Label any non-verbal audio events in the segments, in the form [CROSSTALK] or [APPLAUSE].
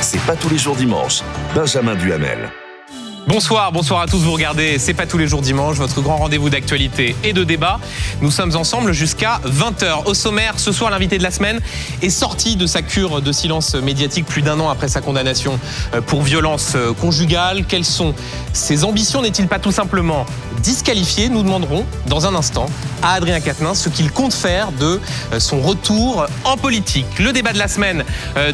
C'est pas tous les jours dimanche. Benjamin Duhamel. Bonsoir, bonsoir à tous. Vous regardez C'est pas tous les jours dimanche, votre grand rendez-vous d'actualité et de débat. Nous sommes ensemble jusqu'à 20h. Au sommaire, ce soir, l'invité de la semaine est sorti de sa cure de silence médiatique plus d'un an après sa condamnation euh, pour violence euh, conjugale. Quelles sont ses ambitions? N'est-il pas tout simplement disqualifié? Nous demanderons dans un instant à Adrien Quatennens ce qu'il compte faire de euh, son retour en politique. Le débat de la semaine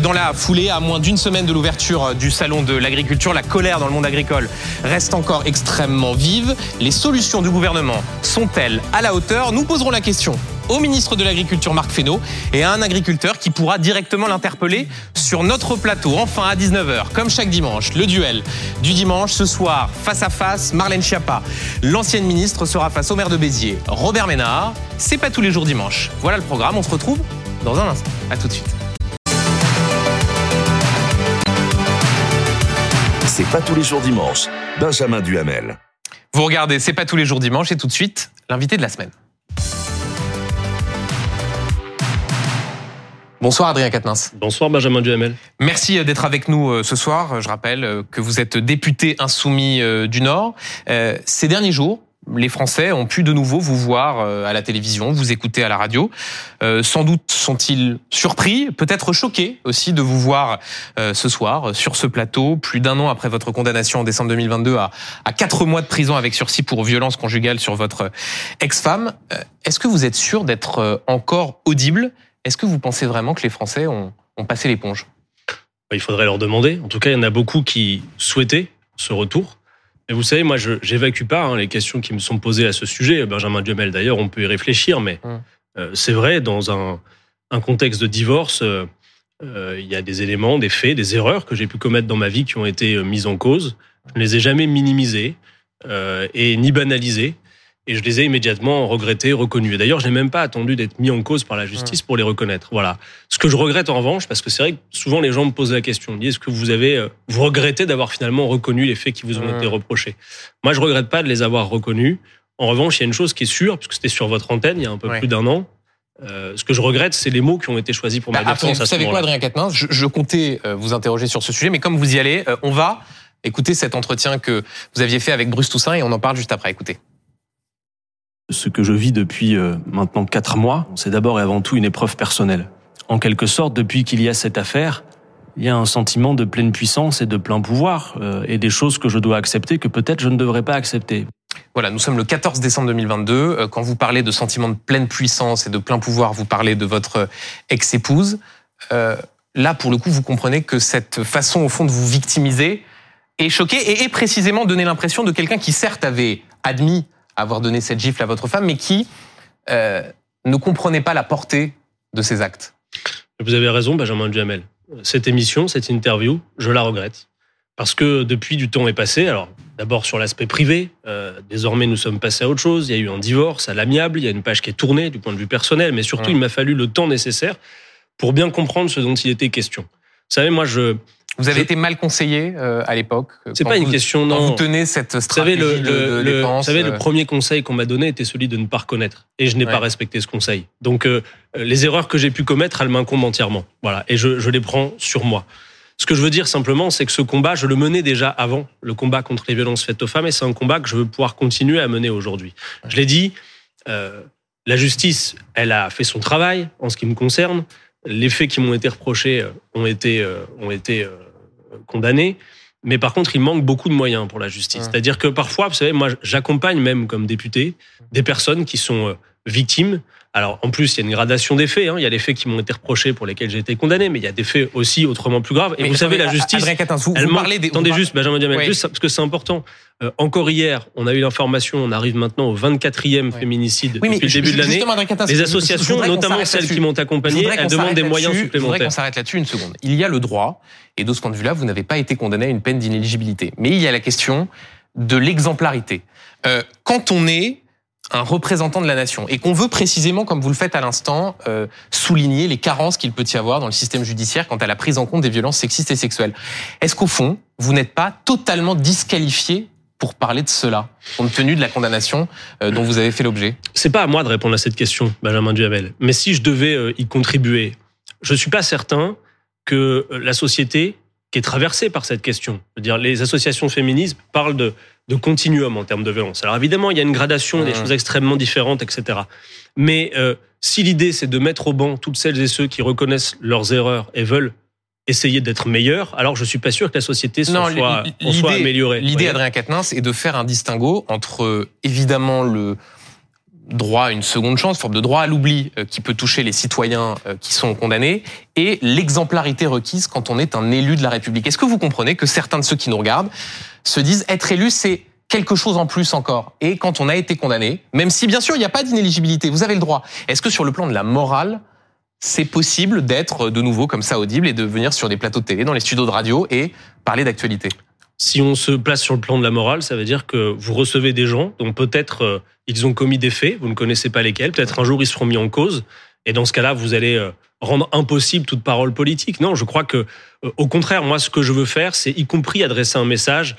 dans la foulée, à moins d'une semaine de l'ouverture du salon de l'agriculture, la colère dans le monde agricole reste encore extrêmement vive. Les solutions du gouvernement sont-elles à la hauteur? Nous poserons la question au ministre de l'Agriculture Marc Fesneau et à un agriculteur qui pourra directement l'interpeller sur notre plateau. Enfin à 19h, comme chaque dimanche, le duel du dimanche ce soir, face à face, Marlène Schiappa. L'ancienne ministre sera face au maire de Béziers, Robert Ménard. C'est pas tous les jours dimanche. Voilà le programme, on se retrouve dans un instant. À tout de suite. C'est pas tous les jours dimanche. Benjamin Duhamel. Vous regardez, c'est pas tous les jours dimanche et tout de suite, l'invité de la semaine. Bonsoir Adrien Quatennens. Bonsoir Benjamin Duhamel. Merci euh, d'être avec nous euh, ce soir. Je rappelle euh, que vous êtes député insoumis du Nord. Ces derniers jours, les Français ont pu de nouveau vous voir euh, à la télévision, vous écouter à la radio. Euh, sans doute sont-ils surpris, peut-être choqués aussi de vous voir euh, ce soir sur ce plateau, plus d'un an après votre condamnation en décembre 2022 à, à quatre mois de prison avec sursis pour violence conjugale sur votre ex-femme. Est-ce que vous êtes sûr d'être encore audible? Est-ce que vous pensez vraiment que les Français ont, ont passé l'éponge? Il faudrait leur demander. En tout cas, il y en a beaucoup qui souhaitaient ce retour. Et vous savez, moi, je j'évacue pas hein, les questions qui me sont posées à ce sujet. Benjamin Duhamel, d'ailleurs, on peut y réfléchir, mais hum. euh, c'est vrai, dans un, un, contexte de divorce, euh, euh, il y a des éléments, des faits, des erreurs que j'ai pu commettre dans ma vie qui ont été mises en cause. Je ne les ai jamais minimisées et ni banalisées et je les ai immédiatement regrettés, reconnus. Et d'ailleurs, je n'ai même pas attendu d'être mis en cause par la justice pour les reconnaître. Voilà. Ce que je regrette en revanche, parce que c'est vrai que souvent les gens me posent la question, disent est-ce que vous avez, euh, vous regrettez d'avoir finalement reconnu les faits qui vous ont été reprochés? Moi, je regrette pas de les avoir reconnus. En revanche, il y a une chose qui est sûre, puisque c'était sur votre antenne il y a un peu plus d'un an. Euh, ce que je regrette, c'est les mots qui ont été choisis pour ma bah, défense. Vous savez quoi, Adrien Quatennens? Je, je, comptais euh, vous interroger sur ce sujet, mais comme vous y allez, on va écouter cet entretien que vous aviez fait avec Bruce Toussaint et on en parle juste après. Écoutez. Ce que je vis depuis euh, maintenant quatre mois, c'est d'abord et avant tout une épreuve personnelle. En quelque sorte, depuis qu'il y a cette affaire, il y a un sentiment de pleine puissance et de plein pouvoir, euh, et des choses que je dois accepter que peut-être je ne devrais pas accepter. Voilà, nous sommes le 14 décembre 2022. Euh, quand vous parlez de sentiment de pleine puissance et de plein pouvoir, vous parlez de votre ex-épouse. là, pour le coup, vous comprenez que cette façon, au fond, de vous victimiser est choquée et est précisément donné l'impression de quelqu'un qui, certes, avait admis avoir donné cette gifle à votre femme, mais qui euh, ne comprenait pas la portée de ces actes. Vous avez raison, Benjamin Duhamel. Cette émission, cette interview, je la regrette. Parce que depuis du temps est passé, alors d'abord sur l'aspect privé, euh, désormais nous sommes passés à autre chose, il y a eu un divorce à l'amiable, il y a une page qui est tournée du point de vue personnel, mais surtout il m'a fallu le temps nécessaire pour bien comprendre ce dont il était question. Vous savez, moi je, vous avez été mal conseillé euh, à l'époque. C'est pas une question. Non. vous tenez cette stratégie vous savez, le, de, Vous savez, le euh, premier conseil qu'on m'a donné était celui de ne pas reconnaître, et je n'ai pas respecté ce conseil. Donc, euh, les erreurs que j'ai pu commettre, elles m'incombent entièrement. Voilà, et je, je les prends sur moi. Ce que je veux dire simplement, c'est que ce combat, je le menais déjà avant, le combat contre les violences faites aux femmes, et c'est un combat que je veux pouvoir continuer à mener aujourd'hui. Je l'ai dit, euh, la justice, elle a fait son travail en ce qui me concerne. Les faits qui m'ont été reprochés ont été, ont été condamnés. Mais par contre, il manque beaucoup de moyens pour la justice. C'est-à-dire que parfois, vous savez, moi, j'accompagne même comme député des personnes qui sont euh, victimes alors, en plus, il y a une gradation des faits. Hein. Il y a les faits qui m'ont été reprochés pour lesquels j'ai été condamné, mais il y a des faits aussi autrement plus graves. Et vous savez, la justice. vous, elle parlez des. Attendez juste, Benjamin Diamant, juste parce que c'est important. Euh, encore hier, on a eu l'information, on arrive maintenant au 24e féminicide depuis le début de l'année. Les associations, notamment celles qui m'ont accompagné, elles demandent des moyens supplémentaires. Je voudrais qu'on s'arrête là-dessus une seconde. Il y a le droit, et de ce point de vue-là, vous n'avez pas été condamné à une peine d'inéligibilité. Mais il y a la question de l'exemplarité. Euh, quand on est un représentant de la nation et qu'on veut précisément, comme vous le faites à l'instant, euh, souligner les carences qu'il peut y avoir dans le système judiciaire quant à la prise en compte des violences sexistes et sexuelles. Est-ce qu'au fond, vous n'êtes pas totalement disqualifié pour parler de cela, compte tenu de la condamnation euh, dont vous avez fait l'objet? C'est pas à moi de répondre à cette question, Benjamin Duhamel. Mais si je devais euh, y contribuer, je suis pas certain que la société qui est traversée par cette question. Je veux dire, les associations féministes parlent de, de continuum en termes de violence. Alors évidemment, il y a une gradation, des choses extrêmement différentes, etc. Mais euh, si l'idée c'est de mettre au banc toutes celles et ceux qui reconnaissent leurs erreurs et veulent essayer d'être meilleurs, alors je suis pas sûr que la société s'en soit, améliorée. L'idée, Adrien Quatennens, est de faire un distinguo entre, euh, évidemment, le droit à une seconde chance, forme de droit à l'oubli euh, qui peut toucher les citoyens euh, qui sont condamnés, et l'exemplarité requise quand on est un élu de la République. Est-ce que vous comprenez que certains de ceux qui nous regardent se disent être élu, c'est quelque chose en plus encore? Et quand on a été condamné, même si bien sûr il n'y a pas d'inéligibilité, vous avez le droit, est-ce que sur le plan de la morale, c'est possible d'être de nouveau comme ça audible et de venir sur des plateaux de télé, dans les studios de radio et parler d'actualité? Si on se place sur le plan de la morale, ça veut dire que vous recevez des gens dont peut-être euh, ils ont commis des faits, vous ne connaissez pas lesquels, peut-être un jour ils seront mis en cause, et dans ce cas-là, vous allez euh, rendre impossible toute parole politique. Non, je crois que, euh, au contraire, moi, ce que je veux faire, c'est y compris adresser un message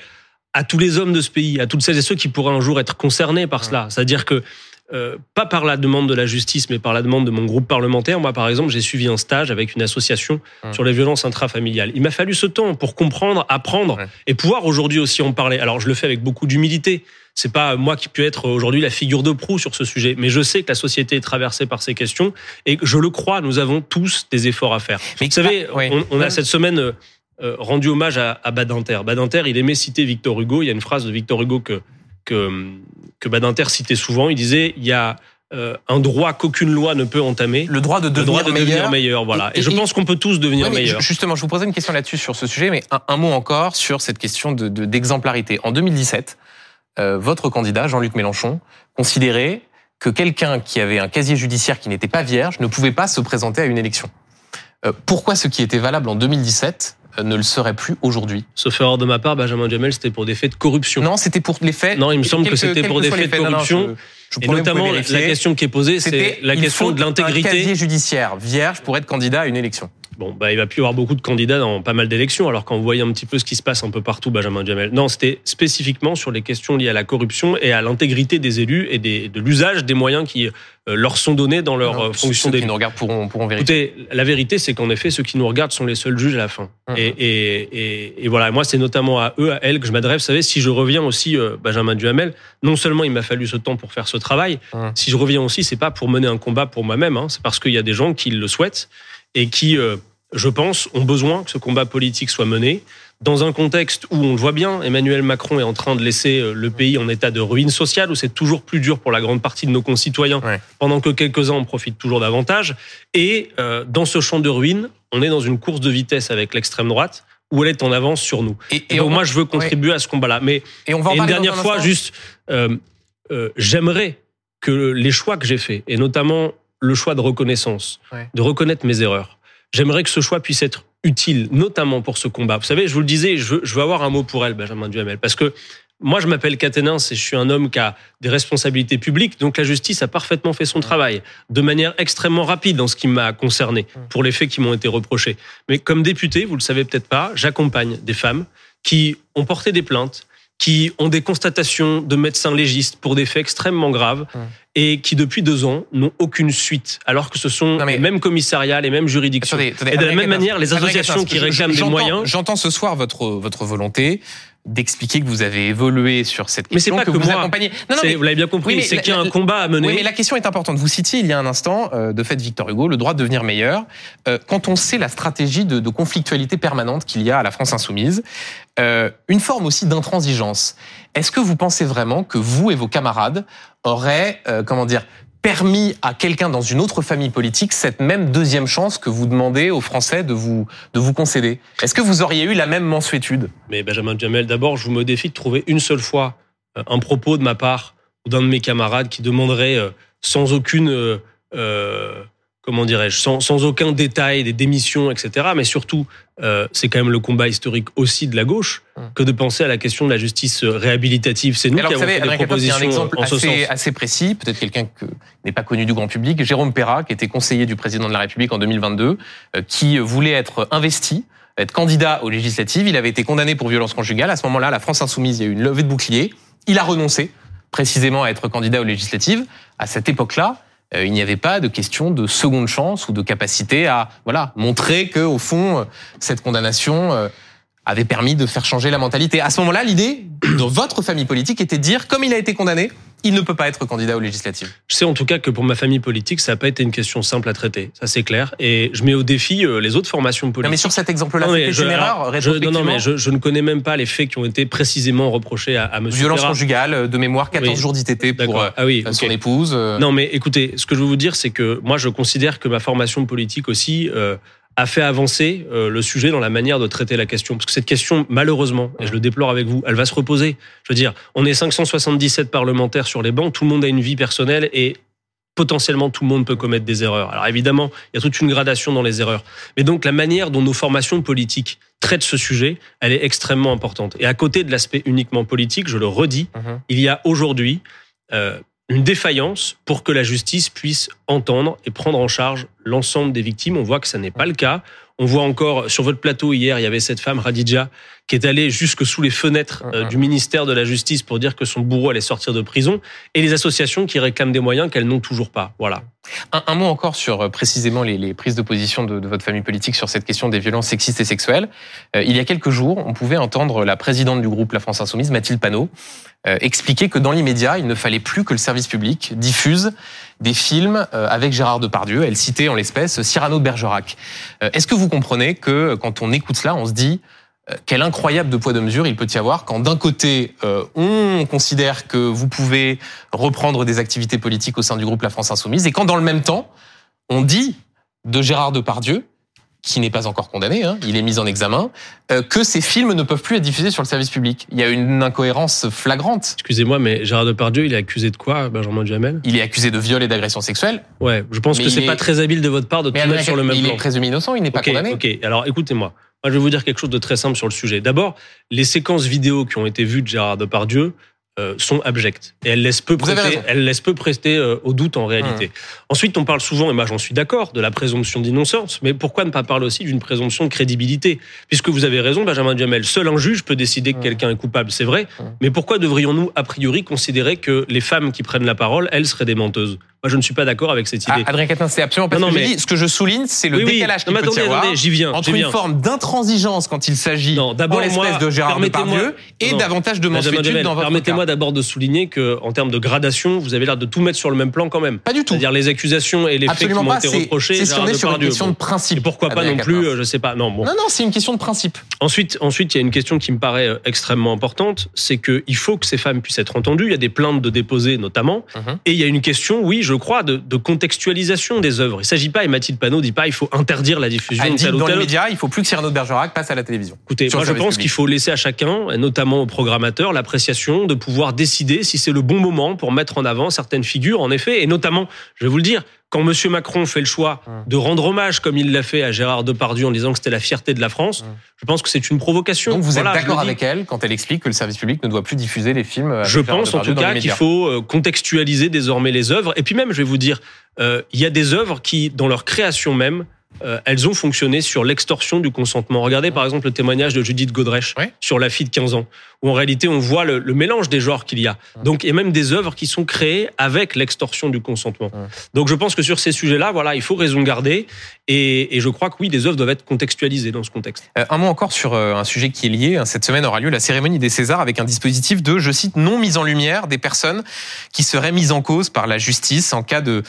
à tous les hommes de ce pays, à toutes celles et ceux qui pourraient un jour être concernés par cela. C'est-à-dire que euh, pas par la demande de la justice, mais par la demande de mon groupe parlementaire. Moi, par exemple, j'ai suivi un stage avec une association Hum. sur les violences intrafamiliales. Il m'a fallu ce temps pour comprendre, apprendre Ouais. et pouvoir aujourd'hui aussi en parler. Alors, je le fais avec beaucoup d'humilité. C'est pas moi qui peux être aujourd'hui la figure de proue sur ce sujet, mais je sais que la société est traversée par ces questions et je le crois, nous avons tous des efforts à faire. Mais Vous savez, ah, ouais. on, on a cette semaine euh, euh, rendu hommage à, à Badinter. Badinter, il aimait citer Victor Hugo. Il y a une phrase de Victor Hugo que que, que Badinter citait souvent. Il disait il y a euh, un droit qu'aucune loi ne peut entamer. le droit de Le devenir, droit de meilleur. devenir meilleur, voilà. Et- Et, je pense qu'on peut tous devenir Ouais, ju- Justement, je vous posais une question là-dessus sur ce sujet, mais un, un mot encore sur cette question de- de- d'exemplarité. en 2017, euh, votre candidat, Jean-Luc Mélenchon, considérait que quelqu'un qui avait un casier judiciaire qui n'était pas vierge ne pouvait pas se présenter à une élection. Euh, pourquoi ce qui était valable en 2017 euh, ne le serait plus aujourd'hui Sauf erreur de ma part, Benjamin Duhamel, c'était pour des faits de corruption. Non, c'était pour les faits. Non, il me semble que c'était pour des faits de Non, non, corruption. je- je Et notamment, la question qui est posée, c'est la question de Un casier l'intégrité. judiciaire vierge pour être candidat à une élection. Bon, bah, il va plus y avoir beaucoup de candidats dans pas mal d'élections. Alors quand vous voyez un petit peu ce qui se passe un peu partout, Benjamin Duhamel. Non, c'était spécifiquement sur les questions liées à la corruption et à l'intégrité des élus et des, de l'usage des moyens qui leur sont donnés dans leur Non, euh, fonction Ceux qui nous regardent pourront, pourront vérifier. Écoutez, la vérité, c'est qu'en effet, ceux qui nous regardent sont les seuls juges à la fin. Mhm. Et, et, et, et voilà, moi, c'est notamment à eux, à elles, que je m'adresse. Vous savez, si je reviens aussi, euh, Benjamin Duhamel, non seulement il m'a fallu ce temps pour faire ce travail, Mhm. si je reviens aussi, c'est pas pour mener un combat pour moi-même, hein, c'est parce qu'il y a des gens qui le souhaitent et qui, euh, je pense, ont besoin que ce combat politique soit mené. Dans un contexte où on le voit bien, Emmanuel Macron est en train de laisser euh, le pays en état de ruine sociale, où c'est toujours plus dur pour la grande partie de nos concitoyens, Ouais. pendant que quelques-uns en profitent toujours davantage. Et euh, dans ce champ de ruines, on est dans une course de vitesse avec l'extrême droite, où elle est en avance sur nous. Et, Et donc on, moi, je veux contribuer à ce combat-là. Mais et on va une dernière fois, juste, euh, euh, j'aimerais que les choix que j'ai faits, et notamment le choix de reconnaissance, Ouais. de reconnaître mes erreurs, j'aimerais que ce choix puisse être utile, notamment pour ce combat. Vous savez, je vous le disais, je veux, avoir un mot pour elle, Benjamin Duhamel, parce que moi, je m'appelle Caténins et je suis un homme qui a des responsabilités publiques, donc la justice a parfaitement fait son travail, de manière extrêmement rapide en ce qui m'a concerné, pour les faits qui m'ont été reprochés. Mais comme député, vous le savez peut-être pas, j'accompagne des femmes qui ont porté des plaintes, qui ont des constatations de médecins légistes pour des faits extrêmement graves Hum. et qui depuis deux ans n'ont aucune suite, alors que ce sont les mêmes commissariats, les mêmes juridictions. Attendez, attendez, Et de la même manière, les associations qui réclament des moyens. J'entends ce soir votre, votre volonté d'expliquer que vous avez évolué sur cette Mais c'est question, pas que, que vous moi. accompagnez. Non, non, mais, vous l'avez bien compris, oui, mais c'est qu'il y a un combat à mener. oui, mais la question est importante. Vous citiez il y a un instant, euh, de fait, Victor Hugo, le droit de devenir meilleur. Euh, quand on sait la stratégie de, de conflictualité permanente qu'il y a à la France insoumise, euh, une forme aussi d'intransigeance. Est-ce que vous pensez vraiment que vous et vos camarades auraient, comment dire, permis à quelqu'un dans une autre famille politique cette même deuxième chance que vous demandez aux Français de vous, de vous concéder. Est-ce que vous auriez eu la même mensuétude? Mais Benjamin Duhamel, d'abord, je vous me défie de trouver une seule fois euh, un propos de ma part ou d'un de mes camarades qui demanderait euh, sans aucune, euh, comment dirais-je, sans, sans aucun détail des démissions, etc. Mais surtout, euh, c'est quand même le combat historique aussi de la gauche Hum. que de penser à la question de la justice euh, réhabilitative. C'est nous Alors, qui avons savez, fait des a un propositions exemple en ce sens. assez, assez précis, peut-être quelqu'un que n'est pas connu du grand public, Jérôme Perra, qui était conseiller du président de la République en 2022, euh, qui voulait être investi, être candidat aux législatives. Il avait été condamné pour violence conjugale. À ce moment-là, la France insoumise, il y a eu une levée de bouclier. Il a renoncé précisément à être candidat aux législatives. À cette époque-là, il n'y avait pas de question de seconde chance ou de capacité à voilà montrer que au fond euh, cette condamnation euh, avait permis de faire changer la mentalité. À ce moment-là, l'idée de votre famille politique était de dire comme il a été condamné, il ne peut pas être candidat aux législatives. Je sais en tout cas que pour ma famille politique, ça n'a pas été une question simple à traiter. Ça, c'est clair. Et je mets au défi euh, les autres formations politiques. Non, mais sur cet exemple-là, c'était une erreur Non, non, mais je, je, ne connais même pas les faits qui ont été précisément reprochés à, à M. Violence conjugale, euh, de mémoire, 14 oui. jours d'ITT pour ah oui, okay. son épouse. Non, mais écoutez, ce que je veux vous dire, c'est que moi, je considère que ma formation politique aussi euh, a fait avancer euh, le sujet dans la manière de traiter la question. Parce que cette question, malheureusement, et je le déplore avec vous, elle va se reposer. Je veux dire, on est 577 parlementaires sur les bancs, tout le monde a une vie personnelle et potentiellement tout le monde peut commettre des erreurs. Alors évidemment, il y a toute une gradation dans les erreurs. Mais donc la manière dont nos formations politiques traitent ce sujet, elle est extrêmement importante. Et à côté de l'aspect uniquement politique, je le redis, mmh. il y a aujourd'hui... Euh, une défaillance pour que la justice puisse entendre et prendre en charge l'ensemble des victimes. On voit que ça n'est pas le cas. On voit encore sur votre plateau hier, il y avait cette femme Radija qui est allée jusque sous les fenêtres euh, du ministère de la Justice pour dire que son bourreau allait sortir de prison, et les associations qui réclament des moyens qu'elles n'ont toujours pas. Voilà. Un, un, mot encore sur euh, précisément les, les prises de position de, de, votre famille politique sur cette question des violences sexistes et sexuelles. Euh, il y a quelques jours, on pouvait entendre la présidente du groupe La France Insoumise, Mathilde Panot, euh, expliquer que dans l'immédiat, il ne fallait plus que le service public diffuse des films euh, avec Gérard Depardieu. Elle citait en l'espèce Cyrano de Bergerac. Euh, est-ce que vous comprenez que quand on écoute cela, on se dit quel incroyable de poids de mesure il peut y avoir quand d'un côté euh, on considère que vous pouvez reprendre des activités politiques au sein du groupe La France Insoumise et quand dans le même temps on dit de Gérard Depardieu qui n'est pas encore condamné, hein, il est mis en examen, euh, que ces films ne peuvent plus être diffusés sur le service public. Il y a une incohérence flagrante. Excusez-moi, mais Gérard Depardieu, il est accusé de quoi, Benjamin Duhamel? Il est accusé de viol et d'agression sexuelle. Ouais, je pense que c'est est... pas très habile de votre part de tout mettre sur le même il plan. Il est présumé innocent, il n'est pas okay, condamné. Ok, alors écoutez-moi. Je vais vous dire quelque chose de très simple sur le sujet. D'abord, les séquences vidéo qui ont été vues de Gérard Depardieu, euh, sont abjectes et elles laissent peu prêter, elles laissent peu prester euh, au doute en réalité. Mmh. Ensuite, on parle souvent, et moi j'en suis d'accord, de la présomption d'innocence, mais pourquoi ne pas parler aussi d'une présomption de crédibilité? Puisque vous avez raison, Benjamin Duhamel, seul un juge peut décider que mmh. quelqu'un est coupable, c'est vrai, mmh. mais pourquoi devrions-nous a priori considérer que les femmes qui prennent la parole, elles seraient des menteuses? Moi, je ne suis pas d'accord avec cette idée. Ah, Adrien Catin, c'est absolument pas non, ce que mais... je dis. Ce que je souligne, c'est le oui, décalage qu'il peut attendez, y avoir attendez, viens, entre une forme d'intransigeance quand il s'agit en l'espèce de Gérard Depardieu et non, davantage de mansuétude dans votre Permettez-moi d'abord de souligner que, en termes de gradation, vous avez l'air de tout mettre sur le même plan quand même. Pas du tout. C'est-à-dire les accusations et les absolument faits qui m'ont été reprochés. C'est si on est sur une question de principe. Et pourquoi pas non plus, je sais pas. Non, bon. Non, non, c'est une question de principe. Ensuite, ensuite, il y a une question qui me paraît euh, extrêmement importante, c'est qu'il faut que ces femmes puissent être entendues. Il y a des plaintes de déposer notamment, et il y a une question, oui, je crois, de contextualisation des œuvres. Il ne s'agit pas, et Mathilde Panot dit pas, il faut interdire la diffusion Elle de dit tel ou dans les médias, il faut plus que Cyrano de Bergerac passe à la télévision. Écoutez, moi je pense qu'il faut laisser à chacun, notamment aux programmateurs, l'appréciation de pouvoir décider si c'est le bon moment pour mettre en avant certaines figures, en effet, et notamment, je vais vous le dire, quand M. Macron fait le choix de rendre hommage, comme il l'a fait à Gérard Depardieu en disant que c'était la fierté de la France, je pense que c'est une provocation. Donc vous voilà, êtes d'accord avec elle quand elle explique que le service public ne doit plus diffuser les films Je pense en tout cas qu'il faut euh, contextualiser désormais les œuvres. Et puis même, je vais vous dire, euh, il y a des œuvres qui, dans leur création même, euh, elles ont fonctionné sur l'extorsion du consentement. Regardez par exemple le témoignage de Judith Godrèche sur la fille de 15 ans, où en réalité on voit le, le mélange des genres qu'il y a. Donc a même des œuvres qui sont créées avec l'extorsion du consentement. Ouais. Donc je pense que sur ces sujets-là, voilà, il faut raison garder. Et, et, je crois que oui, des œuvres doivent être contextualisées dans ce contexte. Euh, un mot encore sur euh, un sujet qui est lié. Cette semaine aura lieu la cérémonie des Césars avec un dispositif de, je cite, non mise en lumière des personnes qui seraient mises en cause par la justice en cas de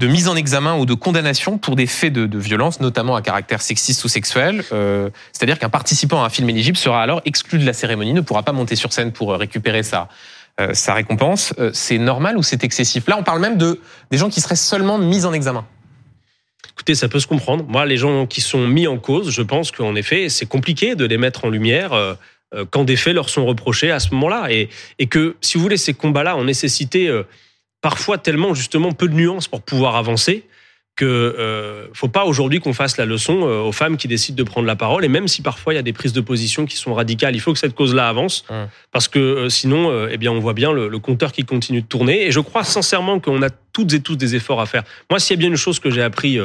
de mise en examen ou de condamnation pour des faits de, violence, notamment à caractère sexiste ou sexuel. Euh, C'est-à-dire qu'un participant à un film éligible sera alors exclu de la cérémonie, ne pourra pas monter sur scène pour récupérer sa, euh, sa récompense. Euh, c'est normal ou c'est excessif? Là, on parle même de des gens qui seraient seulement mis en examen. Écoutez, ça peut se comprendre. Moi, les gens qui sont mis en cause, je pense qu'en effet, c'est compliqué de les mettre en lumière euh, quand des faits leur sont reprochés à ce moment-là. Et, et, que, si vous voulez, ces combats-là ont nécessité euh, parfois tellement justement peu de nuances pour pouvoir avancer que euh, faut pas aujourd'hui qu'on fasse la leçon euh, aux femmes qui décident de prendre la parole et même si parfois il y a des prises de position qui sont radicales, il faut que cette cause-là avance mmh. parce que euh, sinon euh, eh bien on voit bien le, le, compteur qui continue de tourner et je crois sincèrement qu'on a toutes et tous des efforts à faire. Moi, s'il y a bien une chose que j'ai appris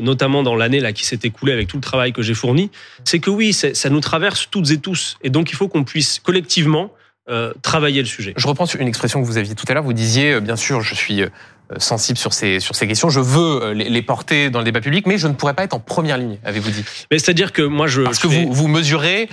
notamment dans l'année là qui s'est écoulée avec tout le travail que j'ai fourni, c'est que oui, ça nous traverse toutes et tous et donc il faut qu'on puisse collectivement euh, travailler le sujet. Je reprends une expression que vous aviez tout à l'heure. Vous disiez, euh, bien sûr, je suis euh, sensible sur ces, sur ces questions. Je veux les, porter dans le débat public, mais je ne pourrais pas être en première ligne, avez-vous dit. Mais c'est-à-dire que moi, je. Parce je que fais- vous, vous mesurez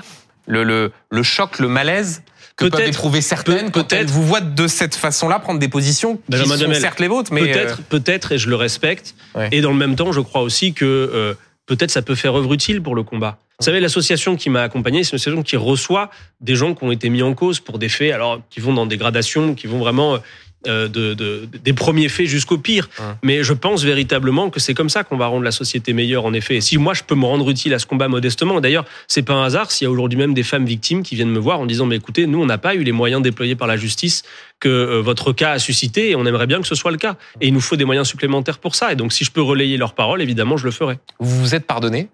le, le, le choc, le malaise que peuvent éprouver certaines peut-être. vous voient de cette façon-là prendre des positions qui sont certes les vôtres, mais Peut-être, peut-être, et je le respecte. Ouais. Et dans le même temps, je crois aussi que euh, peut-être ça peut faire œuvre utile pour le combat. Vous savez, l'association qui m'a accompagné, c'est une association qui reçoit des gens qui ont été mis en cause pour des faits, alors qui vont dans des gradations, qui vont vraiment euh, de, de- des premiers faits jusqu'au pire. Ouais. Mais je pense véritablement que c'est comme ça qu'on va rendre la société meilleure, en effet. Et si moi je peux me rendre utile à ce combat modestement, d'ailleurs, c'est pas un hasard s'il y a aujourd'hui même des femmes victimes qui viennent me voir en disant mais écoutez, nous on n'a pas eu les moyens déployés par la justice que euh, votre cas a suscité et on aimerait bien que ce soit le cas. Et il nous faut des moyens supplémentaires pour ça. Et donc si je peux relayer leurs paroles, évidemment, je le ferai. vous vous êtes pardonné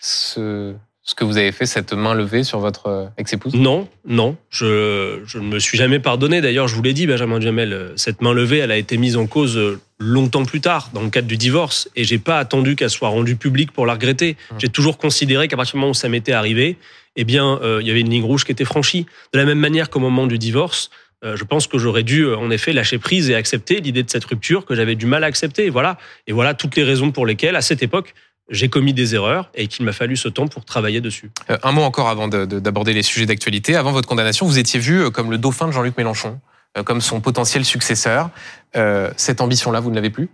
ce, ce que vous avez fait, cette main levée sur votre euh, ex-épouse? Non, non, je, je ne me suis jamais pardonné. D'ailleurs, je vous l'ai dit, Benjamin Duhamel, euh, cette main levée, elle a été mise en cause euh, longtemps plus tard, dans le cadre du divorce, et j'ai pas attendu qu'elle soit rendue publique pour la regretter. J'ai toujours considéré qu'à partir du moment où ça m'était arrivé, eh bien, euh, il y avait une ligne rouge qui était franchie. De la même manière qu'au moment du divorce, euh, je pense que j'aurais dû, en effet, lâcher prise et accepter l'idée de cette rupture que j'avais du mal à accepter. Et voilà, et voilà toutes les raisons pour lesquelles, à cette époque, j'ai commis des erreurs et qu'il m'a fallu ce temps pour travailler dessus. Euh, Un mot encore avant de- de- d'aborder les sujets d'actualité. Avant votre condamnation, vous étiez vu euh, comme le dauphin de Jean-Luc Mélenchon, euh, comme son potentiel successeur. Euh, cette ambition-là, vous ne l'avez plus?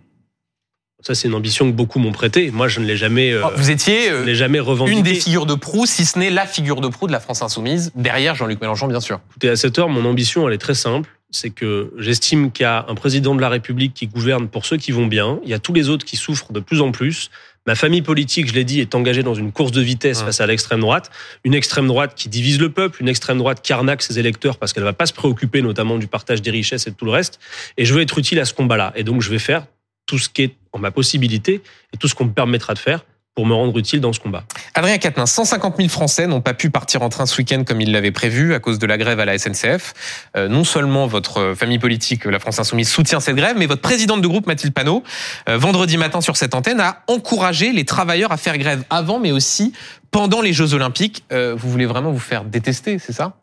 Ça, c'est une ambition que beaucoup m'ont prêtée. Moi, je ne l'ai jamais, euh, Vous étiez je jamais revendiqué. une des figures de proue, si ce n'est la figure de proue de la France insoumise, derrière Jean-Luc Mélenchon, bien sûr. Écoutez, à cette heure, mon ambition, elle est très simple. C'est que j'estime qu'il y a un président de la République qui gouverne pour ceux qui vont bien. Il y a tous les autres qui souffrent de plus en plus. Ma famille politique, je l'ai dit, est engagée dans une course de vitesse Ouais. face à l'extrême droite. Une extrême droite qui divise le peuple, une extrême droite qui arnaque ses électeurs parce qu'elle va pas se préoccuper notamment du partage des richesses et de tout le reste. Et je veux être utile à ce combat-là. Et donc, je vais faire tout ce qui est en ma possibilité et tout ce qu'on me permettra de faire pour me rendre utile dans ce combat. Adrien Quatennens, 150 000 Français n'ont pas pu partir en train ce week-end comme ils l'avaient prévu à cause de la grève à la SNCF. Euh, non seulement votre euh, famille politique, euh, la France Insoumise, soutient cette grève, mais votre présidente de groupe, Mathilde Panot, euh, vendredi matin sur cette antenne, a encouragé les travailleurs à faire grève avant, mais aussi pendant les Jeux Olympiques. Euh, vous voulez vraiment vous faire détester, c'est ça?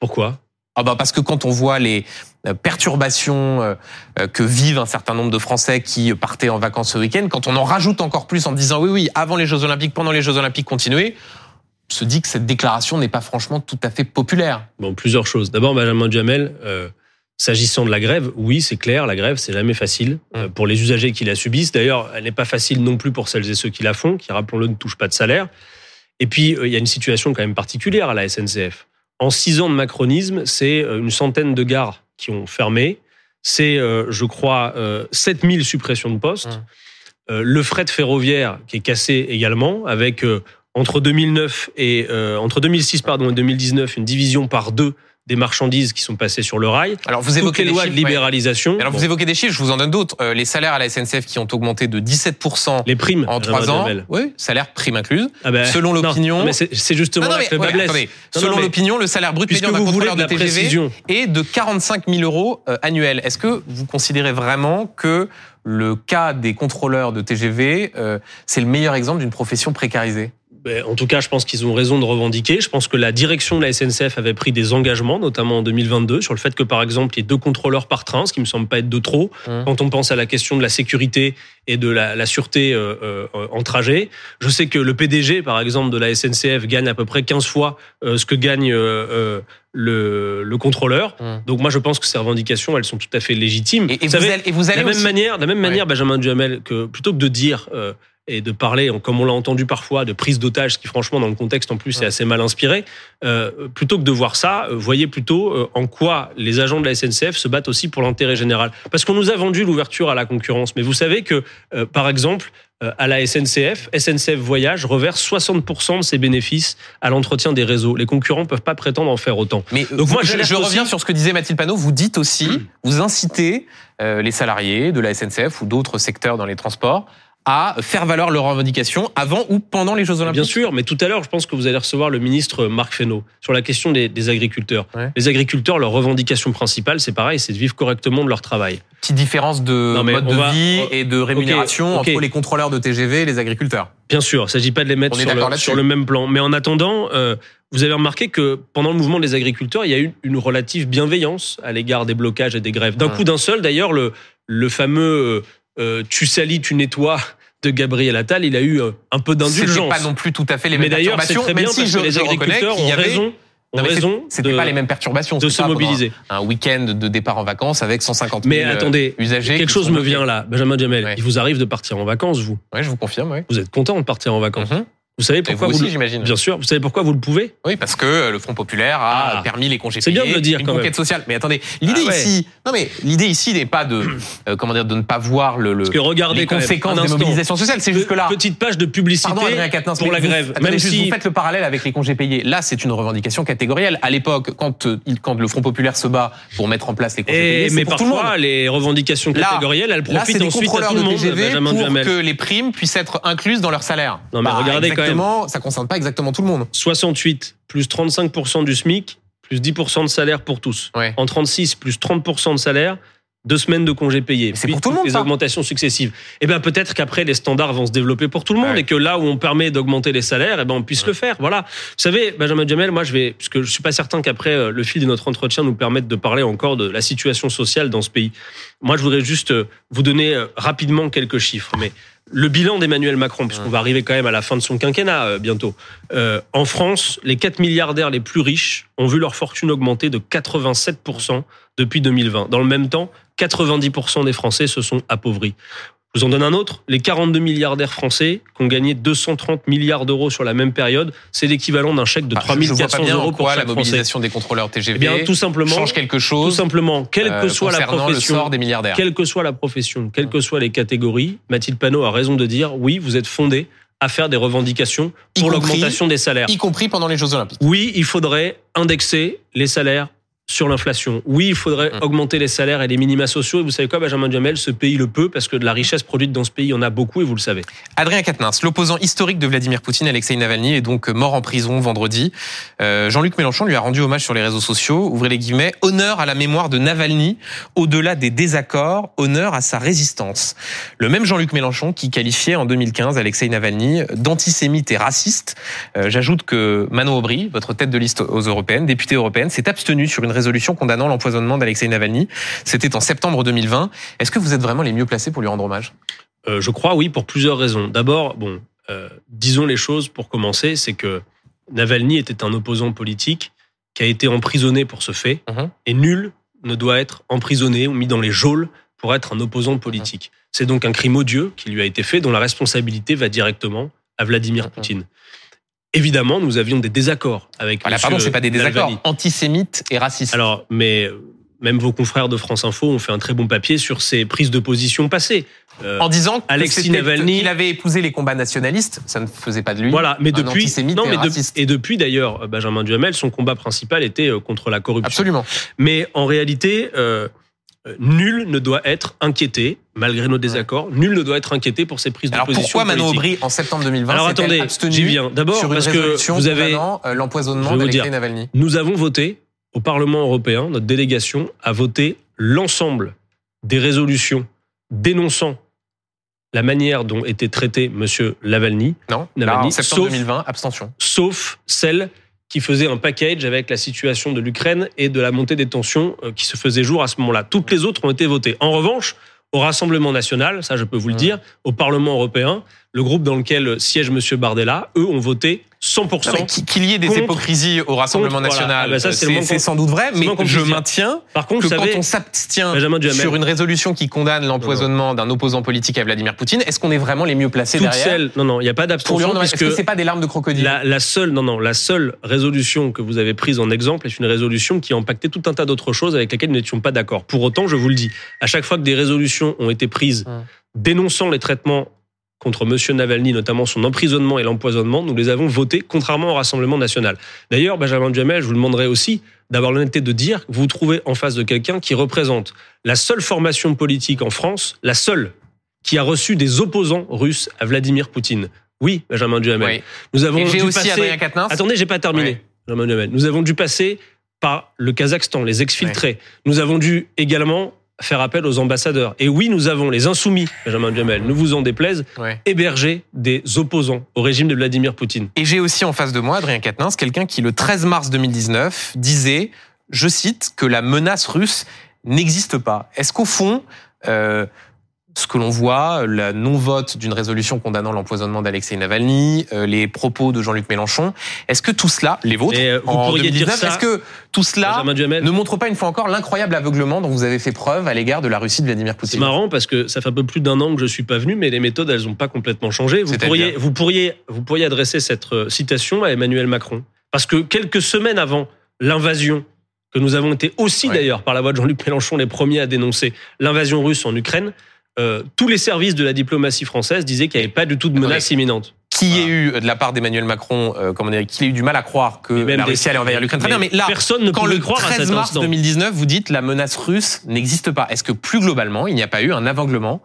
Pourquoi? Ah bah parce que quand on voit les perturbations euh, euh, que vivent un certain nombre de Français qui partaient en vacances ce week-end, quand on en rajoute encore plus en disant oui oui avant les Jeux Olympiques, pendant les Jeux Olympiques, continuez, on se dit que cette déclaration n'est pas franchement tout à fait populaire. Bon, plusieurs choses. D'abord, Benjamin Duhamel, euh, s'agissant de la grève, oui, c'est clair, la grève, c'est jamais facile euh, pour les usagers qui la subissent. D'ailleurs, elle n'est pas facile non plus pour celles et ceux qui la font, qui, rappelons-le, ne touchent pas de salaire. Et puis, euh, il y a une situation quand même particulière à la SNCF. En six ans de macronisme, c'est euh, une centaine de gares qui ont fermé. C'est, euh, je crois, euh, 7000 suppressions de postes. Mmh. Euh, le fret ferroviaire qui est cassé également, avec euh, entre 2009 et euh, entre 2006 pardon et 2019 une division par deux des marchandises qui sont passées sur le rail. Alors vous Toutes évoquez les des lois de chiffres, ouais. libéralisation. Alors Bon, vous évoquez des chiffres, je vous en donne d'autres. Euh, les salaires à la SNCF qui ont augmenté de 17% les primes en Benjamin trois ans. Duhamel. Oui, salaire prime incluse. Ah ben, Selon l'opinion- c'est justement Non, non, mais, ouais, attendez. Non, Selon l'opinion, le salaire brut médian d'un contrôleur de de, TGV précision. est de 45 000 euros euh, annuels. Est-ce que vous considérez vraiment que le cas des contrôleurs de TGV, euh, c'est le meilleur exemple d'une profession précarisée? En tout cas, je pense qu'ils ont raison de revendiquer. Je pense que la direction de la SNCF avait pris des engagements, notamment en 2022, sur le fait que, par exemple, il y ait deux contrôleurs par train, ce qui me semble pas être de trop. Mmh. Quand on pense à la question de la sécurité et de la, la sûreté euh, euh, en trajet, je sais que le PDG, par exemple, de la SNCF gagne à peu près 15 fois euh, ce que gagne le, le contrôleur. Mmh. Donc moi, je pense que ces revendications, elles sont tout à fait légitimes. Et, et vous, savez, allez, et vous de la même aussi- manière, de la même Ouais. manière, Benjamin Duhamel, que plutôt que de dire euh, et de parler, comme on l'a entendu parfois, de prise d'otage, ce qui franchement dans le contexte en plus Ouais. est assez mal inspiré, euh, plutôt que de voir ça, euh, voyez plutôt euh, en quoi les agents de la SNCF se battent aussi pour l'intérêt général. Parce qu'on nous a vendu l'ouverture à la concurrence, mais vous savez que, euh, par exemple, euh, à la SNCF, SNCF Voyage reverse 60% de ses bénéfices à l'entretien des réseaux. Les concurrents peuvent pas prétendre en faire autant. Mais Donc vous- moi, je, reviens aussi- sur ce que disait Mathilde Panot. Vous dites aussi, vous incitez les salariés de la SNCF ou d'autres secteurs dans les transports à faire valoir leurs revendications avant ou pendant les Jeux Olympiques. Bien sûr, mais tout à l'heure, je pense que vous allez recevoir le ministre Marc Fesneau sur la question des, des agriculteurs. Ouais. Les agriculteurs, leur revendication principale, c'est pareil, c'est de vivre correctement de leur travail. Petite différence de Non, mode de va- vie on- et de rémunération entre les contrôleurs de TGV et les agriculteurs. Bien sûr, il ne s'agit pas de les mettre sur le, là-dessus. sur le même plan. Mais en attendant, euh, vous avez remarqué que pendant le mouvement des agriculteurs, il y a eu une relative bienveillance à l'égard des blocages et des grèves. D'un coup d'un seul, d'ailleurs, le, le fameux euh, tu salis, tu nettoies de Gabriel Attal, il a eu euh, un peu d'indulgence. pas non plus tout à fait les Mais mêmes c'est perturbations, très même bien si parce je, que les agriculteurs ont raison, ont mais raison C'était pas les mêmes perturbations. de se pas mobiliser. Un, week-end de départ en vacances avec 150 000 Mais attendez, usagers. quelque chose me vient là, Benjamin Jamel. Ouais. Il vous arrive de partir en vacances, vous. Ouais, je vous confirme. Ouais. Vous êtes content de partir en vacances. Mhm. Vous savez pourquoi vous vous, aussi, le-. Bien sûr. Vous savez pourquoi vous le pouvez Oui, parce que euh, le Front populaire a Ah. permis les congés C'est bien de payés, le dire, une quand conquête même. sociale. Mais attendez, l'idée Ah ouais. ici, non mais l'idée ici n'est pas de, [CLEARS THROAT] euh, comment dire, de ne pas voir le, le Parce que regardez les conséquences des mobilisations sociales. C'est jusque là. Petite page de publicité Pardon, pour la vous- grève. attendez, Même juste, si vous faites le parallèle avec les congés payés. Là, c'est une revendication catégorielle. À l'époque, quand euh, quand le Front populaire se bat pour mettre en place les congés Et- payés, mais pour tout le monde. parfois, les revendications catégorielles, elles profitent ensuite à tout le de monde, pour que les primes puissent être incluses dans leur salaire. Non, mais Bah, regardez même. exactement, ça concerne pas exactement tout le monde. 68 plus 35% du SMIC, plus 10% de salaire pour tous. Ouais. En 36 plus 30% de salaire, deux semaines de congés payés. C'est pour tout le monde, les ça. augmentations successives. Eh bien, peut-être qu'après, les standards vont se développer pour tout le monde Ouais. et que là où on permet d'augmenter les salaires, eh ben, on puisse le faire. Voilà. Vous savez, Benjamin Jamel, moi, je vais, puisque je suis pas certain qu'après, euh, le fil de notre entretien nous permette de parler encore de la situation sociale dans ce pays. Moi, je voudrais juste euh, vous donner euh, rapidement quelques chiffres. Mais le bilan d'Emmanuel Macron, puisqu'on va arriver quand même à la fin de son quinquennat euh, bientôt. Euh, en France, les 4 milliardaires les plus riches ont vu leur fortune augmenter de 87% depuis 2020. Dans le même temps, 90% des Français se sont appauvris. Je vous en donne un autre. Les 42 milliardaires français qui ont gagné 230 milliards d'euros sur la même période, c'est l'équivalent d'un chèque de Bah, je- je vois pas 3400 bien en euros pour la chaque Français. mobilisation des contrôleurs TGV Eh bien, tout simplement, change quelque tout chose simplement, quelle que euh, soit la le profession, sort des milliardaires. quelle que soit la profession, quelles que soient les catégories, Mathilde Panot a raison de dire oui, vous êtes fondé à faire des revendications pour l'augmentation des salaires. Y compris pendant les Jeux Olympiques. Oui, il faudrait indexer les salaires sur l'inflation. Oui, il faudrait Mm. augmenter les salaires et les minima sociaux. Et vous savez quoi, Benjamin Duhamel, ce pays le peut parce que de la richesse produite dans ce pays, il y en a beaucoup et vous le savez. Adrien Quatennens, l'opposant historique de Vladimir Poutine, Alexei Navalny, est donc mort en prison vendredi. Euh, Jean-Luc Mélenchon lui a rendu hommage sur les réseaux sociaux. Ouvrez les guillemets. Honneur à la mémoire de Navalny. Au-delà des désaccords, honneur à sa résistance. Le même Jean-Luc Mélenchon qui qualifiait en 2015 Alexei Navalny d'antisémite et raciste. Euh, J'ajoute que Manon Aubry, votre tête de liste aux européennes, députée européenne, s'est abstenue sur une résolution condamnant l'empoisonnement d'Alexei Navalny. C'était en septembre 2020. Est-ce que vous êtes vraiment les mieux placés pour lui rendre hommage? Euh, je crois oui pour plusieurs raisons. D'abord, bon, euh, disons les choses pour commencer, c'est que Navalny était un opposant politique qui a été emprisonné pour ce fait, Mhm. et nul ne doit être emprisonné ou mis dans les geôles pour être un opposant politique. C'est donc un crime odieux qui lui a été fait, dont la responsabilité va directement à Vladimir Mhm. Poutine. Évidemment, nous avions des désaccords avec. Voilà, monsieur pardon, c'est pas des désaccords. Navalny. Antisémite et raciste. Alors, mais euh, même vos confrères de France Info ont fait un très bon papier sur ses prises de position passées. Euh, en disant qu'il avait épousé les combats nationalistes, ça ne faisait pas de lui. Voilà, mais un depuis, antisémite non, et mais de- raciste. et depuis d'ailleurs, Benjamin Duhamel, son combat principal était euh, contre la corruption. Absolument. Mais en réalité, euh, euh, nul ne doit être inquiété, malgré nos désaccords, nul ne doit être inquiété pour ses prises de Alors position. pourquoi Manon. Aubry, en septembre 2020, Alors attendez, j'y viens. D'abord parce que vous avez, euh, l'empoisonnement d'Alexei. Navalny nous avons voté au Parlement européen, notre délégation a voté l'ensemble des résolutions dénonçant la manière dont était traité Monsieur Lavalny, Non, Navalny, Là, en septembre sauf- 2020, abstention. sauf celle qui faisait un package avec la situation de l'Ukraine et de la montée des tensions euh, qui se faisait jour à ce moment-là. Toutes les autres ont été votées. En revanche, au Rassemblement national, ça je peux vous le dire, au Parlement européen, le groupe dans lequel siège Monsieur Bardella, eux ont voté 100%. Non, mais qu'il y ait des contre- hypocrisies au Rassemblement contre, voilà. national, Ah bah ça, c'est sans doute vrai, mais je maintiens Par contre, que vous quand savez, on s'abstient sur une résolution qui condamne l'empoisonnement d'un opposant politique à Vladimir Poutine, est-ce qu'on est vraiment les mieux placés toutes derrière celles, non, non, il n'y a pas d'abstention Est-ce que c'est pas des larmes de crocodile La, la seule, non, non, la seule résolution que vous avez prise en exemple est une résolution qui a impacté tout un tas d'autres choses avec lesquelles nous n'étions pas d'accord. Pour autant, je vous le dis, à chaque fois que des résolutions ont été prises Hum. dénonçant les traitements contre Monsieur Navalny, notamment son emprisonnement et l'empoisonnement, nous les avons votées, contrairement au Rassemblement national. D'ailleurs, Benjamin Duhamel, je vous demanderai aussi d'avoir l'honnêteté de dire que vous vous trouvez en face de quelqu'un qui représente la seule formation politique en France, la seule, qui a reçu des opposants russes à Vladimir Poutine. Oui, Benjamin Duhamel. Oui. Nous avons Et dû aussi passer... Attendez, j'ai pas terminé. Duhamel. Nous avons dû passer par le Kazakhstan, les exfiltrés. Nous avons dû également faire appel aux ambassadeurs. Et oui, nous avons les insoumis, Benjamin Duhamel, nous vous en déplaise, Ouais. hébergé des opposants au régime de Vladimir Poutine. Et j'ai aussi en face de moi Adrien Quatennens, quelqu'un qui le 13 mars 2019 disait, je cite, que la menace russe n'existe pas. Est-ce qu'au fond, euh, ce que l'on voit, le non-vote d'une résolution condamnant l'empoisonnement d'Alexei Navalny, euh, les propos de Jean-Luc Mélenchon, est-ce que tout cela, les vôtres, euh, vous en pourriez dire 2019, ça, est-ce que tout cela ne montre pas une fois encore l'incroyable aveuglement dont vous avez fait preuve à l'égard de la Russie de Vladimir C'est Poutine? marrant parce que ça fait un peu plus d'un an que je suis pas venu, mais les méthodes, elles n'ont pas complètement changé. Vous pourriez, vous pourriez, vous pourriez adresser cette euh, citation à Emmanuel Macron, parce que quelques semaines avant l'invasion que nous avons été aussi d'ailleurs par la voix de Jean-Luc Mélenchon les premiers à dénoncer l'invasion russe en Ukraine, euh, tous les services de la diplomatie française disaient qu'il n'y avait pas du tout de menace imminente. Qui y ait eu de la part d'Emmanuel Macron, euh, comment dire, qu'il ait eu du mal à croire que même la Russie allait envahir l'Ukraine. Très bien, mais là, personne ne quand le croire à 13 cet mars instant. 2019, vous dites la menace russe n'existe pas. Est-ce que plus globalement, il n'y a pas eu un aveuglement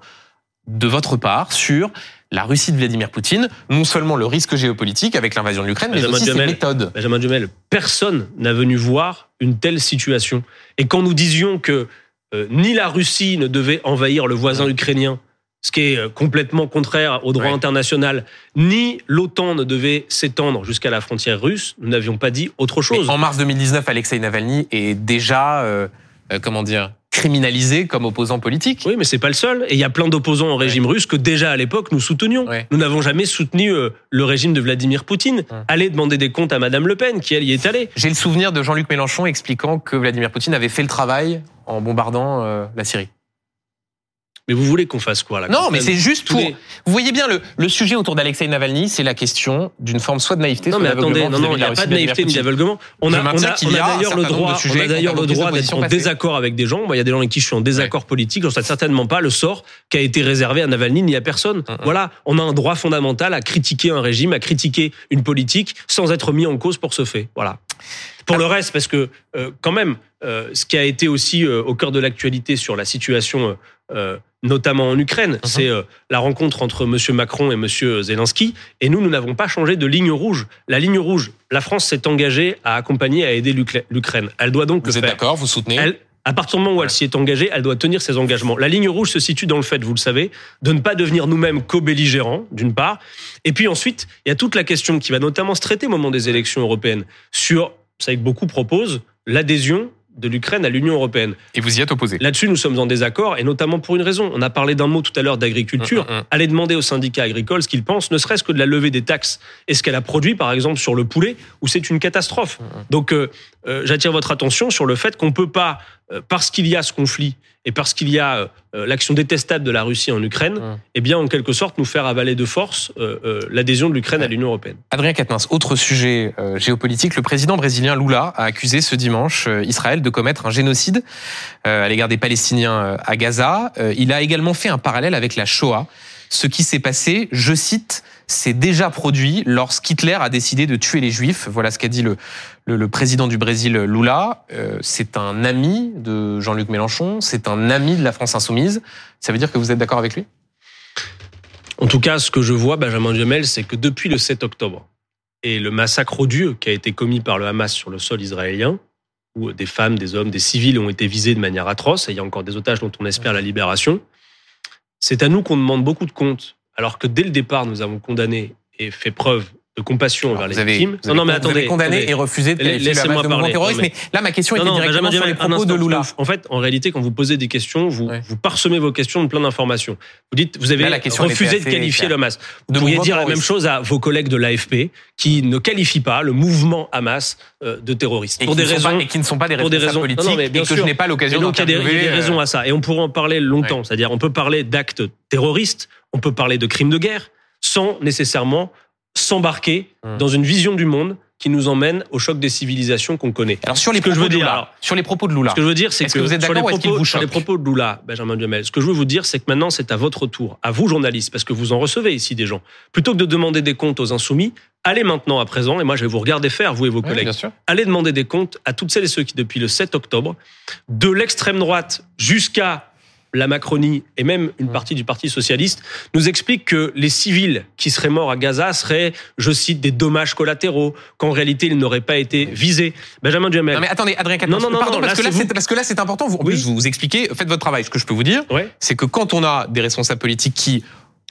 de votre part sur la Russie de Vladimir Poutine, non seulement le risque géopolitique avec l'invasion de l'Ukraine, mais aussi ses Duhamel. méthodes? Benjamin Duhamel, personne n'a venu voir une telle situation. Et quand nous disions que euh, ni la Russie ne devait envahir le voisin ukrainien, ce qui est euh, complètement contraire au droit Ouais. international, ni l'OTAN ne devait s'étendre jusqu'à la frontière russe, nous n'avions pas dit autre Mais chose. En mars 2019, Alexei Navalny est déjà, euh, euh, comment dire, criminalisé comme opposant politique. Oui, mais c'est pas le seul. Et il y a plein d'opposants au régime russe que déjà à l'époque nous soutenions. Ouais. Nous n'avons jamais soutenu le régime de Vladimir Poutine. Ouais. Allez demander des comptes à Madame Le Pen, qui elle y est allée. J'ai le souvenir de Jean-Luc Mélenchon expliquant que Vladimir Poutine avait fait le travail en bombardant euh, la Syrie. Mais vous voulez qu'on fasse quoi là Non, mais c'est juste pour. les- Vous voyez bien le, le sujet autour d'Alexei Navalny, c'est la question d'une forme soit de naïveté, Non soit mais attendez, non il n'y a pas de naïveté ni d'aveuglement. On a, on a, on d'ailleurs le droit, on a d'ailleurs le d'être en désaccord avec des gens. Moi, il y a des gens avec qui je suis en désaccord politique. Je ne certainement pas le sort qui a été réservé à Navalny ni à personne. Voilà, on a un droit fondamental à critiquer un régime, à critiquer une politique sans être mis en cause pour ce fait. Voilà. Pour le reste, parce que euh, quand même, ce qui a été aussi euh, au cœur de l'actualité sur la situation, euh, euh, notamment en Ukraine, c'est euh, la rencontre entre M. Macron et M. Zelensky. Et nous, nous n'avons pas changé de ligne rouge. La ligne rouge, la France s'est engagée à accompagner, à aider l'Ukraine. Elle doit donc Vous le êtes faire. d'accord, vous soutenez? Elle, à partir du moment où elle s'y est engagée, elle doit tenir ses engagements. La ligne rouge se situe dans le fait, vous le savez, de ne pas devenir nous-mêmes co-belligérants, d'une part. Et puis ensuite, il y a toute la question qui va notamment se traiter au moment des élections européennes sur, vous savez que beaucoup proposent, l'adhésion de l'Ukraine à l'Union européenne. Et vous y êtes opposé. Là-dessus, nous sommes en désaccord, et notamment pour une raison. On a parlé d'un mot tout à l'heure d'agriculture. Mm, mm, mm. Allez demander aux syndicats agricoles ce qu'ils pensent, ne serait-ce que de la levée des taxes et ce qu'elle a produit, par exemple, sur le poulet, où c'est une catastrophe. Donc, euh, euh, j'attire votre attention sur le fait qu'on ne peut pas, euh, parce qu'il y a ce conflit et parce qu'il y a euh, l'action détestable de la Russie en Ukraine, eh bien, en quelque sorte, nous faire avaler de force euh, euh, l'adhésion de l'Ukraine à l'Union européenne. Adrien Quatennens, autre sujet euh, géopolitique, le président brésilien Lula a accusé ce dimanche euh, Israël de commettre un génocide euh, à l'égard des Palestiniens euh, à Gaza. Euh, il a également fait un parallèle avec la Shoah. Ce qui s'est passé, je cite, s'est déjà produit lorsqu'Hitler a décidé de tuer les Juifs. Voilà ce qu'a dit le, président du Brésil, Lula. Euh, c'est un ami de Jean-Luc Mélenchon, c'est un ami de la France insoumise. Ça veut dire que vous êtes d'accord avec lui? En tout cas, ce que je vois, Benjamin Duhamel, c'est que depuis le 7 octobre et le massacre odieux qui a été commis par le Hamas sur le sol israélien, où des femmes, des hommes, des civils ont été visés de manière atroce, et il y a encore des otages dont on espère la libération, c'est à nous qu'on demande beaucoup de comptes, alors que dès le départ, nous avons condamné et fait preuve de compassion envers les avez, victimes. vous avez- vous avez condamné attendez. et refusé de Laissez-moi de parler. terroriste. Non, Mais là, ma question Non, était non, directement sur les propos de Lula. En fait, en réalité, quand vous posez des questions, vous, Ouais. vous parsemez vos questions de plein d'informations. Vous dites, vous avez Là, la question, refusé de qualifier le Hamas. De Vous pourriez mouvement dire la même chose à vos collègues de l'AFP qui ne qualifient pas le mouvement Hamas euh, de terroriste. Et pour des raisons. pas- et qui ne sont pas des pour des raisons- non, politiques non, mais et bien que je n'ai pas Et l'occasion donc, il y a des- d'interviewer, raisons euh, à ça. Et on pourrait en parler longtemps. C'est-à-dire, on peut parler d'actes terroristes, on peut parler de crimes de guerre, sans nécessairement s'embarquer Hum. dans une vision du monde qui nous emmène au choc des civilisations qu'on connaît. Alors sur les Ce que je propos veux de dire, Lula, alors, sur les propos de Lula, Ce que je veux dire, c'est Est-ce que, que vous êtes sur, les propos, vous sur les propos de Lula, Benjamin Duhamel, ce que je veux vous dire, c'est que maintenant, c'est à votre tour, à vous journalistes, parce que vous en recevez ici des gens. Plutôt que de demander des comptes aux insoumis, allez maintenant à présent, et moi je vais vous regarder faire, vous et vos collègues, bien sûr. allez demander des comptes à toutes celles et ceux qui, depuis le 7 octobre, de l'extrême droite jusqu'à la Macronie et même une partie du Parti socialiste nous expliquent que les civils qui seraient morts à Gaza seraient, je cite, des dommages collatéraux, qu'en réalité ils n'auraient pas été visés. Benjamin Duhamel. Non mais attendez, Adrien Quatennens, Non, non, non, pardon, non, parce, là, que là, parce que là c'est important, vous, en Oui. plus vous vous expliquez, faites votre travail. Ce que je peux vous dire, Ouais. c'est que quand on a des responsables politiques qui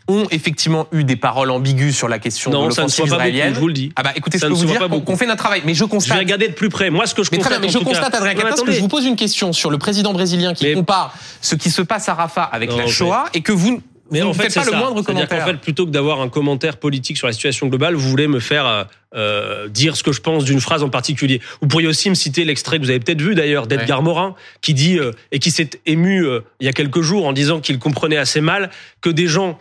ont effectivement eu des paroles ambiguës sur la question de Non, ça ne l'offensive pas beaucoup, israélienne, je vous le dis. ah bah écoutez, Ça je peux ne vous dire qu'on, fait notre travail, mais je Je vais constate regarder de plus près. Moi, ce que je Mais constate, mais en je constate, Adrien Quatennens, que je vous pose une question sur le président brésilien qui Mais- compare ce qui se passe à Rafah avec Non, la Shoah et que vous, Mais vous en ne fait, pas le ça. moindre commentaire. qu'en fait, plutôt que d'avoir un commentaire politique sur la situation globale, vous voulez me faire euh, euh, dire ce que je pense d'une phrase en particulier. Vous pourriez aussi me citer l'extrait que vous avez peut-être vu d'ailleurs d'Edgar Morin, qui dit euh, et qui s'est ému euh, il y a quelques jours en disant qu'il comprenait assez mal que des gens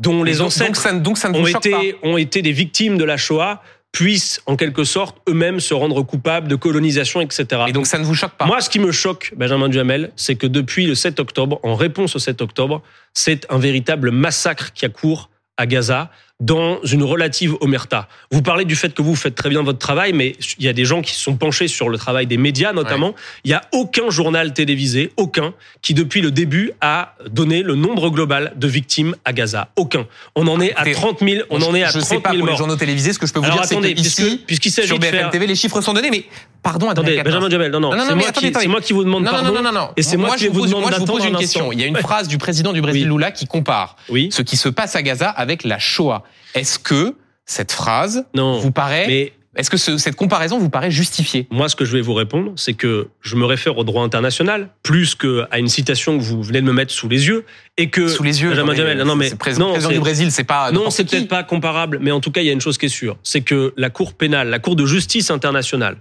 dont les donc, ancêtres donc ça, donc ça ne vous ont pas? été, ont été des victimes de la Shoah puissent en quelque sorte eux-mêmes se rendre coupables de colonisation, etc. Et donc ça ne vous choque pas? Moi, ce qui me choque, Benjamin Duhamel, c'est que depuis le 7 octobre, en réponse au 7 octobre, c'est un véritable massacre qui a cours à Gaza dans une relative omerta. Vous parlez du fait que vous faites très bien votre travail, mais il y a des gens qui se sont penchés sur le travail des médias notamment. Il n'y a aucun journal télévisé, aucun, qui depuis le début a donné le nombre global de victimes à Gaza. Aucun. On en est à Écoutez, 30 000, on en est à je 30 sais pas 000 pour les journaux télévisés, ce que je peux vous Alors dire, c'est que ici, puisqu'il s'agit sur de faire... TV, les chiffres sont donnés, mais pardon, Attendez. Benjamin Duhamel, non, non, Non, non, c'est moi, qui- moi vous demande Non, non, pardon. non, non, non. Et c'est moi, qui vous pose, demande moi, je vous pose une un question. Il y a une phrase du président du Brésil. Lula, qui compare ce qui se passe à Gaza avec la Shoah. Est-ce que cette phrase Non. vous paraît, Mais est-ce que ce- cette comparaison vous paraît justifiée? Moi, ce que je vais vous répondre, c'est que je me réfère au droit international plus qu'à une citation que vous venez de me mettre sous les yeux et que sous les yeux Benjamin non, mais c'est le président, non, président du Brésil, c'est pas non, c'est peut-être pas comparable, mais en tout cas, il y a une chose qui est sûre, c'est que la Cour pénale, la Cour de justice internationale,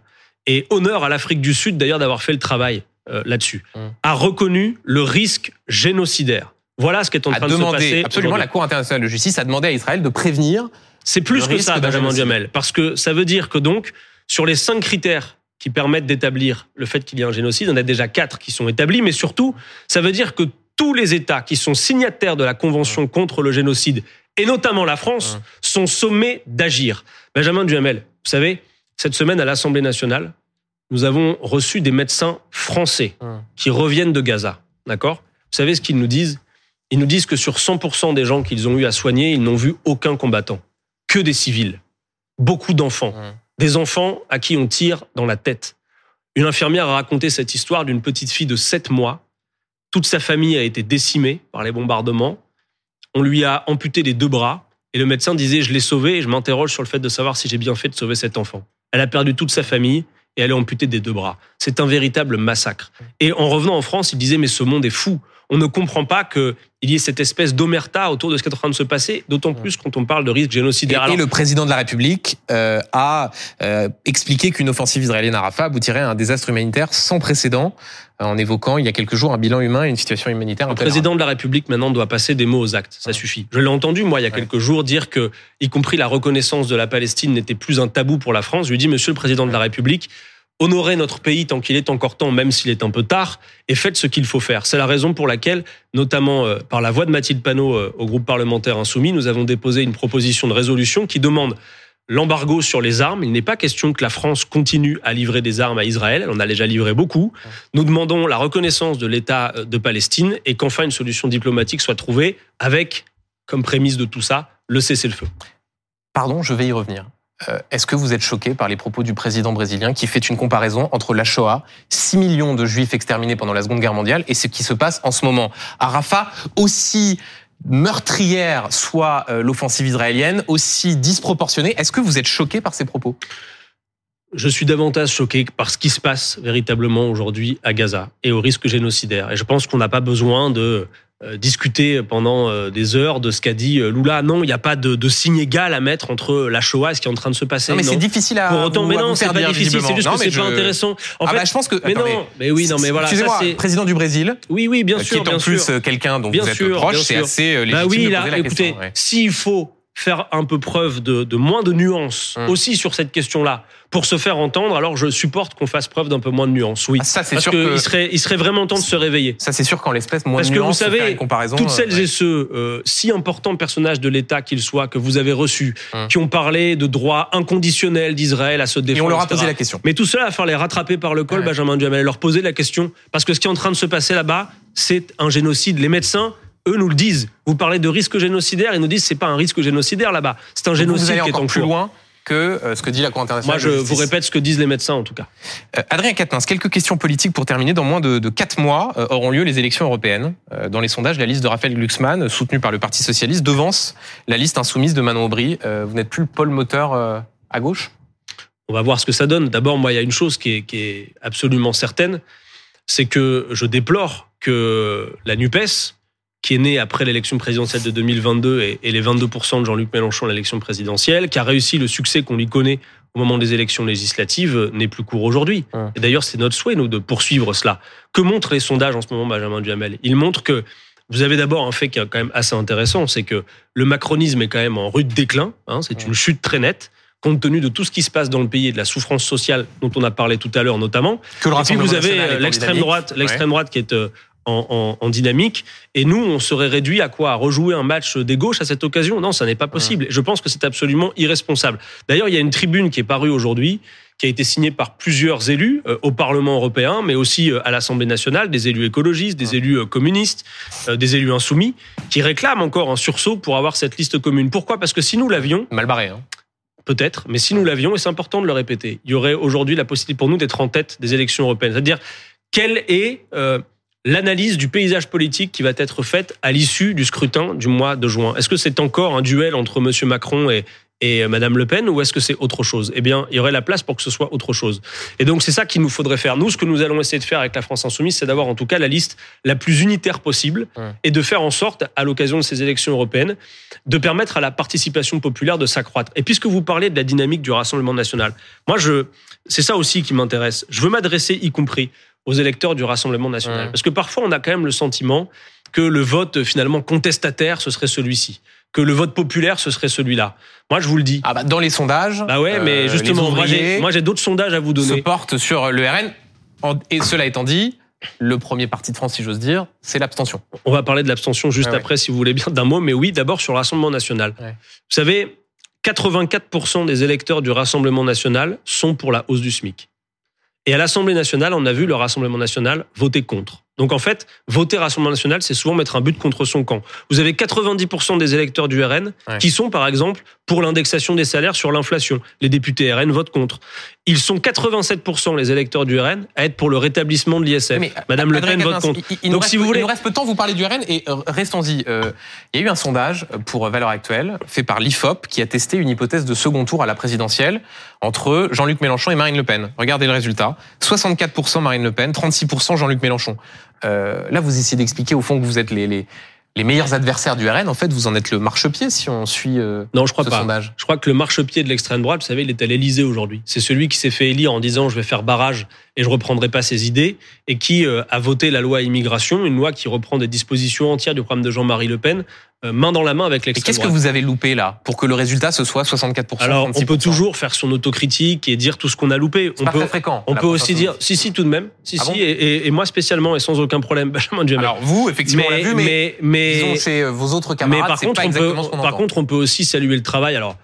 et honneur à l'Afrique du Sud d'ailleurs d'avoir fait le travail euh, là-dessus, Hum. a reconnu le risque génocidaire. Voilà ce qui est en train de se passer. absolument la Cour internationale de justice a demandé à Israël de prévenir C'est plus que ça, Benjamin. Duhamel, parce que ça veut dire que donc, sur les cinq critères qui permettent d'établir le fait qu'il y a un génocide, on a déjà quatre qui sont établis, mais surtout, ça veut dire que tous les États qui sont signataires de la Convention contre le génocide, et notamment la France, sont sommés d'agir. Benjamin Duhamel, vous savez, cette semaine à l'Assemblée nationale, nous avons reçu des médecins français qui reviennent de Gaza. D'accord? Vous savez ce qu'ils nous disent? Ils nous disent que sur 100% des gens qu'ils ont eu à soigner, ils n'ont vu aucun combattant. Que des civils. Beaucoup d'enfants. Mmh. Des enfants à qui on tire dans la tête. Une infirmière a raconté cette histoire d'une petite fille de 7 mois. Toute sa famille a été décimée par les bombardements. On lui a amputé les deux bras. Et le médecin disait, je l'ai sauvée et je m'interroge sur le fait de savoir si j'ai bien fait de sauver cet enfant. Elle a perdu toute sa famille et elle est amputée des deux bras. C'est un véritable massacre. Et en revenant en France, il disait, mais ce monde est fou. On ne comprend pas qu'il y ait cette espèce d'omerta autour de ce qui est en train de se passer, d'autant plus quand on parle de risque Et, génocidaire. et Alors, le président de la République euh, a euh, expliqué qu'une offensive israélienne à Rafah aboutirait à un désastre humanitaire sans précédent, en évoquant il y a quelques jours un bilan humain et une situation humanitaire Le président de la République maintenant doit passer des mots aux actes, ça suffit. Je l'ai entendu moi il y a Ouais. quelques jours dire que, y compris la reconnaissance de la Palestine n'était plus un tabou pour la France. Je lui dis, Monsieur le président de la République, honorez notre pays tant qu'il est encore temps, même s'il est un peu tard, et faites ce qu'il faut faire. C'est la raison pour laquelle, notamment euh, par la voix de Mathilde Panot euh, au groupe parlementaire insoumis, nous avons déposé une proposition de résolution qui demande l'embargo sur les armes. Il n'est pas question que la France continue à livrer des armes à Israël. Elle en a déjà livré beaucoup. Nous demandons la reconnaissance de l'État de Palestine et qu'enfin une solution diplomatique soit trouvée avec, comme prémisse de tout ça, le cessez-le-feu. Pardon, je vais y revenir. Euh, Est-ce que vous êtes choqué par les propos du président brésilien qui fait une comparaison entre la Shoah, 6 millions de juifs exterminés pendant la Seconde Guerre mondiale, et ce qui se passe en ce moment? À Rafah, aussi meurtrière soit euh, l'offensive israélienne, aussi disproportionnée Est-ce que vous êtes choqué par ces propos? Je suis davantage choqué par ce qui se passe véritablement aujourd'hui à Gaza et au risque génocidaire. Et je pense qu'on n'a pas besoin de discuter pendant euh, des heures de ce qu'a dit euh, Lula. Non, il n'y a pas de, de signe égal à mettre entre la Shoah et ce qui est en train de se passer. Non, mais c'est difficile à Pour autant, mais non, c'est pas difficile, c'est juste Non, que c'est pas intéressant. En ah fait, bah, je pense que. mais attendez. non, mais oui, non, mais voilà, Excusez-moi, c'est. président du Brésil, Oui, oui, bien euh, sûr, qui est en bien plus euh, quelqu'un dont Bien vous êtes sûr, proche, c'est assez euh, Bah légitime oui, de là, poser la écoutez, question. ouais. s'il faut faire un peu preuve de, de moins de nuances Hum. aussi sur cette question-là pour se faire entendre, alors je supporte qu'on fasse preuve d'un peu moins de nuances. Oui, Ah, ça, c'est parce sûr qu'il que serait, il serait vraiment temps de se réveiller. ça, c'est sûr qu'en l'espèce, moins Parce de que vous nuances, savez, faire une comparaison, Toutes euh, celles ouais. et ceux, euh, si importants personnages de l'État qu'ils soient, que vous avez reçus, Hum. qui ont parlé de droit inconditionnel d'Israël à se défendre, Et on leur a etc. posé la question. Mais tout cela, va falloir les rattraper par le col, Ouais. Benjamin Duhamel, leur poser la question. Parce que ce qui est en train de se passer là-bas, c'est un génocide. Les médecins, eux, nous le disent. Vous parlez de risque génocidaire, ils nous disent c'est pas un risque génocidaire là-bas, c'est un Donc, génocide vous allez qui est encore en plus cours. loin que euh, ce que dit la Cour internationale. Moi, je de vous répète ce que disent les médecins en tout cas. Euh, Adrien Quatennens, quelques questions politiques pour terminer. Dans moins de, de 4 mois euh, auront lieu les élections européennes. Euh, dans les sondages, la liste de Raphaël Glucksmann, soutenue par le Parti Socialiste, devance la liste insoumise de Manon Aubry. Vous n'êtes plus le pôle moteur à gauche? On va voir ce que ça donne. D'abord, moi, il y a une chose qui est, qui est absolument certaine, c'est que je déplore que la NUPES, qui est née après l'élection présidentielle de 2022 et, et les 22% de Jean-Luc Mélenchon à l'élection présidentielle, qui a réussi le succès qu'on lui connaît au moment des élections législatives, euh, n'est plus court aujourd'hui. Hum. Et d'ailleurs, c'est notre souhait, nous, de poursuivre cela. Que montrent les sondages en ce moment, Benjamin Duhamel? Ils montrent que vous avez d'abord un fait qui est quand même assez intéressant, c'est que le macronisme est quand même en rude déclin. hein, c'est une chute très nette, compte tenu de tout ce qui se passe dans le pays et de la souffrance sociale dont on a parlé tout à l'heure notamment. Que le Et puis vous avez euh, l'extrême droite, l'extrême droite qui est euh, en, en- en dynamique. Et nous, on serait réduit à quoi? À rejouer un match des gauches à cette occasion? Non, ça n'est pas possible. Je pense que c'est absolument irresponsable. D'ailleurs, il y a une tribune qui est parue aujourd'hui, qui a été signée par plusieurs élus euh, au Parlement européen, mais aussi euh, à l'Assemblée nationale, des élus écologistes, des élus euh, communistes, des élus insoumis, qui réclament encore un sursaut pour avoir cette liste commune. Pourquoi? Parce que si nous l'avions, Mal barré. Hein. peut-être, mais si nous l'avions, et c'est important de le répéter, il y aurait aujourd'hui la possibilité pour nous d'être en tête des élections européennes. C'est-à-dire, quelle est l'analyse du paysage politique qui va être faite à l'issue du scrutin du mois de juin Est-ce que c'est encore un duel entre M. Macron et, et Mme Le Pen ou est-ce que c'est autre chose? Eh bien, il y aurait la place pour que ce soit autre chose. Et donc, c'est ça qu'il nous faudrait faire. Nous, ce que nous allons essayer de faire avec la France Insoumise, c'est d'avoir en tout cas la liste la plus unitaire possible Ouais. et de faire en sorte, à l'occasion de ces élections européennes, de permettre à la participation populaire de s'accroître. Et puisque vous parlez de la dynamique du Rassemblement national, moi, je, c'est ça aussi qui m'intéresse. Je veux m'adresser, y compris aux électeurs du Rassemblement national. Mmh. Parce que parfois, on a quand même le sentiment que le vote, finalement, contestataire, ce serait celui-ci. Que le vote populaire, ce serait celui-là. Moi, je vous le dis. Ah bah, dans les sondages, Bah ouais, euh, mais les justement, moi, j'ai, d'autres sondages à vous se donner. portent sur le RN. Et cela étant dit, le premier parti de France, si j'ose dire, c'est l'abstention. On va parler de l'abstention juste Ah ouais. après, si vous voulez bien, d'un mot. Mais oui, d'abord sur le Rassemblement national. Ouais. Vous savez, 84% des électeurs du Rassemblement national sont pour la hausse du SMIC. Et à l'Assemblée nationale, on a vu le Rassemblement national voter contre. Donc en fait, voter Rassemblement national, c'est souvent mettre un but contre son camp. Vous avez 90% des électeurs du RN Ouais. qui sont, par exemple, pour l'indexation des salaires sur l'inflation. Les députés RN votent contre. Ils sont 87% les électeurs du RN à être pour le rétablissement de l'ISF. Mais, Madame Le Adrien Pen vote contre. il- Donc reste- si vous voulez, Il nous reste peu de temps, vous parlez du RN et euh, restons-y. Euh, il y a eu un sondage pour Valeurs Actuelles fait par l'IFOP qui a testé une hypothèse de second tour à la présidentielle entre Jean-Luc Mélenchon et Marine Le Pen. Regardez le résultat. 64% Marine Le Pen, 36% Jean-Luc Mélenchon. Euh, là, vous essayez d'expliquer au fond que vous êtes les, les, les meilleurs adversaires du RN. En fait, vous en êtes le marchepied si on suit euh, non, je crois ce pas. sondage. Je crois que le marchepied de l'extrême droite, vous savez, il est à l'Élysée aujourd'hui. C'est celui qui s'est fait élire en disant je vais faire barrage et je reprendrai pas ses idées et qui euh, a voté la loi immigration, une loi qui reprend des dispositions entières du programme de Jean-Marie Le Pen, euh, main dans la main avec l'extrême qu'est-ce que vous avez loupé là pour que le résultat ce soit 64% Alors, on 36%? peut toujours faire son autocritique et dire tout ce qu'on a loupé. On pas peut, très fréquent. on peut aussi dire si si tout de même, si Ah si bon? et, et- et moi spécialement et sans aucun problème, [LAUGHS] Benjamin Duhamel. Alors vous, effectivement, on l'a vu, mais, mais, mais- disons euh, vos autres Mais camarades, par c'est contre, pas on peut, par entend. contre, on peut aussi saluer le travail. Alors,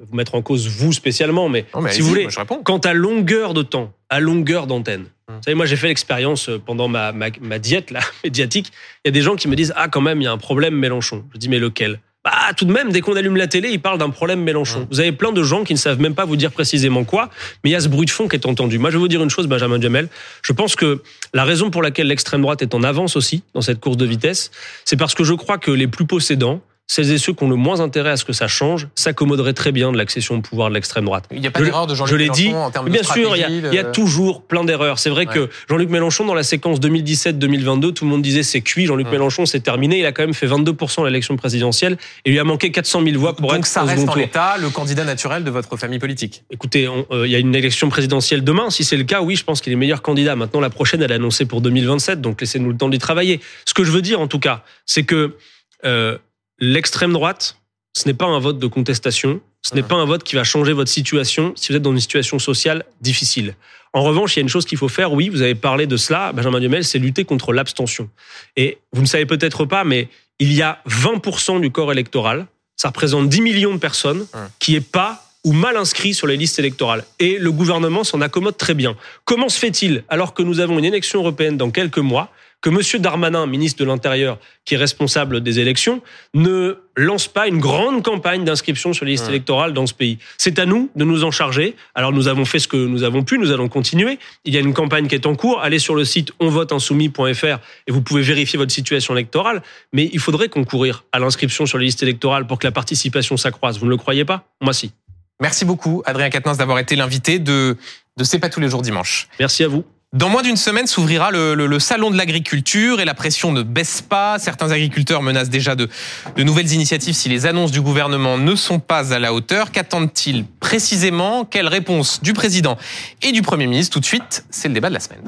vous mettre en cause vous spécialement, mais, Non, mais si vous voulez, moi, je réponds. quant à longueur de temps, à longueur d'antenne. Hum. Vous savez, moi, j'ai fait l'expérience euh, pendant ma, ma, ma diète là, [LAUGHS] médiatique. Il y a des gens qui me disent Ah, quand même, il y a un problème Mélenchon. Je dis Mais lequel? Bah, tout de même, dès qu'on allume la télé, ils parlent d'un problème Mélenchon. Hum. Vous avez plein de gens qui ne savent même pas vous dire précisément quoi, mais il y a ce bruit de fond qui est entendu. Moi, je vais vous dire une chose, Benjamin Duhamel. Je pense que la raison pour laquelle l'extrême droite est en avance aussi dans cette course de vitesse, c'est parce que je crois que les plus possédants, celles et ceux qui ont le moins intérêt à ce que ça change, s'accommoderaient très bien de l'accession au pouvoir de l'extrême droite. Il n'y a pas d'erreur de Jean-Luc Mélenchon dit. en termes de Bien sûr, il y a, stratégie, il y a de- toujours plein d'erreurs. C'est vrai Ouais. que Jean-Luc Mélenchon, dans la séquence 2017-2022, tout le monde disait c'est cuit. Jean-Luc Ouais. Mélenchon, c'est terminé. Il a quand même fait 22% à l'élection présidentielle et il lui a manqué 400 000 voix pour Donc être ça reste en l'état le candidat naturel de votre famille politique. Écoutez, euh, il y a une élection présidentielle demain. Si c'est le cas, oui, je pense qu'il est meilleur candidat. Maintenant, la prochaine, elle est annoncée pour 2027, donc laissez-nous le temps d'y travailler. Ce que je veux dire, en tout cas, c'est que euh, l'extrême droite, ce n'est pas un vote de contestation. Ce n'est Mhm. pas un vote qui va changer votre situation si vous êtes dans une situation sociale difficile. En revanche, il y a une chose qu'il faut faire. Oui, vous avez parlé de cela, Benjamin Duhamel, c'est lutter contre l'abstention. Et vous ne savez peut-être pas, mais il y a 20% du corps électoral, ça représente 10 millions de personnes, Mhm. qui est pas ou mal inscrits sur les listes électorales. Et le gouvernement s'en accommode très bien. Comment se fait-il, alors que nous avons une élection européenne dans quelques mois, que M. Darmanin, ministre de l'Intérieur, qui est responsable des élections, ne lance pas une grande campagne d'inscription sur les listes électorales dans ce pays? C'est à nous de nous en charger. Alors nous avons fait ce que nous avons pu, nous allons continuer. Il y a une campagne qui est en cours. Allez sur le site onvoteinsoumis.fr et vous pouvez vérifier votre situation électorale. Mais il faudrait concourir à l'inscription sur les listes électorales pour que la participation s'accroisse. Vous ne le croyez pas? Moi si. Merci beaucoup, Adrien Quatennens, d'avoir été l'invité de, de C'est pas tous les jours dimanche. Merci à vous. Dans moins d'une semaine s'ouvrira le, le, le, salon de l'agriculture et la pression ne baisse pas. Certains agriculteurs menacent déjà de, de nouvelles initiatives si les annonces du gouvernement ne sont pas à la hauteur. Qu'attendent-ils précisément? Quelle réponse du président et du Premier ministre? Tout de suite, c'est le débat de la semaine.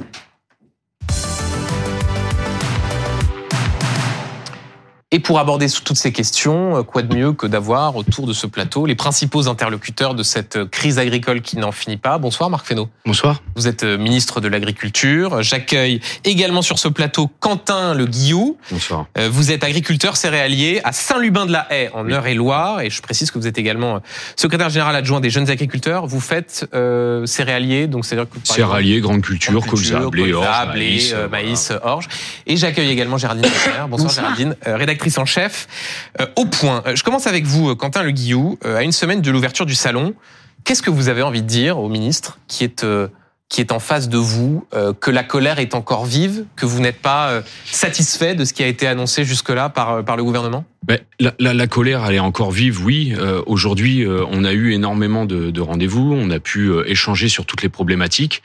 Et pour aborder toutes ces questions, quoi de mieux que d'avoir autour de ce plateau les principaux interlocuteurs de cette crise agricole qui n'en finit pas. Bonsoir Marc Fesneau. Bonsoir. Vous êtes ministre de l'Agriculture. J'accueille également sur ce plateau Quentin Le Guillou. Bonsoir. Vous êtes agriculteur céréalier à Saint-Lubin-de-la-Haye en Eure-et-Loire. Et je précise que vous êtes également secrétaire général adjoint des jeunes agriculteurs. Vous faites euh, céréalier, donc c'est-à-dire que... Céréalier, grande culture, grande culture colza, blé, orge, blé, maïs, euh, maïs voilà. orge. Et j'accueille également Géraldine Bonsoir, Bonsoir Géraldine, euh, en chef euh, au point. Je commence avec vous, Quentin Le Guillou. Euh, à une semaine de l'ouverture du salon, qu'est-ce que vous avez envie de dire au ministre qui est euh, qui est en face de vous, que la colère est encore vive, que vous n'êtes pas satisfait de ce qui a été annoncé jusque-là par, par le gouvernement? Ben, la, colère, elle est encore vive, oui. Euh, Aujourd'hui, euh, on a eu énormément de, de rendez-vous, on a pu euh, échanger sur toutes les problématiques.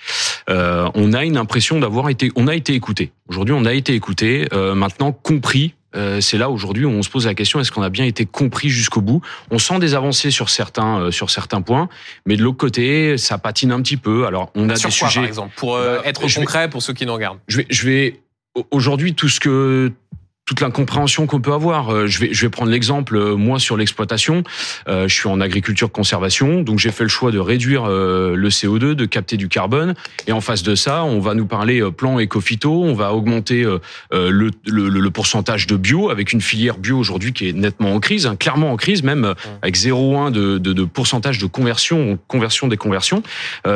on a une impression d'avoir été, on a été écouté. Aujourd'hui, on a été écouté, maintenant compris euh, c'est là aujourd'hui où on se pose la question est-ce qu'on a bien été compris jusqu'au bout? On sent des avancées sur certains euh, sur certains points, mais de l'autre côté, ça patine un petit peu. Alors on a sur des quoi, sujets par exemple? Pour euh, bah, être concret vais, pour ceux qui nous regardent. Je vais je vais aujourd'hui tout ce que toute l'incompréhension qu'on peut avoir. Euh, je vais, je vais prendre l'exemple, euh, moi, sur l'exploitation. Euh, je suis en agriculture conservation, donc j'ai fait le choix de réduire le CO2, de capter du carbone. Et en face de ça, on va nous parler plan éco-phyto, on va augmenter le, le, le, pourcentage de bio, avec une filière bio aujourd'hui qui est nettement en crise, hein, clairement en crise, même avec 0,1 de, de, de, pourcentage de conversion, conversion des conversions.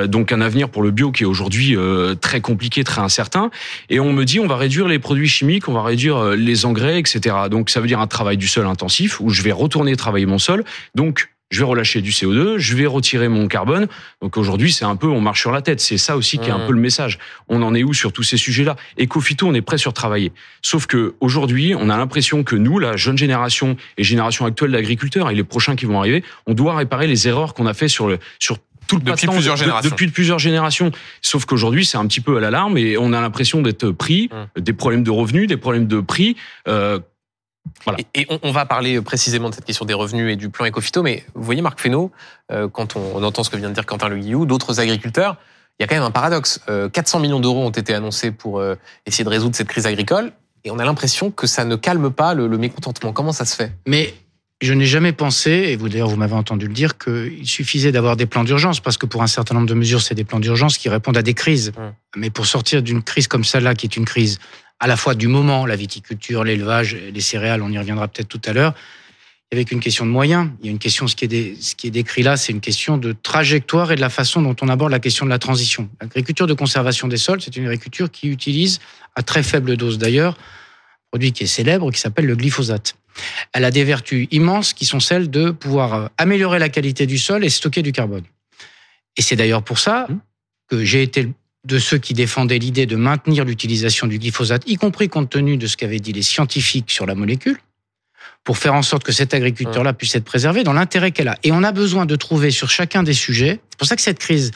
donc un avenir pour le bio qui est aujourd'hui très compliqué, très incertain. Et on me dit, on va réduire les produits chimiques, on va réduire les engrais, etc. Donc ça veut dire un travail du sol intensif où je vais retourner travailler mon sol. Donc je vais relâcher du CO2, je vais retirer mon carbone. Donc aujourd'hui, c'est un peu on marche sur la tête. C'est ça aussi qui est un peu le message. On en est où sur tous ces sujets-là? Ecofito, on est prêt sur travailler. Sauf que aujourd'hui, on a l'impression que nous, la jeune génération et génération actuelle d'agriculteurs et les prochains qui vont arriver, on doit réparer les erreurs qu'on a fait sur le sur tout le depuis plusieurs générations. depuis plusieurs générations. Sauf qu'aujourd'hui, c'est un petit peu à l'alarme et on a l'impression d'être pris, mmh. des problèmes de revenus, des problèmes de prix. Euh, voilà. Et, et on, on, va parler précisément de cette question des revenus et du plan Ecofito, mais vous voyez, Marc Fesneau, euh, quand on, on, entend ce que vient de dire Quentin Le Guillou, d'autres agriculteurs, il y a quand même un paradoxe. Euh, 400 millions d'euros ont été annoncés pour euh, essayer de résoudre cette crise agricole, et on a l'impression que ça ne calme pas le, le mécontentement. Comment ça se fait? Mais je n'ai jamais pensé, et vous d'ailleurs vous m'avez entendu le dire, qu'il suffisait d'avoir des plans d'urgence, parce que pour un certain nombre de mesures, c'est des plans d'urgence qui répondent à des crises. Mmh. Mais pour sortir d'une crise comme celle-là, qui est une crise à la fois du moment, la viticulture, l'élevage, les céréales, on y reviendra peut-être tout à l'heure, avait qu'une question de moyens. Il y a une question, ce qui est, des, ce qui est décrit là, c'est une question de trajectoire et de la façon dont on aborde la question de la transition. L'agriculture de conservation des sols, c'est une agriculture qui utilise, à très faible dose d'ailleurs, un produit qui est célèbre, qui s'appelle le glyphosate. Elle a des vertus immenses qui sont celles de pouvoir améliorer la qualité du sol et stocker du carbone. Et c'est d'ailleurs pour ça que j'ai été de ceux qui défendaient l'idée de maintenir l'utilisation du glyphosate, y compris compte tenu de ce qu'avaient dit les scientifiques sur la molécule, pour faire en sorte que cette agriculture-là puisse être préservée dans l'intérêt qu'elle a. Et on a besoin de trouver sur chacun des sujets, c'est pour ça que cette crise,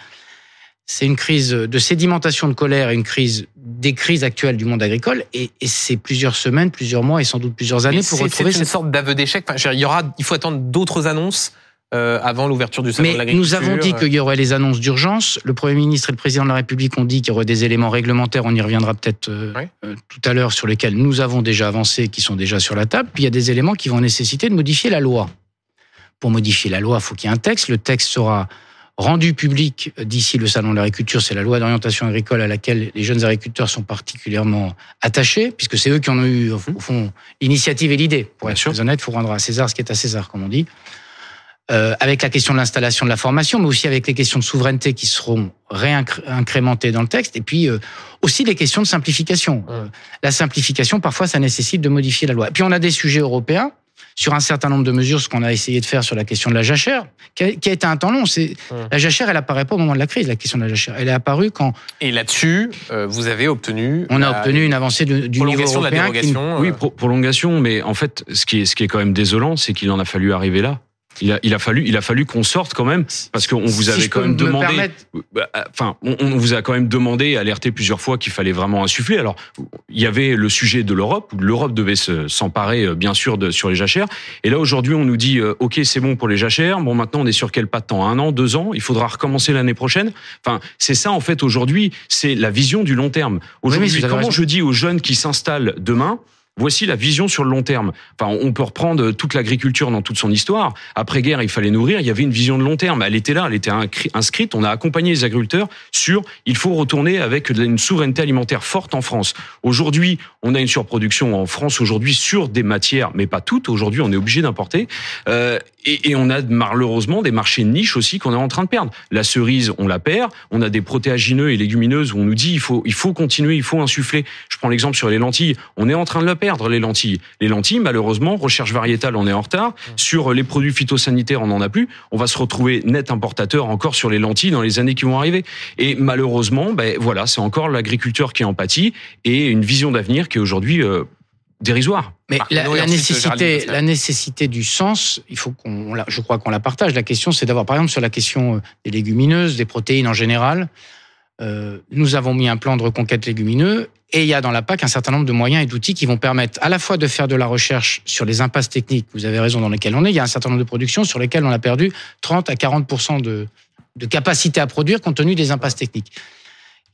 c'est une crise de sédimentation de colère et une crise des crises actuelles du monde agricole, et, et c'est plusieurs semaines, plusieurs mois et sans doute plusieurs années pour retrouver cette sorte d'aveu d'échec. Enfin, il y aura, il faut attendre d'autres annonces euh, avant l'ouverture du salon Mais de l'agriculture. nous avons dit qu'il y aurait les annonces d'urgence. Le Premier ministre et le Président de la République ont dit qu'il y aurait des éléments réglementaires. On y reviendra peut-être euh, oui. euh, tout à l'heure sur lesquels nous avons déjà avancé, qui sont déjà sur la table. Puis il y a des éléments qui vont nécessiter de modifier la loi. Pour modifier la loi, il faut qu'il y ait un texte. Le texte sera rendu public d'ici le salon de l'agriculture. C'est la loi d'orientation agricole à laquelle les jeunes agriculteurs sont particulièrement attachés, puisque c'est eux qui en ont eu, au fond, l'initiative et l'idée. Pour être honnête, il faut rendre à César ce qui est à César, comme on dit. euh, avec la question de l'installation de la formation, mais aussi avec les questions de souveraineté qui seront réincrémentées dans le texte, et puis euh, aussi les questions de simplification. Euh, la simplification, parfois, ça nécessite de modifier la loi. Et puis on a des sujets européens sur un certain nombre de mesures, ce qu'on a essayé de faire sur la question de la jachère, qui a, qui a été un temps long. C'est la jachère, elle apparaît pas au moment de la crise. La question de la jachère, elle est apparue quand. Et là-dessus, euh, vous avez obtenu. On a obtenu une avancée de, du niveau prolongation de la européen. qui- dérogation. Oui, euh, pro- prolongation, mais en fait, ce qui est, ce qui est quand même désolant, c'est qu'il en a fallu arriver là. Il a, il a fallu, il a fallu qu'on sorte quand même, parce qu'on vous Si avait quand même me demandé. permettre- Bah, Enfin, on, on vous a quand même demandé, alerté plusieurs fois qu'il fallait vraiment insuffler. Alors, il y avait le sujet de l'Europe, où l'Europe devait se- s'emparer, euh, bien sûr, de, sur les jachères. Et là, aujourd'hui, on nous dit, euh, OK, c'est bon pour les jachères. Bon, maintenant, on est sur quel pas de temps? Un an, deux ans? Il faudra recommencer l'année prochaine? Enfin, c'est ça, en fait, aujourd'hui, c'est la vision du long terme. Aujourd'hui, comment je dis aux jeunes qui s'installent demain, Voici la vision sur le long terme. Enfin, on peut reprendre toute l'agriculture dans toute son histoire. Après guerre, il fallait nourrir. Il y avait une vision de long terme. Elle était là, elle était inscrite. On a accompagné les agriculteurs sur il faut retourner avec une souveraineté alimentaire forte en France. Aujourd'hui, on a une surproduction en France aujourd'hui sur des matières, mais pas toutes. Aujourd'hui, on est obligé d'importer. Euh, et, et on a malheureusement des marchés de niche aussi qu'on est en train de perdre. La cerise, on la perd. On a des protéagineux et légumineuses où on nous dit il faut il faut continuer, il faut insuffler. Je prends l'exemple sur les lentilles. On est en train de la perdre les lentilles. Les lentilles, malheureusement, recherche variétale, on est en retard. Sur les produits phytosanitaires, on n'en a plus. On va se retrouver net importateur encore sur les lentilles dans les années qui vont arriver. Et malheureusement, ben voilà, c'est encore l'agriculteur qui en pâtit et une vision d'avenir qui est aujourd'hui euh, dérisoire. Mais la, la nécessité, Bessner. la nécessité du sens, il faut qu'on, je crois qu'on la partage. La question, c'est d'avoir, par exemple, sur la question euh, des légumineuses, des protéines en général, euh, nous avons mis un plan de reconquête légumineux et il y a dans la PAC un certain nombre de moyens et d'outils qui vont permettre à la fois de faire de la recherche sur les impasses techniques, vous avez raison, dans lesquelles on est. Il y a un certain nombre de productions sur lesquelles on a perdu 30 à 40 de, de capacité à produire compte tenu des impasses techniques.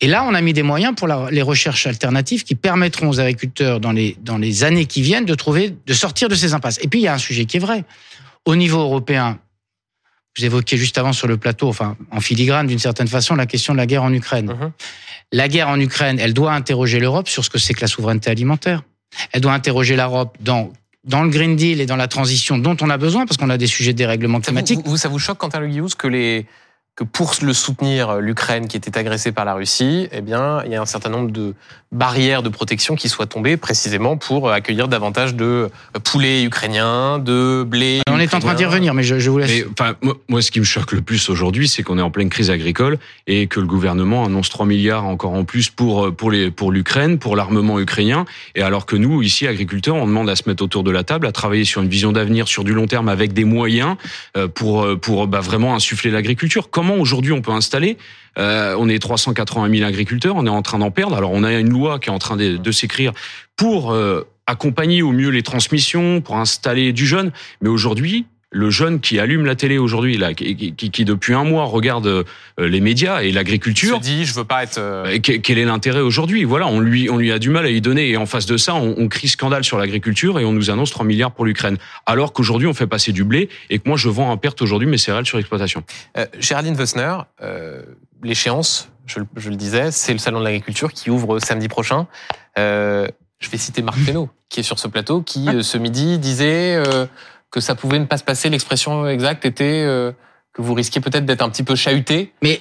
Et là, on a mis des moyens pour la- les recherches alternatives qui permettront aux agriculteurs dans les, dans les années qui viennent de trouver, de sortir de ces impasses. Et puis, il y a un sujet qui est vrai. Au niveau européen, vous évoquiez juste avant sur le plateau, enfin, en filigrane d'une certaine façon, la question de la guerre en Ukraine. Mhm. La guerre en Ukraine, elle doit interroger l'Europe sur ce que c'est que la souveraineté alimentaire. Elle doit interroger l'Europe dans, dans le Green Deal et dans la transition dont on a besoin, parce qu'on a des sujets de dérèglement Ça vous, climatique. vous- ça vous choque, Quentin Le que les que pour le soutenir l'Ukraine qui était agressée par la Russie, eh bien, il y a un certain nombre de barrières de protection qui soient tombées précisément pour accueillir davantage de poulets ukrainiens, de blé. On est en train d'y revenir, mais je, je vous laisse. Mais enfin, moi, moi, ce qui me choque le plus aujourd'hui, c'est qu'on est en pleine crise agricole et que le gouvernement annonce 3 milliards encore en plus pour euh, pour les pour l'Ukraine, pour l'armement ukrainien. Et alors que nous, ici, agriculteurs, on demande à se mettre autour de la table, à travailler sur une vision d'avenir, sur du long terme, avec des moyens euh, pour euh, pour bah, vraiment insuffler l'agriculture. Comment aujourd'hui on peut installer euh, on est 380 000 agriculteurs, on est en train d'en perdre. Alors on a une loi qui est en train de, de s'écrire pour euh, accompagner au mieux les transmissions, pour installer du jeune. Mais aujourd'hui, le jeune qui allume la télé aujourd'hui, là, qui, qui- qui depuis un mois regarde euh, les médias et l'agriculture, se dit, je veux pas être. euh, euh, que- quel est l'intérêt aujourd'hui? Voilà, on lui, on lui a du mal à y donner. Et en face de ça, on, on crie scandale sur l'agriculture et on nous annonce 3 milliards pour l'Ukraine. Alors qu'aujourd'hui, on fait passer du blé et que moi, je vends en perte aujourd'hui mes céréales sur exploitation. Euh, Géraldine Wessner, euh, l'échéance, je, le- je le disais, c'est le salon de l'agriculture qui ouvre samedi prochain. Euh, je vais citer Marc Fesneau, qui est sur ce plateau, qui euh, ce midi disait euh, que ça pouvait ne pas se passer. L'expression exacte était euh, que vous risquiez peut-être d'être un petit peu chahuté. Mais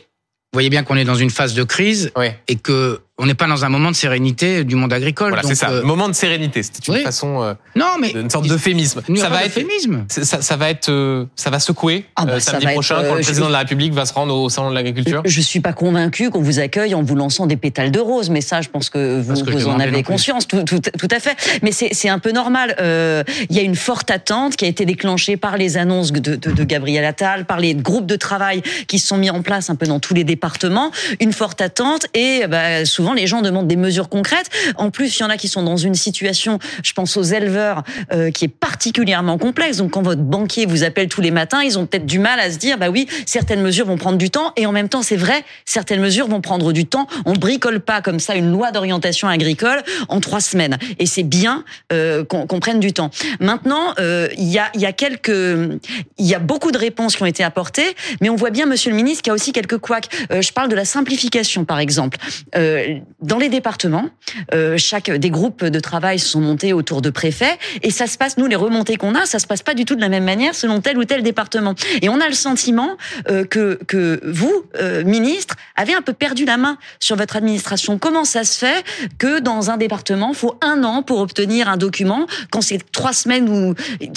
vous voyez bien qu'on est dans une phase de crise Ouais, et que on n'est pas dans un moment de sérénité du monde agricole. voilà, c'est ça. euh, Moment de sérénité. C'était une oui. façon, euh, non, mais une sorte d'euphémisme. Ça va être, ça, ça va être, euh, ça va secouer Ah bah, euh, ça samedi va prochain euh, quand le je- président de la République va se rendre au salon de l'agriculture. Je suis pas convaincu qu'on vous accueille en vous lançant des pétales de rose, mais ça, je pense que vous, que en avez conscience, tout, tout, tout à fait. Mais c'est un peu normal. Euh, Il y a une forte attente qui a été déclenchée par les annonces de, de, de Gabriel Attal, par les groupes de travail qui se sont mis en place un peu dans tous les départements. Une forte attente et bah, souvent les gens demandent des mesures concrètes. En plus, il y en a qui sont dans une situation, je pense aux éleveurs, euh, qui est particulièrement complexe. Donc quand votre banquier vous appelle tous les matins, ils ont peut-être du mal à se dire, bah oui, certaines mesures vont prendre du temps. Et en même temps, c'est vrai, certaines mesures vont prendre du temps. On bricole pas comme ça une loi d'orientation agricole en trois semaines. Et c'est bien euh, qu'on qu'on prenne du temps. Maintenant, euh, il y a, y a quelques, il y a beaucoup de réponses qui ont été apportées, mais on voit bien, Monsieur le Ministre, qu'il y a aussi quelques couacs. Euh, je parle de la simplification, par exemple. Euh, dans les départements, euh, chaque des groupes de travail sont montés autour de préfets et ça se passe. Nous, les remontées qu'on a, ça se passe pas du tout de la même manière selon tel ou tel département. Et on a le sentiment euh, que que vous, euh, ministre, avez un peu perdu la main sur votre administration. Comment ça se fait que dans un département, faut un an pour obtenir un document quand c'est trois semaines ou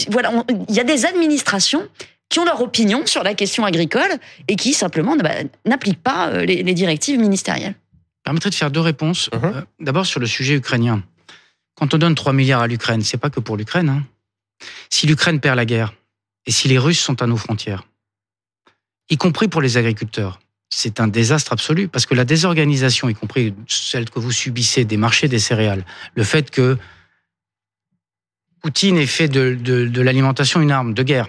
voilà, il y a des administrations qui ont leur opinion sur la question agricole et qui simplement bah, n'appliquent pas euh, les, directives ministérielles. Permettrait de faire deux réponses. Mhm. Euh, d'abord sur le sujet ukrainien. Quand on donne 3 milliards à l'Ukraine, c'est pas que pour l'Ukraine. Hein. Si l'Ukraine perd la guerre et si les Russes sont à nos frontières, y compris pour les agriculteurs, c'est un désastre absolu parce que la désorganisation, y compris celle que vous subissez des marchés des céréales, le fait que Poutine ait fait de, de l'alimentation une arme de guerre,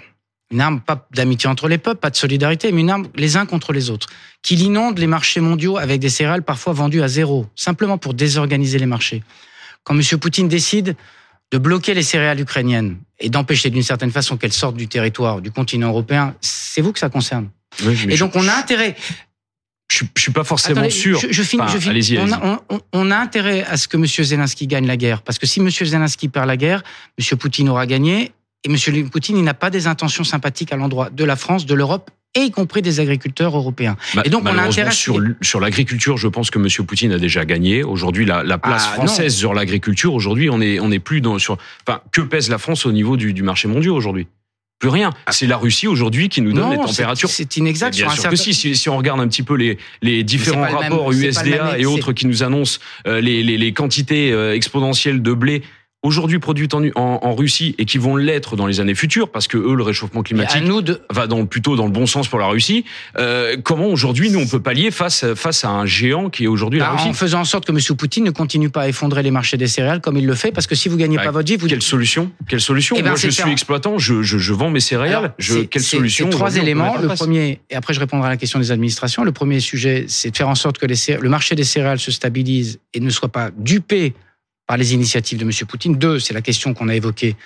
une arme pas d'amitié entre les peuples, pas de solidarité, mais une arme les uns contre les autres, qu'il inonde les marchés mondiaux avec des céréales parfois vendues à zéro, simplement pour désorganiser les marchés. Quand M. Poutine décide de bloquer les céréales ukrainiennes et d'empêcher d'une certaine façon qu'elles sortent du territoire du continent européen, c'est vous que ça concerne. et donc on a intérêt. Je, je suis pas forcément sûr. Je, finis. je On, a, on, a, intérêt à ce que M. Zelensky gagne la guerre, parce que si M. Zelensky perd la guerre, M. Poutine aura gagné, et M. Poutine, il n'a pas des intentions sympathiques à l'endroit de la France, de l'Europe et y compris des agriculteurs européens. Bah, et donc on a intérêt sur sur l'agriculture, je pense que M. Poutine a déjà gagné. Aujourd'hui, la, la, place ah, française sur l'agriculture, aujourd'hui, on est on est plus dans sur. Enfin, que pèse la France au niveau du, du marché mondial aujourd'hui? Plus rien. Ah. C'est la Russie aujourd'hui qui nous donne les températures. C'est inexact. Bien sûr que si, si, on regarde un petit peu les, les différents rapports USDA et autres qui nous annoncent euh, les, les, les, quantités euh, exponentielles de blé aujourd'hui produites en, en, Russie et qui vont l'être dans les années futures parce que eux le réchauffement climatique va dans plutôt dans le bon sens pour la Russie. Euh, comment aujourd'hui nous on peut pallier face face à un géant qui est aujourd'hui la bah, Russie? En faisant en sorte que M. Poutine ne continue pas à effondrer les marchés des céréales comme il le fait parce que si vous gagnez pas votre vie, vous quelle solution? Quelle solution? Eh ben, Moi je suis exploitant, je, je, je, vends mes céréales. je, quelle solution Trois éléments. Le premier et après je répondrai à la question des administrations. Le premier sujet c'est de faire en sorte que les, le marché des céréales se stabilise et ne soit pas dupé par les initiatives de M. Poutine. Deux, c'est la question qu'on a évoquée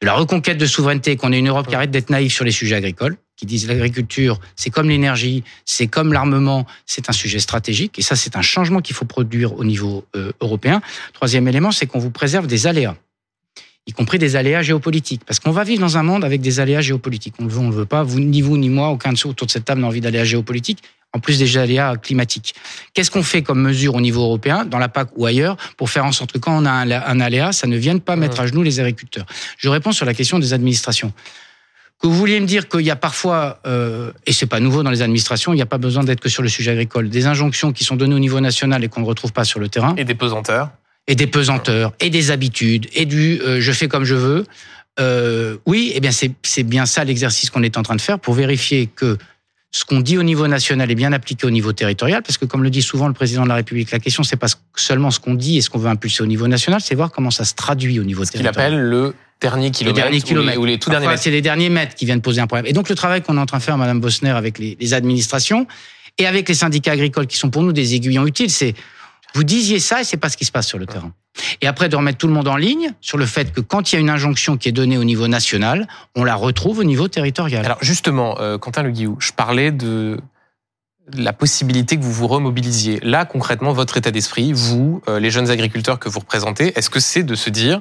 de la reconquête de souveraineté, qu'on ait une Europe qui arrête d'être naïve sur les sujets agricoles, qui disent l'agriculture, c'est comme l'énergie, c'est comme l'armement, c'est un sujet stratégique. Et ça, c'est un changement qu'il faut produire au niveau euh, européen. Troisième élément, c'est qu'on vous préserve des aléas y compris des aléas géopolitiques. Parce qu'on va vivre dans un monde avec des aléas géopolitiques. On le veut, on le veut pas. Vous, ni vous, ni moi, aucun de ceux autour de cette table n'a envie d'aléas géopolitiques en plus des aléas climatiques. Qu'est-ce qu'on fait comme mesure au niveau européen, dans la PAC ou ailleurs, pour faire en sorte que quand on a un, aléa, ça ne vienne pas mettre à genoux les agriculteurs? Je réponds sur la question des administrations. Que vous vouliez me dire qu'il y a parfois, euh, et c'est pas nouveau dans les administrations, il n'y a pas besoin d'être que sur le sujet agricole, des injonctions qui sont données au niveau national et qu'on ne retrouve pas sur le terrain. Et des pesanteurs. Et des pesanteurs, et des habitudes, et du euh, je fais comme je veux. Euh, oui, eh bien c'est bien ça l'exercice qu'on est en train de faire pour vérifier que ce qu'on dit au niveau national est bien appliqué au niveau territorial, parce que comme le dit souvent le président de la République, la question c'est pas seulement ce qu'on dit et ce qu'on veut impulser au niveau national, c'est voir comment ça se traduit au niveau ce territorial. Ce qu'il appelle le dernier kilomètre, le dernier kilomètre. Ou, les, tout derniers mètres. C'est les derniers mètres qui viennent poser un problème. Et donc le travail qu'on est en train de faire, Madame Bosner, avec les, les administrations et avec les syndicats agricoles qui sont pour nous des aiguillons utiles, c'est vous disiez ça et c'est pas ce qui se passe sur le terrain. Et après de remettre tout le monde en ligne sur le fait que quand il y a une injonction qui est donnée au niveau national, on la retrouve au niveau territorial. Alors justement, euh, Quentin Le Guillou, je parlais de la possibilité que vous vous remobilisiez. Là, concrètement, votre état d'esprit, vous, euh, les jeunes agriculteurs que vous représentez, est-ce que c'est de se dire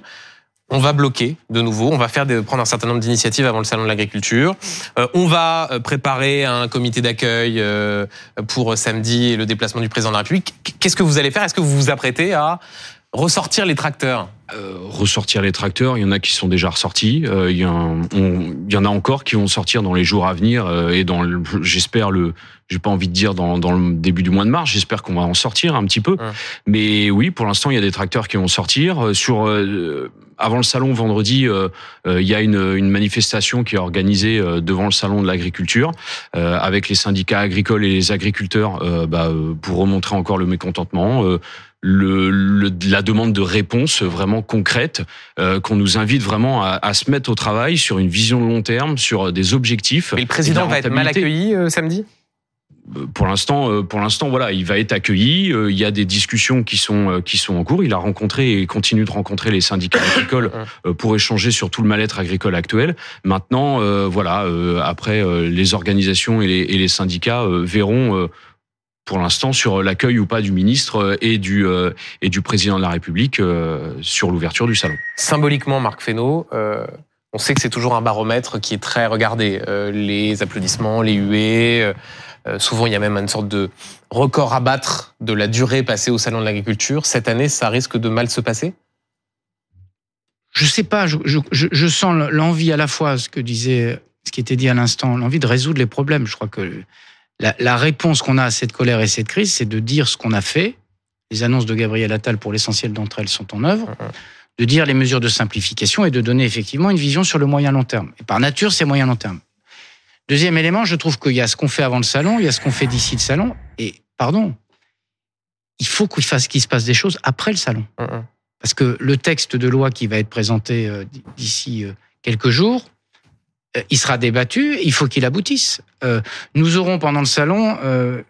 on va bloquer de nouveau, on va faire prendre un certain nombre d'initiatives avant le salon de l'agriculture. Euh, on va euh, préparer un comité d'accueil euh, pour samedi et le déplacement du président de la République. Qu'est-ce que vous allez faire? Est-ce que vous vous apprêtez à ressortir les tracteurs? Ressortir les tracteurs, il y en a qui sont déjà ressortis, il, y en, il y en a encore qui vont sortir dans les jours à venir et dans j'espère le j'ai pas envie de dire dans, dans, le début du mois de mars. J'espère qu'on va en sortir un petit peu. Mais oui, pour l'instant, il y a des tracteurs qui vont sortir. Sur avant le salon vendredi, euh, euh, il y a une, une, manifestation qui est organisée euh, devant le salon de l'agriculture avec les syndicats agricoles et les agriculteurs bah, pour remontrer encore le mécontentement. Le, le, la demande de réponse vraiment concrète, qu'on nous invite vraiment à, à, se mettre au travail sur une vision de long terme, sur des objectifs. Mais le président va être mal accueilli samedi? Pour l'instant, euh, pour l'instant, voilà, il va être accueilli. Euh, il y a des discussions qui sont euh, qui sont en cours. Il a rencontré et continue de rencontrer les syndicats agricoles [COUGHS] pour échanger sur tout le mal-être agricole actuel. Maintenant, voilà, après les organisations et les, et les syndicats verront pour l'instant sur l'accueil ou pas du ministre et du et du président de la République sur l'ouverture du salon. Symboliquement, Marc Fesneau, on sait que c'est toujours un baromètre qui est très regardé. les applaudissements, les huées. Souvent, il y a même une sorte de record à battre de la durée passée au salon de l'agriculture. Cette année, ça risque de mal se passer? Je sais pas, je, je, je sens l'envie à la fois, ce que disait, ce qui était dit à l'instant, l'envie de résoudre les problèmes. Je crois que la, la réponse qu'on a à cette colère et cette crise, c'est de dire ce qu'on a fait. Les annonces de Gabriel Attal, pour l'essentiel d'entre elles, sont en œuvre. De dire les mesures de simplification et de donner effectivement une vision sur le moyen long terme. Et par nature, c'est moyen long terme. Deuxième élément, je trouve qu'il y a ce qu'on fait avant le salon, il y a ce qu'on fait d'ici le salon. Et, pardon, il faut qu'il fasse qu'il se passe des choses après le salon. Parce que le texte de loi qui va être présenté euh, d'ici euh, quelques jours, euh, il sera débattu, il faut qu'il aboutisse. Nous aurons pendant le salon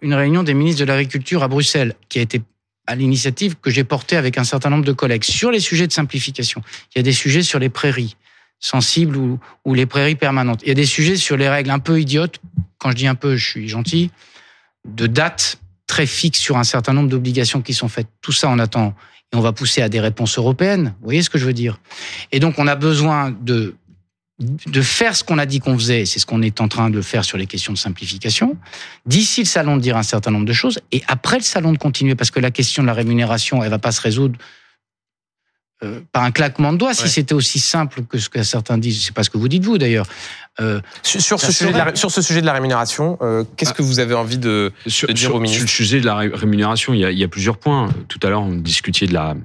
une réunion des ministres de l'Agriculture à Bruxelles, qui a été à l'initiative que j'ai portée avec un certain nombre de collègues sur les sujets de simplification. Il y a des sujets sur les prairies sensibles ou, les prairies permanentes. Il y a des sujets sur les règles un peu idiotes, quand je dis un peu, je suis gentil, de dates très fixes sur un certain nombre d'obligations qui sont faites. Tout ça, on attend et on va pousser à des réponses européennes. Vous voyez ce que je veux dire? Et donc, on a besoin de de faire ce qu'on a dit qu'on faisait, c'est ce qu'on est en train de faire sur les questions de simplification. D'ici le salon de dire un certain nombre de choses, et après le salon de continuer, parce que la question de la rémunération, elle va pas se résoudre euh, par un claquement de doigts. Si c'était aussi simple que ce que certains disent, c'est pas ce que vous dites vous d'ailleurs. Euh, sur, ce sujet de la, sur, ce sujet de la, rémunération, euh, qu'est-ce que vous avez envie de, sur, de dire au ministre Sur le sujet de la rémunération, il y a, il y a plusieurs points. Tout à l'heure, on discutait de la,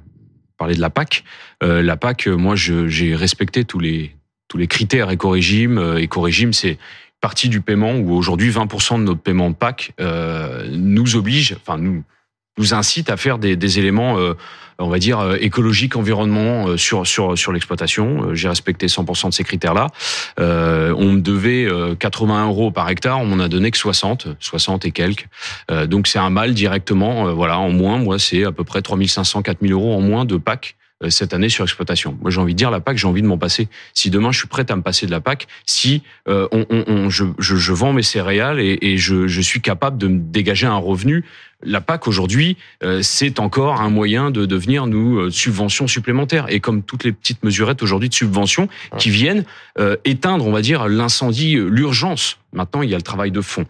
parler de la PAC. Euh, la PAC, moi, j'ai respecté tous les tous les critères éco-régime. Éco-régime, c'est partie du paiement où aujourd'hui 20% de notre paiement de PAC euh, nous oblige, enfin nous nous incite à faire des, des éléments on va dire euh, écologique, environnement euh, sur sur sur l'exploitation. Euh, j'ai respecté 100% de ces critères-là. on me devait 80 euros par hectare, on m'en a donné que 60, 60 et quelques. donc c'est un mal directement. voilà, en moins, moi c'est à peu près 3500, 4000 euros en moins de PAC cette année sur exploitation. Moi, j'ai envie de dire la PAC, j'ai envie de m'en passer. Si demain je suis prêt à me passer de la PAC, si on, on, je, je, je, vends mes céréales et, et je, je, suis capable de me dégager un revenu la PAC aujourd'hui, euh, c'est encore un moyen de devenir nous euh, subventions supplémentaires. Et comme toutes les petites mesurettes aujourd'hui de subventions qui viennent euh, éteindre, on va dire, l'incendie, l'urgence. Maintenant, il y a le travail de fond.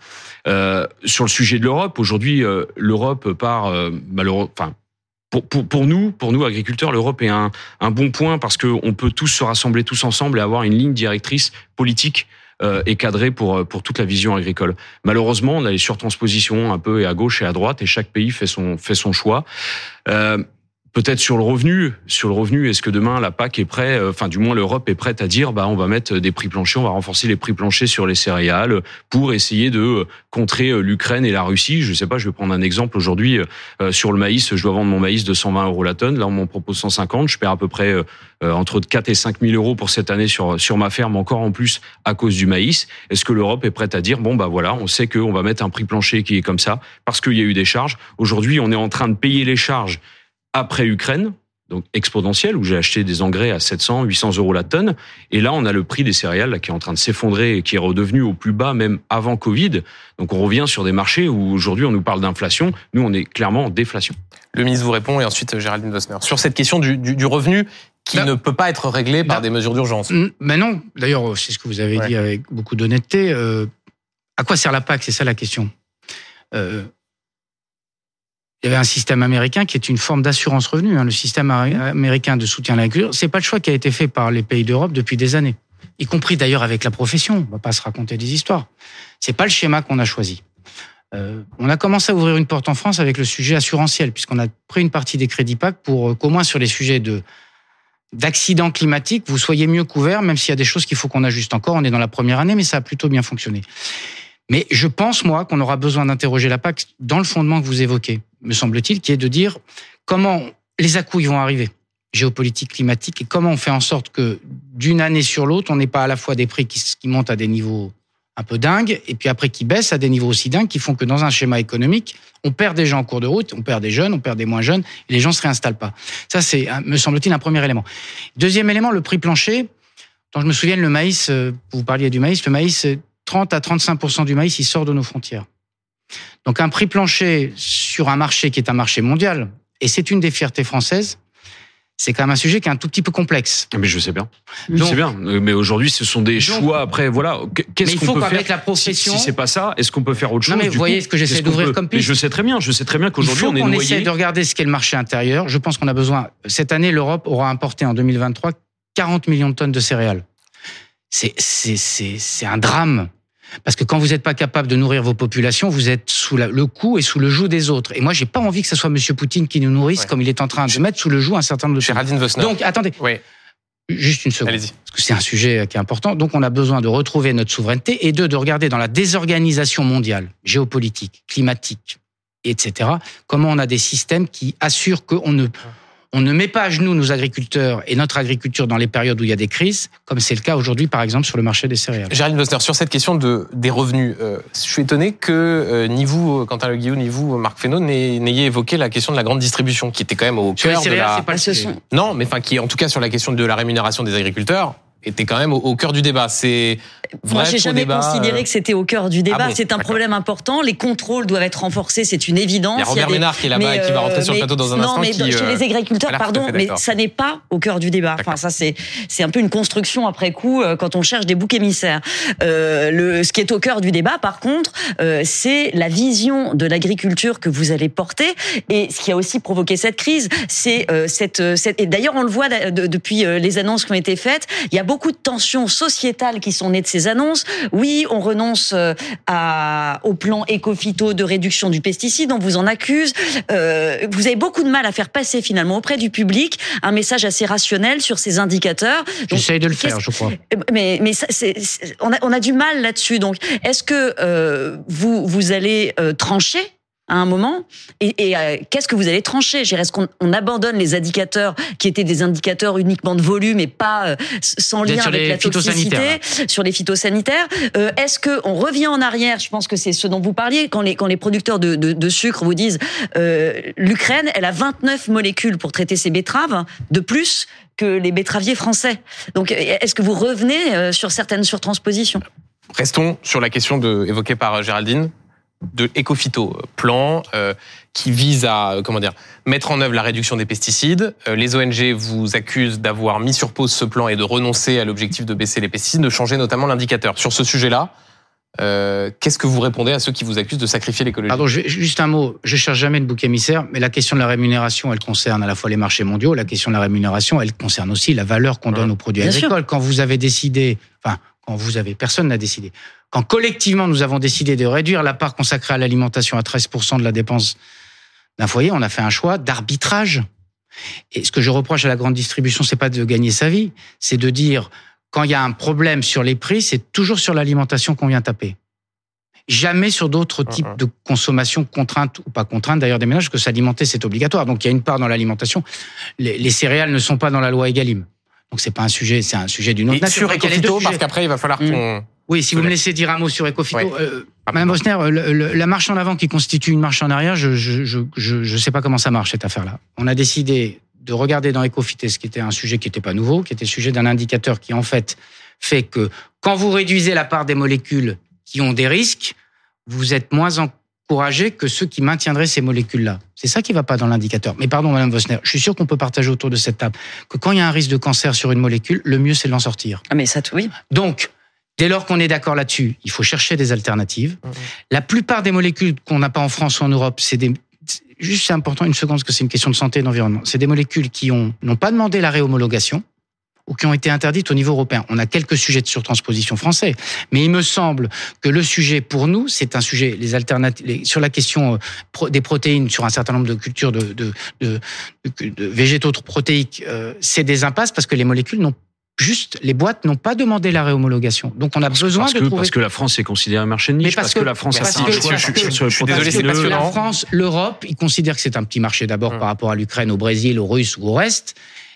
sur le sujet de l'Europe, aujourd'hui, l'Europe part malheureusement, enfin, pour, pour, pour, nous, pour nous agriculteurs, l'Europe est un, un bon point parce qu'on peut tous se rassembler tous ensemble et avoir une ligne directrice politique euh, est cadré pour euh, pour toute la vision agricole. Malheureusement, on a les surtranspositions un peu et à gauche et à droite, et chaque pays fait son fait son choix. Euh, peut-être sur le revenu, sur le revenu, est-ce que demain la PAC est prête, euh, enfin du moins l'Europe est prête à dire, bah on va mettre des prix planchers, on va renforcer les prix planchers sur les céréales pour essayer de euh, contrer euh, l'Ukraine et la Russie. Je sais pas, je vais prendre un exemple aujourd'hui sur le maïs, je dois vendre mon maïs de 120 euros la tonne, là on m'en propose 150, je perds à peu près entre 4 et 5 000 euros pour cette année sur sur ma ferme encore en plus à cause du maïs. Est-ce que l'Europe est prête à dire bon bah voilà, on sait qu'on va mettre un prix plancher qui est comme ça parce qu'il y a eu des charges. Aujourd'hui, on est en train de payer les charges après Ukraine, donc exponentielle, où j'ai acheté des engrais à 700, 800 euros la tonne. Et là, on a le prix des céréales là, qui est en train de s'effondrer et qui est redevenu au plus bas même avant Covid. Donc on revient sur des marchés où aujourd'hui on nous parle d'inflation. Nous, on est clairement en déflation. Le ministre vous répond et ensuite Géraldine Vosner. Sur cette question du, du, revenu qui bah, ne peut pas être réglé par des mesures d'urgence. Mais non, d'ailleurs, c'est ce que vous avez dit avec beaucoup d'honnêteté. Euh, à quoi sert la PAC? C'est ça la question. Euh, il y avait un système américain qui est une forme d'assurance revenu. Hein. Le système américain de soutien à l'agriculture, c'est pas le choix qui a été fait par les pays d'Europe depuis des années, y compris d'ailleurs avec la profession. On va pas se raconter des histoires. C'est pas le schéma qu'on a choisi. Euh, on a commencé à ouvrir une porte en France avec le sujet assurantiel, puisqu'on a pris une partie des crédits PAC pour euh, qu'au moins sur les sujets de d'accidents climatiques, vous soyez mieux couverts, même s'il y a des choses qu'il faut qu'on ajuste encore. On est dans la première année, mais ça a plutôt bien fonctionné. Mais je pense, moi, qu'on aura besoin d'interroger la PAC dans le fondement que vous évoquez, me semble-t-il, qui est de dire comment les à vont arriver, géopolitique, climatique, et comment on fait en sorte que d'une année sur l'autre, on n'ait pas à la fois des prix qui, montent à des niveaux un peu dingues, et puis après qui baissent à des niveaux aussi dingues qui font que dans un schéma économique, on perd des gens en cours de route, on perd des jeunes, on perd des moins jeunes, et les gens se réinstallent pas. Ça, c'est, me semble-t-il, un premier élément. Deuxième élément, le prix plancher. Dont je me souviens, le maïs, euh, vous parliez du maïs, le maïs, 30 à 35 du maïs, il sort de nos frontières. Donc un prix plancher sur un marché qui est un marché mondial, et c'est une des fiertés françaises, c'est quand même un sujet qui est un tout petit peu complexe. Mais je sais bien. Je sais bien. Euh, Mais aujourd'hui, ce sont des Donc- choix. Après, voilà. Mais Qu'est-ce il qu'on faut peut faire qu'avec la Si, profession, si c'est pas ça, est-ce qu'on peut faire autre chose Non, mais vous voyez coup ce que j'essaie d'ouvrir comme Mais piste je sais très bien. Je sais très bien qu'aujourd'hui, on est qu'on noyé. essaye de regarder ce qu'est le marché intérieur. Je pense qu'on a besoin. Cette année, l'Europe aura importé en 2023 40 millions de tonnes de céréales. C'est un drame. Parce que quand vous n'êtes pas capable de nourrir vos populations, vous êtes sous la- le coup et sous le joug des autres. Et moi, j'ai pas envie que ce soit Monsieur Poutine qui nous nourrisse Ouais. comme il est en train de mettre sous le joug un certain nombre de choses. Donc, attendez, oui, juste une seconde allez-y. parce que c'est un sujet qui est important. Donc, on a besoin de retrouver notre souveraineté et de, de regarder dans la désorganisation mondiale, géopolitique, climatique, etc., comment on a des systèmes qui assurent qu'on ne, on ne met pas à genoux nos agriculteurs et notre agriculture dans les périodes où il y a des crises, comme c'est le cas aujourd'hui, par exemple, sur le marché des céréales. Géraldine Vosner, sur cette question de, des revenus, euh, je suis étonné que euh, ni vous, Quentin Le Guillaume, ni vous, Marc Fesneau, n'ayez n'ayez évoqué la question de la grande distribution, qui était quand même au Sur les cœur de céréales, la... c'est pas le Ah, Non, mais enfin, qui, en tout cas, sur la question de la rémunération des agriculteurs, était quand même au, au cœur du débat. C'est Moi, j'ai jamais débat, considéré euh, que c'était au cœur du débat. Ah bon, c'est un problème important. Les contrôles doivent être renforcés, c'est une évidence. Il y a Robert des- Ménard qui est là-bas mais, et qui va rentrer euh, sur le mais- plateau dans un non, instant. mais qui, chez euh, les agriculteurs, a pardon, mais ça n'est pas au cœur du débat. Enfin, ça c'est c'est un peu une construction après coup euh, quand on cherche des boucs émissaires. Euh, le, ce qui est au cœur du débat, par contre, euh, c'est la vision de l'agriculture que vous allez porter et ce qui a aussi provoqué cette crise, c'est euh, cette, cette et d'ailleurs on le voit de- de- depuis les annonces qui ont été faites, il y a beaucoup de tensions sociétales qui sont nées de ces annonces. Oui, on renonce euh, à, au plan éco-phyto de réduction du pesticide, on vous en accuse. Euh, vous avez beaucoup de mal à faire passer finalement auprès du public un message assez rationnel sur ces indicateurs. J'essaye de le faire, je crois. mais mais ça, c'est- on, a, on a du mal là-dessus. Donc, est-ce que euh, vous vous allez euh, trancher à un moment. Et, et, euh, qu'est-ce que vous allez trancher Est-ce qu'on on abandonne les indicateurs qui étaient des indicateurs uniquement de volume et pas euh, sans lien avec la toxicité? phytosanitaires, sur les phytosanitaires. Euh, Est-ce que on revient en arrière? Je pense que c'est ce dont vous parliez quand les quand les producteurs de, de, de sucre vous disent euh, l'Ukraine, elle a 29 molécules pour traiter ses betteraves de plus que les betteraviers français. Donc, est-ce que vous revenez euh, sur certaines surtranspositions? Restons sur la question de, évoquée par Géraldine de Ecofito, euh, plan euh, qui vise à euh, comment dire mettre en œuvre la réduction des pesticides. Euh, les ONG vous accusent d'avoir mis sur pause ce plan et de renoncer à l'objectif de baisser les pesticides, de changer notamment l'indicateur. Sur ce sujet-là, euh, qu'est-ce que vous répondez à ceux qui vous accusent de sacrifier l'écologie? Pardon, je juste un mot. Je cherche jamais de bouc émissaire, mais la question de la rémunération, elle concerne à la fois les marchés mondiaux. La question de la rémunération, elle concerne aussi la valeur qu'on donne aux produits Bien agricoles. Quand vous avez décidé, enfin, quand vous avez, personne n'a décidé. Quand collectivement nous avons décidé de réduire la part consacrée à l'alimentation à 13% de la dépense d'un foyer, on a fait un choix d'arbitrage. Et ce que je reproche à la grande distribution, c'est pas de gagner sa vie, c'est de dire quand il y a un problème sur les prix, c'est toujours sur l'alimentation qu'on vient taper. Jamais sur d'autres types Mhm. de consommation contrainte ou pas contrainte d'ailleurs des ménages, que s'alimenter c'est obligatoire. Donc il y a une part dans l'alimentation. Les, les céréales ne sont pas dans la loi Egalim. Donc c'est pas un sujet, c'est un sujet d'une autre Et nature. sur Ecofito, parce qu'après il va falloir Mm. qu'on Oui, si vous me laissez dire un mot sur Ecofito, Ouais. euh, Madame Bosner, le- le- la marche en avant qui constitue une marche en arrière, je je je je, je sais pas comment ça marche cette affaire-là. On a décidé de regarder dans Ecofité ce qui était un sujet qui n'était pas nouveau, qui était le sujet d'un indicateur qui en fait fait que quand vous réduisez la part des molécules qui ont des risques, vous êtes moins encouragé que ceux qui maintiendraient ces molécules-là. C'est ça qui va pas dans l'indicateur. Mais pardon, Madame Bosner, je suis sûr qu'on peut partager autour de cette table que quand il y a un risque de cancer sur une molécule, le mieux c'est de l'en sortir. Ah, mais ça, oui. Donc, dès lors qu'on est d'accord là-dessus, il faut chercher des alternatives. Mhm. La plupart des molécules qu'on n'a pas en France ou en Europe, c'est des juste c'est important une seconde parce que c'est une question de santé et d'environnement. C'est des molécules qui ont n'ont pas demandé la réhomologation ou qui ont été interdites au niveau européen. On a quelques sujets de surtransposition français, mais il me semble que le sujet pour nous, c'est un sujet les alternatives les- sur la question euh, des protéines sur un certain nombre de cultures de, de, de, de- végétaux protéiques, euh, c'est des impasses parce que les molécules n'ont juste les boîtes n'ont pas demandé la réhomologation. Donc on a besoin Parce de que, trouver parce que la France est considérée un marché de niche, Mais parce parce, que, que- la France a parce fait un que- choix parce que- je suis désolé, c'est protectionnisme. passionnant. la France, l'Europe, ils considèrent que c'est un petit marché d'abord Hum. par rapport à l'Ukraine, au Brésil, aux Russes ou au reste,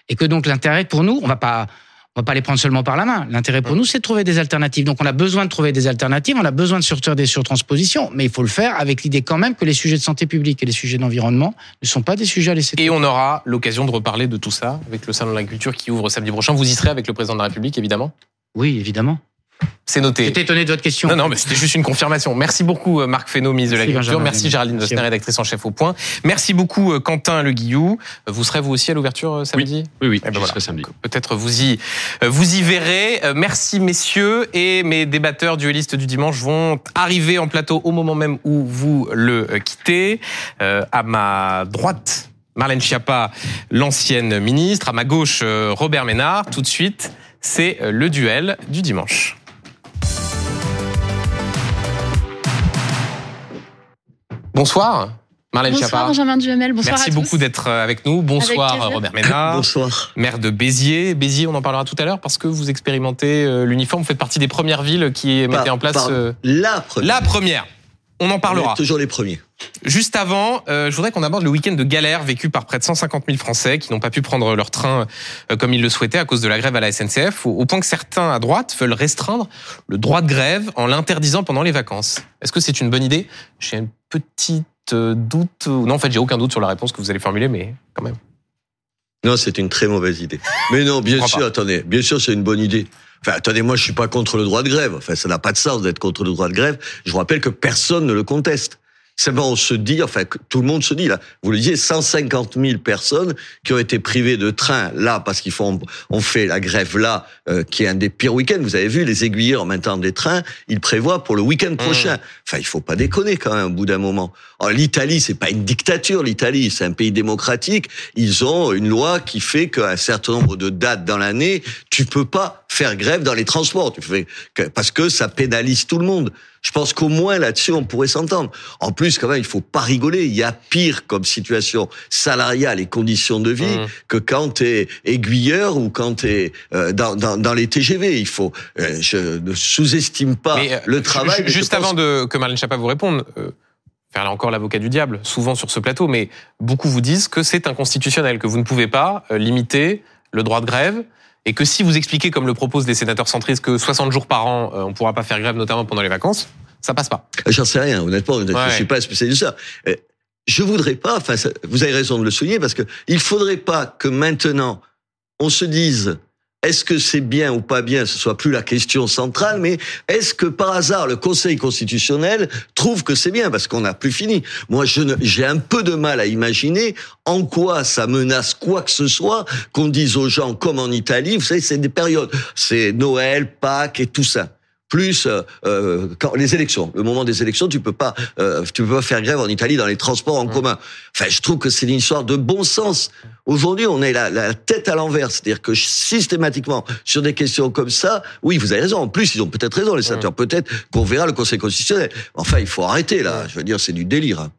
et que donc l'intérêt pour nous, on va pas, on va pas les prendre seulement par la main. L'intérêt pour nous, c'est de trouver des alternatives. Donc on a besoin de trouver des alternatives, on a besoin de sortir des surtranspositions, mais il faut le faire avec l'idée quand même que les sujets de santé publique et les sujets d'environnement ne sont pas des sujets à laisser. Et on aura l'occasion de reparler de tout ça avec le salon de l'agriculture qui ouvre samedi prochain. Vous y serez avec le président de la République, évidemment? Oui, évidemment. C'est noté. J'étais étonné de votre question. Non, non, mais c'était juste une confirmation. Merci beaucoup, euh, Marc Fesneau, ministre de l'Agriculture. Merci. Géraldine Dostner, rédactrice en chef au point. Merci beaucoup, euh, Quentin Le Guillou. Euh, Vous serez vous aussi à l'ouverture samedi? Oui, oui, Eh ben voilà. samedi. Peut-être vous y, vous y verrez. Merci messieurs et mes débatteurs duellistes du dimanche vont arriver en plateau au moment même où vous le quittez. Euh, à ma droite, Marlène Schiappa, l'ancienne ministre. À ma gauche, Robert Ménard. Tout de suite, c'est le duel du dimanche. Bonsoir, Marlène Bonsoir Schiappa. Benjamin Duhamel, bonsoir Merci à tous. beaucoup d'être euh, avec nous. Bonsoir. Robert Ménard. [COUGHS] Bonsoir. Maire de Béziers. Béziers, on en parlera tout à l'heure parce que vous expérimentez euh, l'uniforme. Vous faites partie des premières villes qui mettaient en place euh, la première. la première. On en On parlera. est toujours les premiers. Juste avant, euh, je voudrais qu'on aborde le week-end de galère vécu par près de 150 000 Français qui n'ont pas pu prendre leur train euh, comme ils le souhaitaient à cause de la grève à la SNCF, au, au point que certains à droite veulent restreindre le droit de grève en l'interdisant pendant les vacances. Est-ce que c'est une bonne idée? J'ai un petit euh, doute. ou- Non, en fait, j'ai aucun doute sur la réponse que vous allez formuler, mais quand même. Non, c'est une très mauvaise idée. Mais non, bien sûr, pas. attendez, bien sûr, c'est une bonne idée. Enfin, attendez, moi, je suis pas contre le droit de grève. Enfin, ça n'a pas de sens d'être contre le droit de grève. Je vous rappelle que personne ne le conteste. Simplement, on se dit, enfin, tout le monde se dit, là, vous le disiez, 150 000 personnes qui ont été privées de train, là, parce qu'ils font, on fait la grève là, euh, qui est un des pires week-ends. Vous avez vu, les aiguilleurs, en maintenant des trains, ils prévoient pour le week-end prochain. Enfin, il faut pas déconner, quand même, au bout d'un moment. Alors, l'Italie, c'est pas une dictature, l'Italie, c'est un pays démocratique. Ils ont une loi qui fait qu'un certain nombre de dates dans l'année, tu peux pas faire grève dans les transports. Tu fais, parce que ça pénalise tout le monde. Je pense qu'au moins là-dessus, on pourrait s'entendre. En plus, quand même, il faut pas rigoler. Il y a pire comme situation salariale et conditions de vie Mmh. que quand tu es aiguilleur ou quand tu es dans, dans, dans les TGV. Il faut, euh, je ne sous-estime pas Mais, euh, le travail. je Juste avant de, que Marlène Schiappa vous réponde, euh, faire là encore l'avocat du diable, souvent sur ce plateau, mais beaucoup vous disent que c'est inconstitutionnel, que vous ne pouvez pas euh, limiter le droit de grève, et que si vous expliquez, comme le proposent les sénateurs centristes, que 60 jours par an, euh, on ne pourra pas faire grève, notamment pendant les vacances, ça passe pas. J'en sais rien, honnêtement. Je Ouais. suis pas spécialiste de ça. Euh, Je voudrais pas, enfin, vous avez raison de le souligner, parce que il faudrait pas que maintenant, on se dise, est-ce que c'est bien ou pas bien, ce soit plus la question centrale, mais est-ce que par hasard le Conseil constitutionnel trouve que c'est bien, parce qu'on n'a plus fini. Moi, j'ai un peu de mal à imaginer en quoi ça menace quoi que ce soit qu'on dise aux gens, comme en Italie, vous savez, c'est des périodes, c'est Noël, Pâques et tout ça plus euh, euh, quand les élections. Le moment des élections, tu peux pas, euh, tu peux pas faire grève en Italie dans les transports en commun. Enfin, je trouve que c'est une histoire de bon sens. Aujourd'hui, on est la, la tête à l'envers, c'est-à-dire que systématiquement sur des questions comme ça, oui, vous avez raison. En plus, ils ont peut-être raison les sénateurs. Peut-être qu'on verra le Conseil constitutionnel. Enfin, il faut arrêter là. Je veux dire, c'est du délire. hein.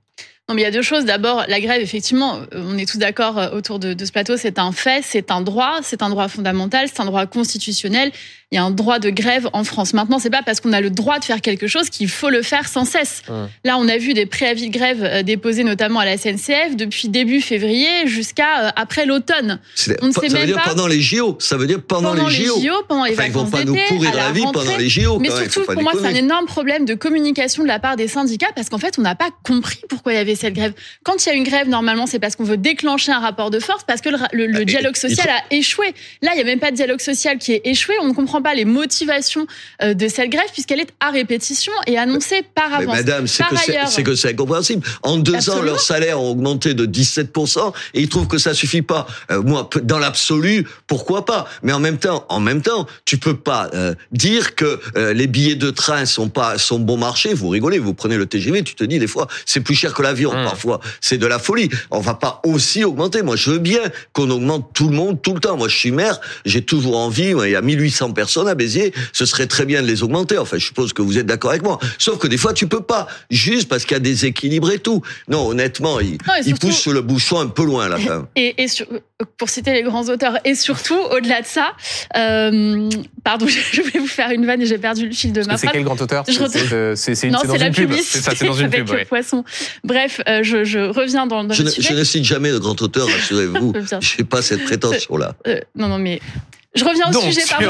Non, mais il y a deux choses. D'abord, la grève, effectivement, on est tous d'accord euh, autour de, de ce plateau, c'est un fait, c'est un droit, c'est un droit fondamental, c'est un droit constitutionnel. Il y a un droit de grève en France. Maintenant, c'est pas parce qu'on a le droit de faire quelque chose qu'il faut le faire sans cesse. Là, on a vu des préavis de grève euh, déposés notamment à la SNCF depuis début février jusqu'à euh, après l'automne. On ne ça sait veut même dire pas- pendant les JO. Ça veut dire pendant, Pendant les JO. pendant les Enfin, ils vont pas nous pourrir à la la vie pendant les JO. Mais surtout, pour moi, c'est un énorme problème de communication de la part des syndicats parce qu'en fait, on n'a pas compris pourquoi il y avait cette grève. Quand il y a une grève, normalement, c'est parce qu'on veut déclencher un rapport de force, parce que le, ra- le- le Ah, et- dialogue social a échoué. Là, il n'y a même pas de dialogue social qui est échoué. On ne comprend pas les motivations euh, de cette grève puisqu'elle est à répétition et annoncée par Mais avance. madame, c'est que c'est- ailleurs- c'est que c'est incompréhensible. En deux ans, leurs salaires ont augmenté de 17% et ils trouvent que ça suffit pas. Euh, moi, dans l'absolu, pourquoi pas? Mais en même temps, en même temps, tu peux pas euh, dire que euh, les billets de train sont pas sont bon marché. Vous rigolez, vous prenez le TGV, tu te dis des fois c'est plus cher que l'avion. Mmh. Parfois, c'est de la folie. On va pas aussi augmenter. Moi, je veux bien qu'on augmente tout le monde tout le temps. Moi, je suis maire, j'ai toujours envie. Il y a 1800 personnes à Béziers. Ce serait très bien de les augmenter. Enfin, je suppose que vous êtes d'accord avec moi. Sauf que des fois, tu peux pas, juste parce qu'il y a des équilibres et tout. Non, honnêtement, il, Non, et il surtout- pousse le bouchon un peu loin là. [LAUGHS] Et, et sur- pour citer les grands auteurs, et surtout, au-delà de ça, euh, pardon, [LAUGHS] je voulais vous faire une vanne et j'ai perdu le fil de Parce ma que c'est phrase. quel grand auteur C'est- euh, c'est- une, Non, dans la une pub. publicité C'est ça, c'est dans une avec pub. le ouais. poisson. Bref, euh, je, je reviens dans, dans Je, le ne, je sujet. ne cite jamais de grand auteur, [LAUGHS] rassurez-vous. Je n'ai pas cette prétention-là. Euh, non, non, mais je reviens au Donc, sujet. Pardon,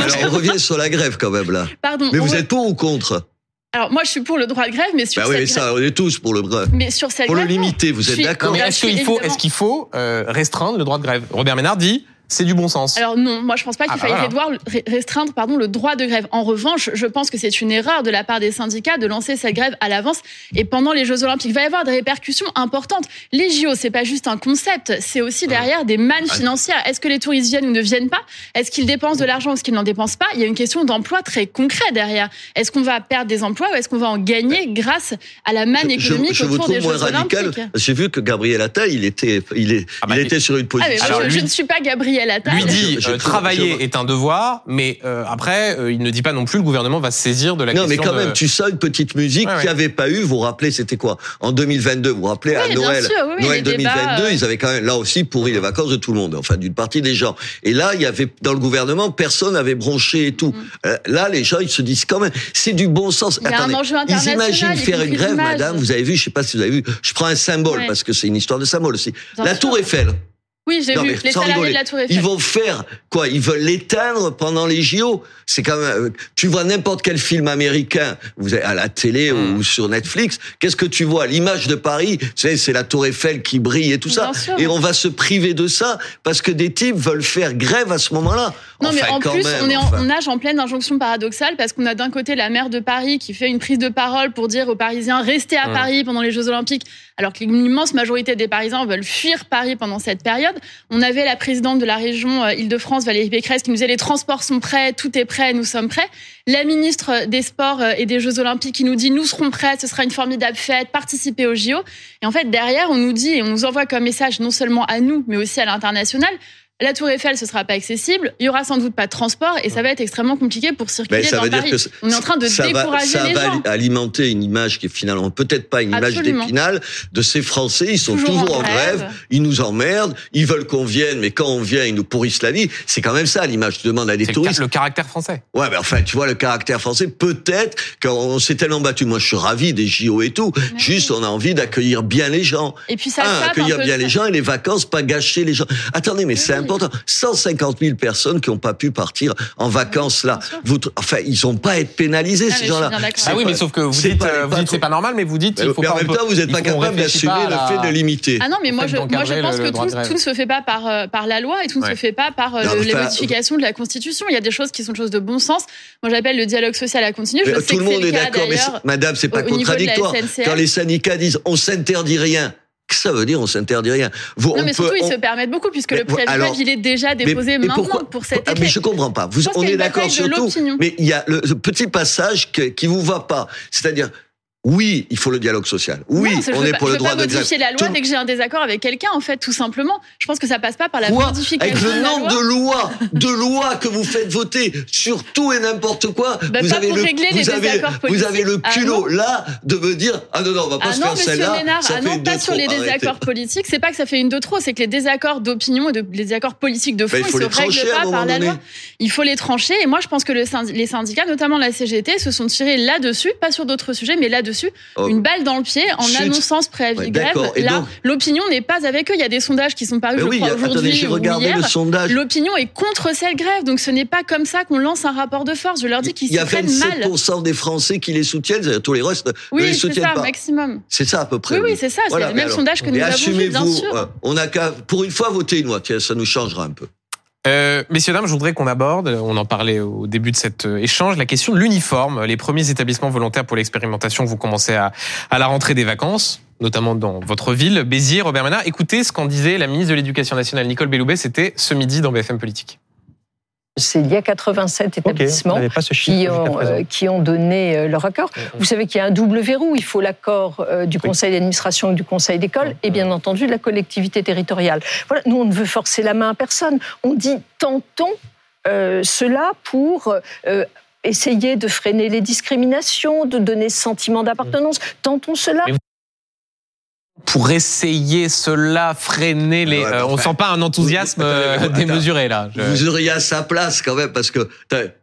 Alors, [LAUGHS] on revient sur la grève quand même là. Pardon. Mais vous re- êtes pour ou contre Alors moi, je suis pour le droit de grève, mais sur Bah oui, mais ça, on est tous pour le grève- mais sur cette pour le grève, limiter. Vous êtes suis- d'accord est-ce qu'il faut, est-ce qu'il faut euh, restreindre le droit de grève? Robert Ménard dit c'est du bon sens. Alors non, moi je pense pas qu'il Ah bah faille voilà. restreindre pardon, le droit de grève. En revanche, je pense que c'est une erreur de la part des syndicats de lancer cette grève à l'avance et pendant les Jeux Olympiques. Il va y avoir des répercussions importantes. Les JO, c'est pas juste un concept, c'est aussi derrière des mannes financières. Est-ce que les touristes viennent ou ne viennent pas? Est-ce qu'ils dépensent de l'argent ou est-ce qu'ils n'en dépensent pas? Il y a une question d'emploi très concret derrière. Est-ce qu'on va perdre des emplois ou est-ce qu'on va en gagner grâce à la manne je, économique je vous autour trouve des moins Jeux radical. Olympiques? J'ai vu que Gabriel Attal, il était, il est, Ah bah, il était sur une ah, mais position. moi, Alors, je, je ne suis pas Gabriel Lui dit Je- je- euh, travailler je- est un devoir, mais euh, après, euh, il ne dit pas non plus le gouvernement va se saisir de la Non, mais question quand de- même, tu sens une petite musique Ouais, ouais. qu'il n'y avait pas eu. Vous vous rappelez, c'était quoi? En 2022, vous vous rappelez, à Oui, Noël, sûr, oui, Noël les 2022, débats, euh. ils avaient quand même, là aussi, pourri les vacances de tout le monde, enfin, d'une partie des gens. Et là, il y avait, dans le gouvernement, personne n'avait bronché et tout. Euh, Là, les gens, ils se disent quand même, c'est du bon sens. Mm. Il y a un Attendez, ils imaginent y faire une grève, madame, vous avez vu, je sais pas si vous avez vu, je prends un symbole, Ouais. parce que c'est une histoire de symbole aussi. Bien la sûr. Tour Eiffel. Oui, j'ai vu les salariés rigoler. de la Tour Eiffel. Ils vont faire quoi? Ils veulent l'éteindre pendant les JO. C'est quand même. euh, Tu vois n'importe quel film américain, vous êtes à la télé Hmm. ou sur Netflix. Qu'est-ce que tu vois? L'image de Paris, c'est la Tour Eiffel qui brille et tout ça. Bien sûr. Et on va se priver de ça parce que des types veulent faire grève à ce moment-là. Non, mais en plus, même, on, est en- enfin. on nage en pleine injonction paradoxale parce qu'on a d'un côté la maire de Paris qui fait une prise de parole pour dire aux Parisiens restez à Mmh. Paris pendant les Jeux Olympiques, alors que l'immense majorité des Parisiens veulent fuir Paris pendant cette période. On avait la présidente de la région euh, Île-de-France, Valérie Pécresse, qui nous disait les transports sont prêts, tout est prêt, nous sommes prêts. La ministre des Sports euh, et des Jeux Olympiques qui nous dit nous serons prêts, ce sera une formidable fête, participez aux JO. Et en fait, derrière, on nous dit et on nous envoie comme message non seulement à nous, mais aussi à l'international. La Tour Eiffel, ce sera pas accessible. Il y aura sans doute pas de transport et ça va être extrêmement compliqué pour circuler ça dans veut dire Paris. que on est en train de ça va, décourager ça les va gens. alimenter une image qui est finalement peut-être pas une image d'épinal de ces Français. Ils sont Toujours toujours, en en grève. grève. Ils nous emmerdent. Ils veulent qu'on vienne, mais quand on vient, ils nous pourrissent la vie. C'est quand même ça l'image. Je demande à des C'est le, touristes. le caractère français. Ouais, mais enfin, tu vois le caractère français. Peut-être qu'on s'est tellement battu. Moi, je suis ravi des JO et tout. Mais Juste, on a envie d'accueillir bien les gens. Et puis ça Un, sape un accueillir peu bien les gens et les vacances, pas gâcher les gens. Attendez, mais c'est Oui. Important. 150 000 personnes qui n'ont pas pu partir en vacances là. Vous, enfin, ils n'ont pas à être pénalisés Ah, ces mais gens-là. Ah oui, pas- mais sauf que vous dites, euh, vous dites c'est pas normal, mais vous dites il faut mais en même temps, vous n'êtes pas capable d'assumer le fait de limiter. Ah non, mais moi je, moi je pense le que tout, ne se fait pas par, euh, par la loi et tout ne Ouais. se fait pas par euh, Non, mais les enfin, modifications de la Constitution. Il y a des choses qui sont des choses de bon sens. Moi j'appelle le dialogue social à continuer. Je Mais sais tout le monde est d'accord, mais madame, c'est pas contradictoire. Quand les syndicats disent on s'interdit rien, que ça veut dire on s'interdit rien Vous, Non, on mais peut- surtout, ils se permettent beaucoup, puisque Mais le préavis alors- il est déjà déposé mais maintenant pourquoi- pour cet Ah, mais je comprends pas. Vous, on est d'accord sur tout, mais il y a le, ce petit passage que- qui vous va pas. C'est-à-dire, oui, il faut le dialogue social. Oui, Non, je on est pas- pour je le droit de grève. modifier la loi Tout- dès que j'ai un désaccord avec quelqu'un, en fait, tout simplement. Je pense que ça passe pas par la Quoi modification Avec le nombre de lois, de lois que vous faites voter sur tout et n'importe quoi, Bah, vous avez le, vous avez, désaccords vous avez le. Ah, culot là de me dire ah non non on va pas Ah se non, faire monsieur celle-là. Ah non, pas sur trop. les Arrêtez. désaccords politiques. C'est pas que ça fait une de trop, c'est que les désaccords d'opinion et de, les désaccords politiques de fond, Bah, il ils se règlent pas par la loi. Il faut les trancher. Et moi, je pense que les syndicats, notamment la CGT, se sont tirés là-dessus, pas sur d'autres sujets, mais là-dessus, Oh. une balle dans le pied en Chut. annonçant ce préavis Ouais, de grève. Et Là, l'opinion n'est pas avec eux. Il y a des sondages qui sont parus, je oui, crois, aujourd'hui j'ai ou regardé hier. le sondage. L'opinion est contre cette grève, donc ce n'est pas comme ça qu'on lance un rapport de force. Je leur dis qu'ils Il y s'y a prennent mal. 27% des Français qui les soutiennent, tous les restes ne Oui, les c'est soutiennent ça, pas. maximum. C'est ça à peu près. Oui, oui, c'est ça. C'est le même alors, sondage que nous avons vu, bien sûr. euh, on a qu'à, pour une fois, voter une loi. Tiens, ça nous changera un peu. Euh, messieurs, dames, je voudrais qu'on aborde, on en parlait au début de cet euh, échange, la question de l'uniforme. Les premiers établissements volontaires pour l'expérimentation, vous commencez à, à la rentrée des vacances, notamment dans votre ville, Béziers, Robert Ménard. Écoutez ce qu'en disait la ministre de l'Éducation nationale, Nicole Belloubet, c'était ce midi dans BFM Politique. C'est il y a 87 établissements qui ont, euh, qui ont donné euh, leur accord. Vous savez qu'il y a un double verrou. Il faut l'accord euh, du conseil d'administration et du conseil d'école et bien entendu de la collectivité territoriale. Voilà, nous, on ne veut forcer la main à personne. On dit tentons euh, cela pour essayer de freiner les discriminations, de donner ce sentiment d'appartenance. Tentons cela. Pour essayer cela, freiner les... Ouais, euh, on sent pas un enthousiasme euh, [LAUGHS] démesuré, là. Je- Vous auriez à sa place quand même, parce que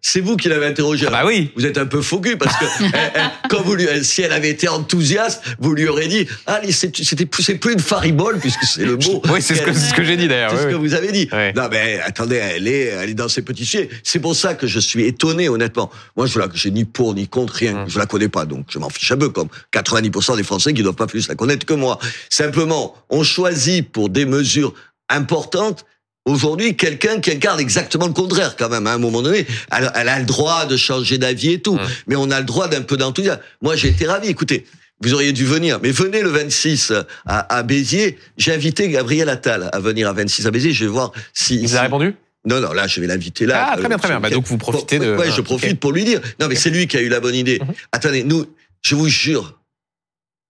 c'est vous qui l'avez interrogé. Ah bah oui. Vous êtes un peu cul, parce que [LAUGHS] elle- elle- quand vous lui, elle- si elle avait été enthousiaste, vous lui aurez dit, ah, c'est- c'était plus, c'est plus une faribole, puisque c'est le mot. Oui, c'est ce que, c'est ce que j'ai dit d'ailleurs. C'est oui, ce que vous avez dit. Non, mais attendez, elle est, elle est dans ses petits sujets. C'est pour ça que je suis étonné, honnêtement. Moi, je la, j'ai ni pour ni contre rien. Hum. Je la connais pas, donc je m'en fiche un peu, comme 90% des Français qui doivent pas plus la connaître que moi. Simplement, on choisit pour des mesures importantes aujourd'hui quelqu'un qui incarne exactement le contraire quand même. À un moment donné, elle, elle a le droit de changer d'avis et tout, mais on a le droit d'un peu d'enthousiasme. Moi, j'ai été ravi. Écoutez, vous auriez dû venir, mais venez le 26 à, à Béziers. J'ai invité Gabriel Attal à venir à 26 à Béziers. Je vais voir si. Il vous si- a répondu? Non, non, là, je vais l'inviter là. Ah, très bien, très bien. Bah, donc, vous profitez de- Ouais, je profite pour lui dire. Non, mais c'est lui qui a eu la bonne idée. Mhm. Attendez, nous, je vous jure,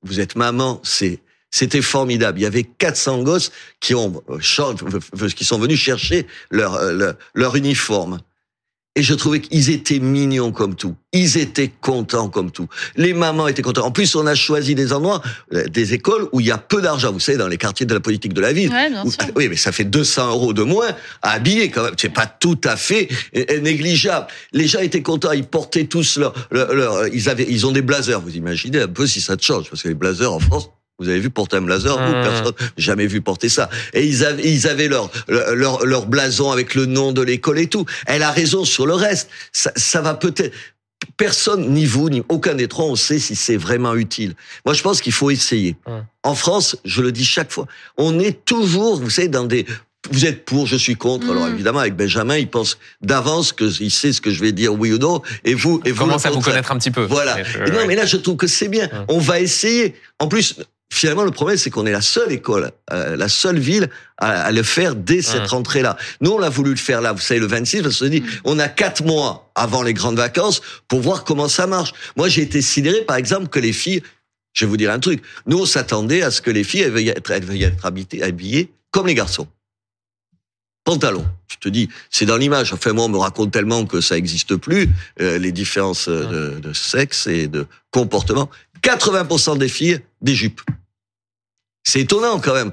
vous êtes maman, c'est, c'était formidable. Il y avait 400 gosses qui ont, euh, chan- qui sont venus chercher leur, euh, leur, leur uniforme. Et je trouvais qu'ils étaient mignons comme tout. Ils étaient contents comme tout. Les mamans étaient contentes. En plus, on a choisi des endroits, euh, des écoles où il y a peu d'argent. Vous savez, dans les quartiers de la politique de la ville. Ouais, bien Où- sûr. oui, mais ça fait 200 euros de moins à habiller quand même. C'est pas tout à fait euh, euh, négligeable. Les gens étaient contents. Ils portaient tous leur, leur, leur- ils avaient, ils ont des blazers. Vous imaginez un peu si ça te change, parce que les blazers en France. Vous avez vu porter un blazer vous, Mmh. Personne, jamais vu porter ça. Et ils avaient, ils avaient leur, leur, leur, blason avec le nom de l'école et tout. Elle a raison sur le reste. Ça, ça va peut-être. Personne, ni vous, ni aucun des trois, on sait si c'est vraiment utile. Moi, je pense qu'il faut essayer. Ouais. En France, je le dis chaque fois, on est toujours, vous savez, dans des. Vous êtes pour, je suis contre. Alors évidemment, avec Benjamin, il pense d'avance que il sait ce que je vais dire oui ou non, et vous, et vous. Commence à vous connaître un petit peu. Voilà. Et non, mais là, je trouve que c'est bien. On va essayer. En plus, finalement, le problème, c'est qu'on est la seule école, euh, la seule ville à, à le faire dès cette rentrée-là. Nous, on a voulu le faire là, vous savez, le 26, parce qu'on se dit, on a quatre mois avant les grandes vacances pour voir comment ça marche. Moi, j'ai été sidéré, par exemple, que les filles, je vais vous dire un truc, nous, on s'attendait à ce que les filles, elles veuillent être, elles veuillent être habitées- habillées comme les garçons. Pantalon. Je te dis, c'est dans l'image. Enfin, moi, on me raconte tellement que ça n'existe plus, euh, les différences euh, de, de sexe et de comportement. 80% des filles, des jupes. C'est étonnant quand même.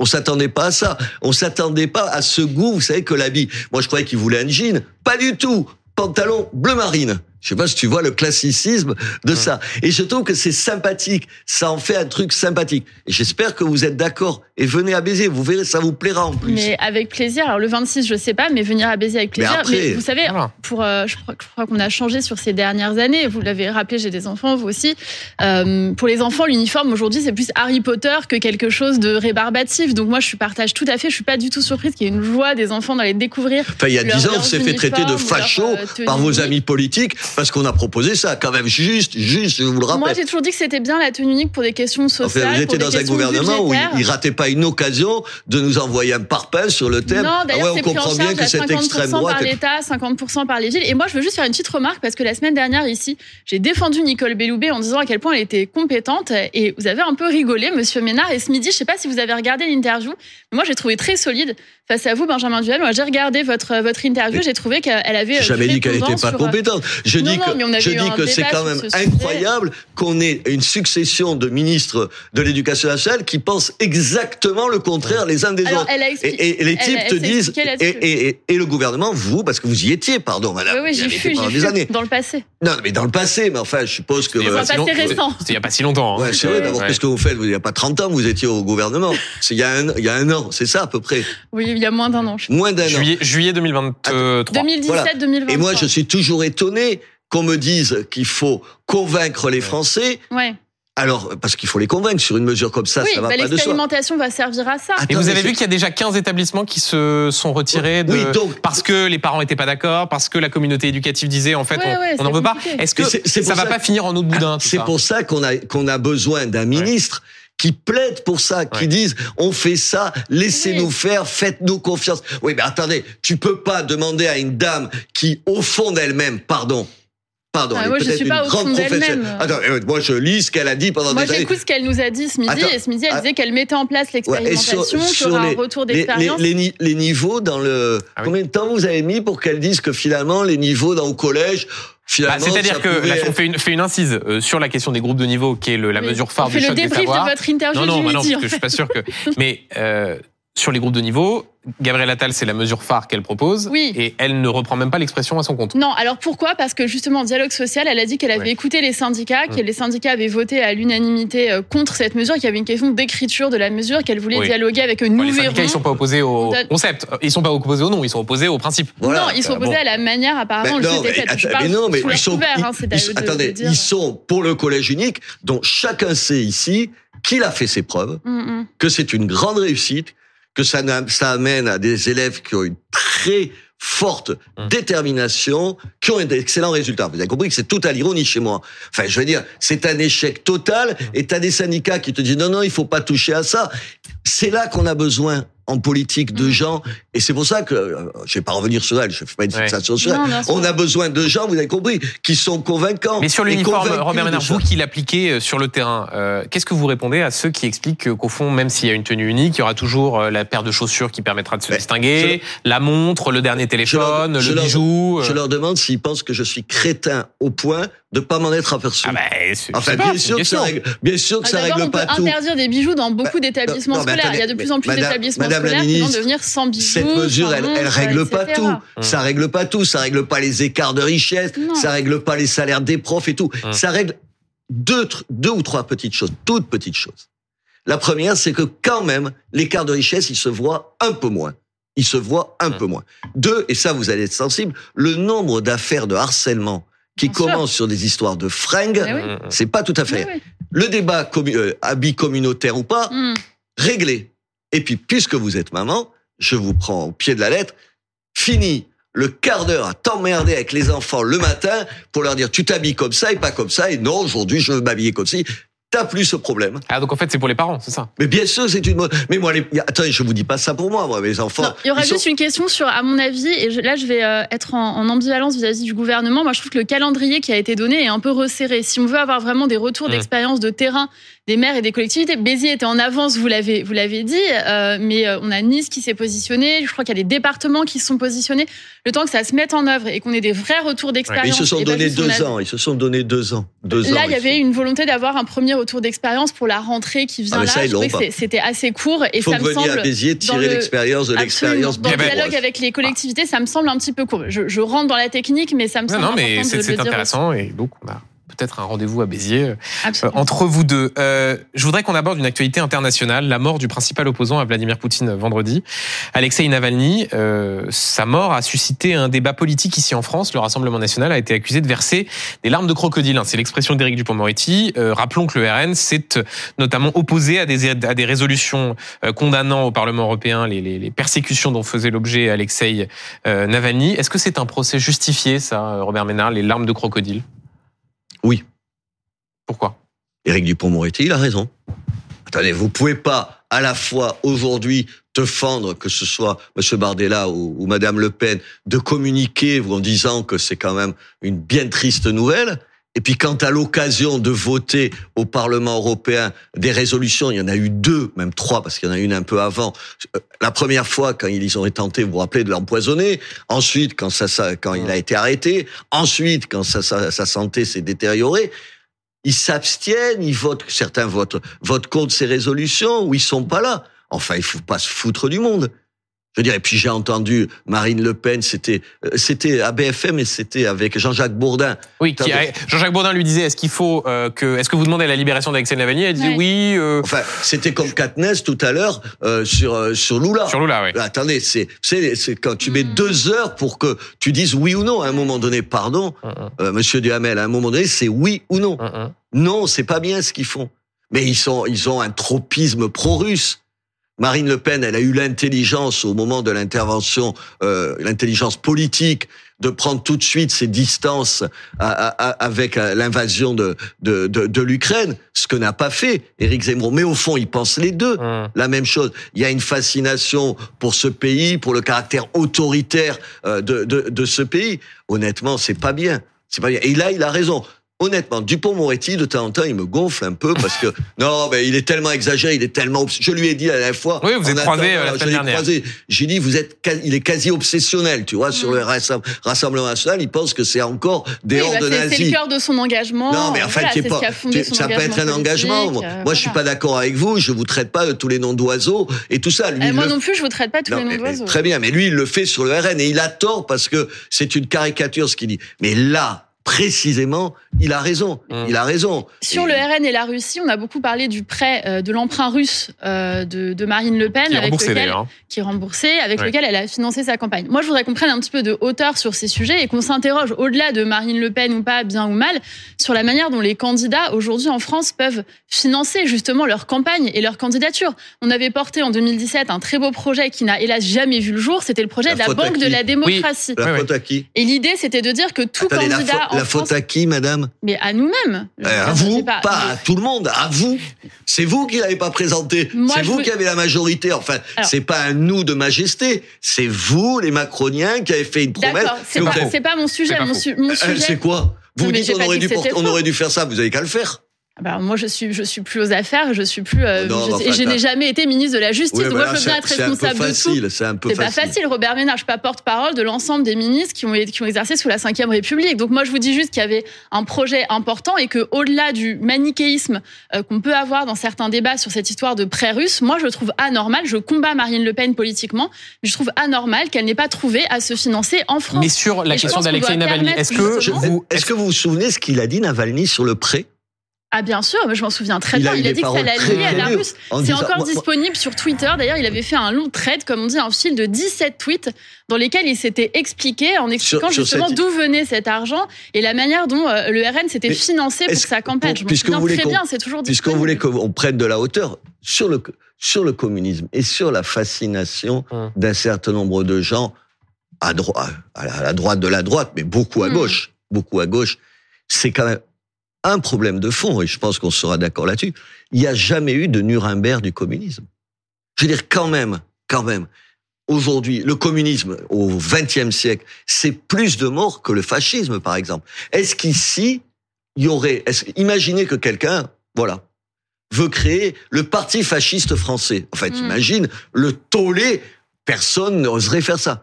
On s'attendait pas à ça. On s'attendait pas à ce goût, vous savez, que l'habit. Moi, je croyais qu'il voulait un jean. Pas du tout. Pantalon bleu marine. Je sais pas si tu vois le classicisme de ça. Et je trouve que c'est sympathique. Ça en fait un truc sympathique. Et j'espère que vous êtes d'accord. Et venez à Béziers. Vous verrez, ça vous plaira en plus. Mais avec plaisir. Alors le 26, je sais pas, mais venir à Béziers avec Mais plaisir. après- vous savez, Voilà. pour, euh, je crois, je crois qu'on a changé sur ces dernières années. Vous l'avez rappelé, j'ai des enfants, vous aussi. Euh, pour les enfants, l'uniforme aujourd'hui, c'est plus Harry Potter que quelque chose de rébarbatif. Donc moi, je partage tout à fait. Je suis pas du tout surprise qu'il y ait une joie des enfants d'aller découvrir. Enfin, il y a dix ans, on s'est fait traiter de facho leur, euh, par vos amis politiques parce qu'on a proposé ça. Quand même, juste, juste, je vous le rappelle. Moi, j'ai toujours dit que c'était bien la tenue unique pour des questions sociales. Enfin, vous étiez dans un gouvernement où il, il ratait pas une occasion de nous envoyer un parpaing sur le thème. Non, ah d'ailleurs, ouais, on comprend bien que cette 50% extrême droite. par l'État, 50% par les villes. Et moi, je veux juste faire une petite remarque parce que la semaine dernière, ici, j'ai défendu Nicole Belloubet en disant à quel point elle était compétente. Et vous avez un peu rigolé, monsieur Ménard. Et ce midi, je sais pas si vous avez regardé l'interview, mais moi, j'ai trouvé très solide face à vous, Benjamin Duhamel. Moi, j'ai regardé votre, votre interview. J'ai trouvé qu'elle avait. J'ai jamais dit qu'elle n'était pas euh, compétente. Je Non, dis non, mais on que, je dis que c'est quand même ce incroyable qu'on ait une succession de ministres de l'éducation nationale qui pensent exactement le contraire les uns des Alors, autres. elle a Et, expliqué. et- et les types elle te disent, et, là-dessus. et- et- et le gouvernement, vous, parce que vous y étiez, pardon, madame. Oui, oui, j'y fus, pendant j'y des années. dans le passé. Non, mais dans le passé, mais enfin, je suppose que. Pas si passé long- récent. C'était il y a pas si longtemps. hein. Ouais, c'est vrai, d'abord, Ouais. qu'est-ce que vous faites Il n'y a pas 30 ans, vous étiez au gouvernement. C'est il y a un, il y a un an, c'est ça à peu près. Oui, il y a moins d'un an. Moins d'un an. Juillet, juillet 2023. 2017, 2023. Et moi, je suis toujours étonné qu'on me dise qu'il faut convaincre les Français. Ouais. Alors, parce qu'il faut les convaincre sur une mesure comme ça, oui, ça va bah, pas de soi. l'expérimentation va servir à ça. Attends, Et vous avez vu qu'il y a déjà 15 établissements qui se sont retirés de Oui, donc- parce que les parents n'étaient pas d'accord, parce que la communauté éducative disait en fait Ouais, on- ouais, on n'en veut pas. Est-ce que ça va ça pas finir en eau de boudin C'est pour ça qu'on a qu'on a besoin d'un ministre qui plaide pour ça, qui Ouais. dise on fait ça, laissez-nous Oui. faire, faites-nous confiance. Oui, mais attendez, tu peux pas demander à une dame qui, au fond d'elle-même, pardon, pardon, Ah, moi, je suis une pas au grande fond professionnelle. d'elle-même. Attends, euh, moi je lis ce qu'elle a dit pendant Moi, des années. j'écoute ce qu'elle nous a dit ce midi. Attends, et ce midi, elle ah, disait qu'elle mettait en place Ouais, sur- l'expérimentation, qu'il y sur aura les- un retour les, d'expérience. les ni- les niveaux dans le. Ah oui. Combien de temps vous avez mis pour qu'elle dise que finalement les niveaux dans le collège, Bah, finalement. C'est-à-dire ça que pouvait là, on fait une, fait une incise euh, sur la question des groupes de niveau, qui est le- la Oui. mesure phare On du fait le des débrief savoirs. de votre interview Non, non, du bah non, parce en que je suis pas sûr que. [LAUGHS] Mais euh, sur les groupes de niveau, Gabriel Attal, c'est la mesure phare qu'elle propose, Oui. et elle ne reprend même pas l'expression à son compte. Non, alors pourquoi? Parce que justement, en dialogue social, elle a dit qu'elle avait Ouais. écouté les syndicats, que Mm. les syndicats avaient voté à l'unanimité euh, contre cette mesure, qu'il y avait une question d'écriture de la mesure, qu'elle voulait Oui. dialoguer avec Nous les verrons. syndicats, ils sont pas opposés au concept. Ils sont pas opposés au nom, ils sont opposés au principe. Voilà. non, ils sont Euh, opposés bon. à la manière apparemment Ben non, mais, fait. Je attends, parle mais non, mais ils sont, couvert, hein, ils- ils- de- attendez, de ils sont pour le collège unique, dont chacun sait ici qu'il a fait ses preuves, Mm, mm. que c'est une grande réussite, que ça, ça amène à des élèves qui ont une très forte Hum. détermination, qui ont d'excellents résultats. Vous avez compris que c'est tout à l'ironie chez moi. Enfin, je veux dire, c'est un échec total, et t'as des syndicats qui te disent non, non, il faut pas toucher à ça. C'est là qu'on a besoin en politique de gens, et c'est pour ça que, euh, je vais pas revenir sur elle, je fais pas une Ouais. fixation sur elle. Non. On a besoin de gens, vous avez compris, qui sont convaincants. Mais sur l'uniforme, Robert Ménard, vous qui l'appliquez euh, sur le terrain, euh, qu'est-ce que vous répondez à ceux qui expliquent que, qu'au fond, même s'il y a une tenue unique, il y aura toujours la paire de chaussures qui permettra de se distinguer, la montre, le dernier téléphone, je le leur- bijou. euh. Je leur demande s'ils pensent que je suis crétin au point de pas m'en être aperçu. Ah bah, Enfin, bien sûr que ça règle, bien sûr que Ah, ça règle on peut pas tout. interdire des bijoux dans beaucoup d'établissements non, mais scolaires. Il y a de plus en plus Madame- d'établissements Madame la scolaires qui vont ministre, devenir sans bijoux. Cette mesure, elle, elle règle pas tout. Ça règle pas tout. Ça règle pas les écarts de richesse. Non. Ça règle pas les salaires des profs et tout. Hum. Ça règle deux, ou trois petites choses, toutes petites choses. La première, c'est que quand même, l'écart de richesse, il se voit un peu moins. Il se voit un Hum. peu moins. Deux, et ça, vous allez être sensible, le nombre d'affaires de harcèlement qui Bien sûr. commencent sur des histoires de fringues, Eh oui. C'est pas tout à fait. Oui, oui. Le débat commu- euh, habit communautaire ou pas, Hum. réglé. Et puis, puisque vous êtes maman, je vous prends au pied de la lettre, fini le quart d'heure à t'emmerder avec les enfants le matin pour leur dire tu t'habilles comme ça et pas comme ça et non aujourd'hui je veux m'habiller comme ci. T'as plus ce problème. Ah, donc en fait, c'est pour les parents, c'est ça Mais bien sûr, c'est une mode. Mais moi, les... attendez, je vous dis pas ça pour moi, moi, mes enfants. Il y aura sont- juste une question sur, à mon avis, et je- là je vais euh, être en, en ambivalence vis-à-vis du gouvernement. Moi, je trouve que le calendrier qui a été donné est un peu resserré. Si on veut avoir vraiment des retours Mm. d'expérience de terrain des maires et des collectivités, Béziers était en avance, vous l'avez, vous l'avez dit, euh, mais euh, on a Nice qui s'est positionné. Je crois qu'il y a des départements qui se sont positionnés. Le temps que ça se mette en œuvre et qu'on ait des vrais retours d'expérience. ils se sont et pas donné juste on deux a- ans. Ils se sont donné deux ans. Deux ans. Là, il y avait sont- une volonté d'avoir un premier retour d'expérience pour la rentrée qui vient Ah, là. ça, Je que c'était assez court et Il faut ça me venir semble à Béziers tirer le- l'expérience de Absolument. l'expérience. Dans le dialogue avec les collectivités, ça me semble un petit peu court. Je, je rentre dans la technique, mais ça me Non, semble non, mais important c'est de le intéressant et donc on a peut-être un rendez-vous à Béziers euh. Absolument. entre vous deux. Euh, je voudrais qu'on aborde une actualité internationale, la mort du principal opposant à Vladimir Poutine vendredi, Alexei Navalny. Euh, sa mort a suscité un débat politique ici en France. Le Rassemblement national a été accusé de verser des larmes de crocodile. hein. C'est l'expression d'Éric Dupond-Moretti. Euh, rappelons que le RN s'est euh, notamment opposé à des, à des résolutions euh, condamnant au Parlement européen les, les, les persécutions dont faisait l'objet Alexei euh, Navalny. Est-ce que c'est un procès justifié, ça, Robert Ménard, les larmes de crocodile? Oui. Pourquoi? Éric Dupont-Moretti, il a raison. Attendez, vous pouvez pas à la fois aujourd'hui te fendre, que ce soit M. Bardella ou, ou Mme Le Pen, de communiquer en disant que c'est quand même une bien triste nouvelle. Et puis quant à l'occasion de voter au Parlement européen des résolutions, il y en a eu deux, même trois, parce qu'il y en a une un peu avant. Euh, La première fois, quand ils ont tenté, vous vous rappelez, de l'empoisonner. Ensuite, quand, ça, ça- quand il a été arrêté. Ensuite, quand sa, sa, sa santé s'est détériorée ils s'abstiennent, ils votent, certains votent, votent contre ces résolutions ou ils sont pas là. Enfin, il faut pas se foutre du monde. Je veux dire, et puis j'ai entendu Marine Le Pen, c'était, euh, c'était à BFM et c'était avec Jean-Jacques Bourdin. Oui, qui a- Jean-Jacques Bourdin lui disait est-ce qu'il faut euh, que est-ce que vous demandez la libération d'Alexei Navalny? Elle disait Ouais. oui euh, Enfin, c'était comme Katniss tout à l'heure euh, sur euh, sur Lula. sur Lula, oui. Là, Attendez, c'est c'est c'est quand tu mets Mm. deux heures pour que tu dises oui ou non. À un moment donné, pardon, euh, Monsieur Duhamel, à un moment donné, c'est oui ou non. hum. Non, c'est pas bien ce qu'ils font. Mais ils sont, ils ont un tropisme pro-russe. Marine Le Pen, elle a eu l'intelligence au moment de l'intervention, euh, l'intelligence politique, de prendre tout de suite ses distances à- à- à- avec euh, l'invasion de, de, de, de l'Ukraine, ce que n'a pas fait Éric Zemmour. Mais au fond, ils pensent les deux Hum. la même chose. Il y a une fascination pour ce pays, pour le caractère autoritaire euh, de, de, de ce pays. Honnêtement, c'est pas bien. C'est pas bien. Et là, il a raison. Honnêtement, Dupont-Moretti, de temps en temps, il me gonfle un peu parce que [LAUGHS] non, mais il est tellement exagéré, il est tellement. obs- Je lui ai dit la dernière fois. Oui, vous êtes euh, la je semaine dernière. croisé. J'ai dit, vous êtes, quasi- il est quasi obsessionnel, tu vois, sur Mm. le Rassem- Rassemblement national. Il pense que c'est encore des Oui, bah, hordes c'est- le cœur de son engagement. Non, mais en fait, Voilà, pas, ce qui a fondé tu- son ça peut être un engagement. Moi, euh, je suis pas d'accord avec vous. Je vous traite pas de tous les noms d'oiseaux et tout ça. Lui, Euh, moi le non plus, je vous traite pas tous non, les noms d'oiseaux. Très bien, mais lui, il le fait sur le RN et il a tort parce que c'est une caricature ce qu'il dit. Mais là, précisément, il a raison. Hum. Il a raison. Sur Et- le RN et la Russie, on a beaucoup parlé du prêt euh, de l'emprunt russe euh, de, de Marine Le Pen, Qui est avec remboursé lequel, d'ailleurs. hein. qui est remboursé, avec Ouais. lequel elle a financé sa campagne. Moi, je voudrais qu'on prenne un petit peu de hauteur sur ces sujets et qu'on s'interroge, au-delà de Marine Le Pen ou pas, bien ou mal, sur la manière dont les candidats aujourd'hui en France peuvent financer justement leur campagne et leur candidature. On avait porté en 2017 un très beau projet qui n'a hélas jamais vu le jour. C'était le projet La de la Banque de la démocratie. La faute à qui Et l'idée, c'était de dire que tout Attendez, candidat en la France, faute à qui, madame? Mais à nous-mêmes. Eh, À vous, pas, mais- à tout le monde, à vous. C'est vous qui l'avez pas présenté. C'est vous veux- qui avez la majorité. Enfin, c'est pas un nous de majesté. C'est vous, les Macroniens, qui avez fait une promesse. D'accord, c'est pas, pas mon sujet. Mon, faux. su- mon Euh, sujet. C'est quoi? Vous Non, dites j'ai on pas aurait, dû porter- on aurait dû faire ça, vous avez qu'à le faire. Bah, moi, je suis, je suis plus aux affaires. Je suis plus. euh, non, je, bah, et je n'ai jamais été ministre de la Justice. Oui, donc mais moi, là, je veux bien c'est- être c'est un peu responsable de tout. facile. C'est un peu C'est pas facile. facile, Robert Ménard. Je suis pas porte-parole de l'ensemble des ministres qui ont, qui ont exercé sous la Ve République. Donc moi, je vous dis juste qu'il y avait un projet important et que au-delà du manichéisme euh, qu'on peut avoir dans certains débats sur cette histoire de prêt russe, moi, je trouve anormal. Je combats Marine Le Pen politiquement, mais je trouve anormal qu'elle n'ait pas trouvé à se financer en France. Mais sur la Et question d'Alexei Navalny, est-ce que vous, Est-ce que vous vous souvenez ce qu'il a dit Navalny sur le prêt? Ah bien sûr, mais je m'en souviens très Il bien. il a dit que ça lier à la russe. en C'est encore moi- moi- disponible sur Twitter. D'ailleurs, il avait fait un long thread, comme on dit, un fil de 17 tweets dans lesquels il s'était expliqué en expliquant sur justement cette- d'où venait cet argent et la manière dont euh, le RN s'était Mais financé pour sa campagne. pour- Je m'en souviens très bien, c'est toujours Puisqu'on voulait qu'on prenne de la hauteur sur le, sur le communisme et sur la fascination Hum. d'un certain nombre de gens à, droite, à la- à la droite de la droite, mais beaucoup à Hum. gauche, beaucoup à gauche, c'est quand même un problème de fond, et je pense qu'on sera d'accord là-dessus. Il n'y a jamais eu de Nuremberg du communisme. Je veux dire, quand même, quand même, aujourd'hui, le communisme au XXe siècle, c'est plus de morts que le fascisme, par exemple. Est-ce qu'ici, il y aurait, imaginez que quelqu'un, voilà, veut créer le parti fasciste français. En fait, Mm. imagine le tollé, personne n'oserait faire ça.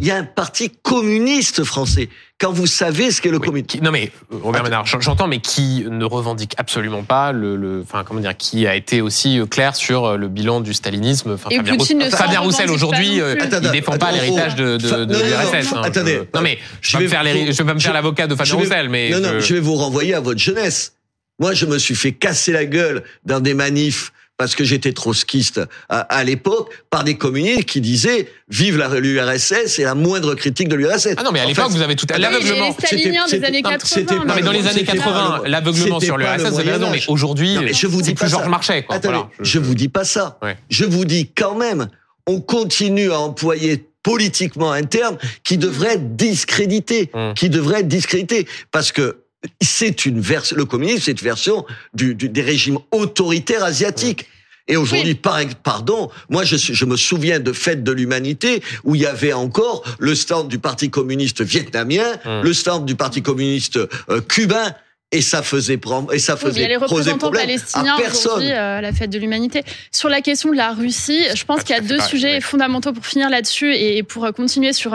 Il y a un parti communiste français. Quand vous savez ce qu'est le Oui, communisme. qui- non mais euh, Robert Attends. Ménard, j'en- j'entends, mais qui ne revendique absolument pas le, le- enfin comment dire, qui a été aussi euh, clair sur euh, le bilan du stalinisme. Enfin, Et Fabien, Poutine Roussel- Fabien Roussel aujourd'hui. Attends, il défend pas l'héritage de, de, de l'URSS. hein. attendez. Je- non mais je vais vais me faire, les- vous- je vais pas me faire l'avocat de Fabien vais- Roussel, mais non, non, je- je vais vous renvoyer à votre jeunesse. Moi, je me suis fait casser la gueule dans des manifs parce que j'étais trotskiste à, à l'époque par des communistes qui disaient vive l'URSS et la moindre critique de l'URSS. ah non mais à l'époque fait, vous avez tout Oui, l'aveuglement. les staliniens des C'était- années non, 80. c'était Non mais dans les C'était années pas 80, le- l'aveuglement c'était sur l'URSS, vous avez raison, mais aujourd'hui, je c'est plus. Georges Marchais. Quoi. Attendez, Voilà, je, vous dis pas ça. Ouais. Je vous dis quand même, on continue à employer politiquement un terme qui devrait être discrédité, Hum. qui devrait être discrédité, parce que c'est une version, le communisme, c'est une version du, du- des régimes autoritaires asiatiques. Et aujourd'hui, par, pardon, moi je, me souviens de fêtes de l'humanité où il y avait encore le stand du Parti communiste vietnamien, Hum. le stand du Parti communiste euh, cubain, et ça faisait et ça Oui, mais faisait a les poser représentants problème palestiniens à personne. aujourd'hui euh, à la fête de l'humanité. Sur la question de la Russie, je pense pas qu'il y a deux sujets fondamentaux pour finir là-dessus et pour euh, continuer sur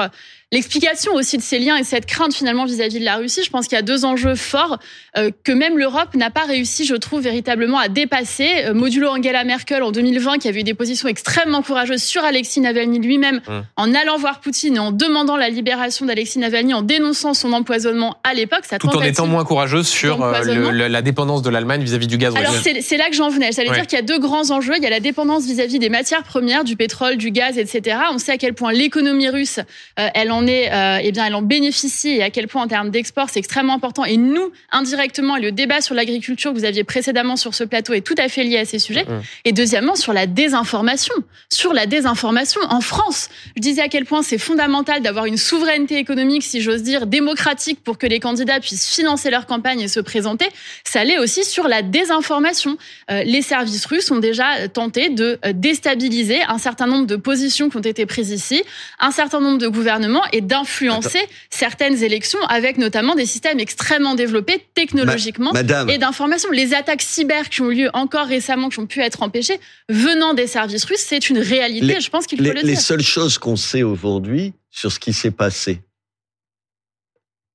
l'explication aussi de ces liens et cette crainte finalement vis-à-vis de la Russie. Je pense qu'il y a deux enjeux forts euh, que même l'Europe n'a pas réussi, je trouve, véritablement à dépasser. Euh, modulo Angela Merkel en 2020, qui avait eu des positions extrêmement courageuses sur Alexis Navalny lui-même, Hum. en allant voir Poutine et en demandant la libération d'Alexis Navalny, en dénonçant son empoisonnement à l'époque. tout en étant moins courageuse sur euh, d'empoisonnement. le- le- la dépendance de l'Allemagne vis-à-vis du gaz. Alors russe. c'est c'est là que j'en venais. J'allais Ouais. dire qu'il y a deux grands enjeux. Il y a la dépendance vis-à-vis des matières premières, du pétrole, du gaz, etc. On sait à quel point l'économie russe, euh, elle en est, euh, eh bien, elle en bénéficie et à quel point en termes d'export c'est extrêmement important. Et nous, indirectement, et le débat sur l'agriculture que vous aviez précédemment sur ce plateau est tout à fait lié à ces sujets. Mhm. Et deuxièmement, sur la désinformation, sur la désinformation en France. Je disais à quel point c'est fondamental d'avoir une souveraineté économique, si j'ose dire, démocratique pour que les candidats puissent financer leur campagne et se présenter. Ça l'est aussi sur la désinformation. Euh, les services russes ont déjà tenté de euh, déstabiliser un certain nombre de positions qui ont été prises ici, un certain nombre de gouvernements et d'influencer certaines élections avec notamment des systèmes extrêmement développés technologiquement Madame, et d'information. Les attaques cyber qui ont eu lieu encore récemment, qui ont pu être empêchées, venant des services russes, c'est une réalité. Les- je pense qu'il faut les, le les dire. seules choses qu'on sait aujourd'hui sur ce qui s'est passé,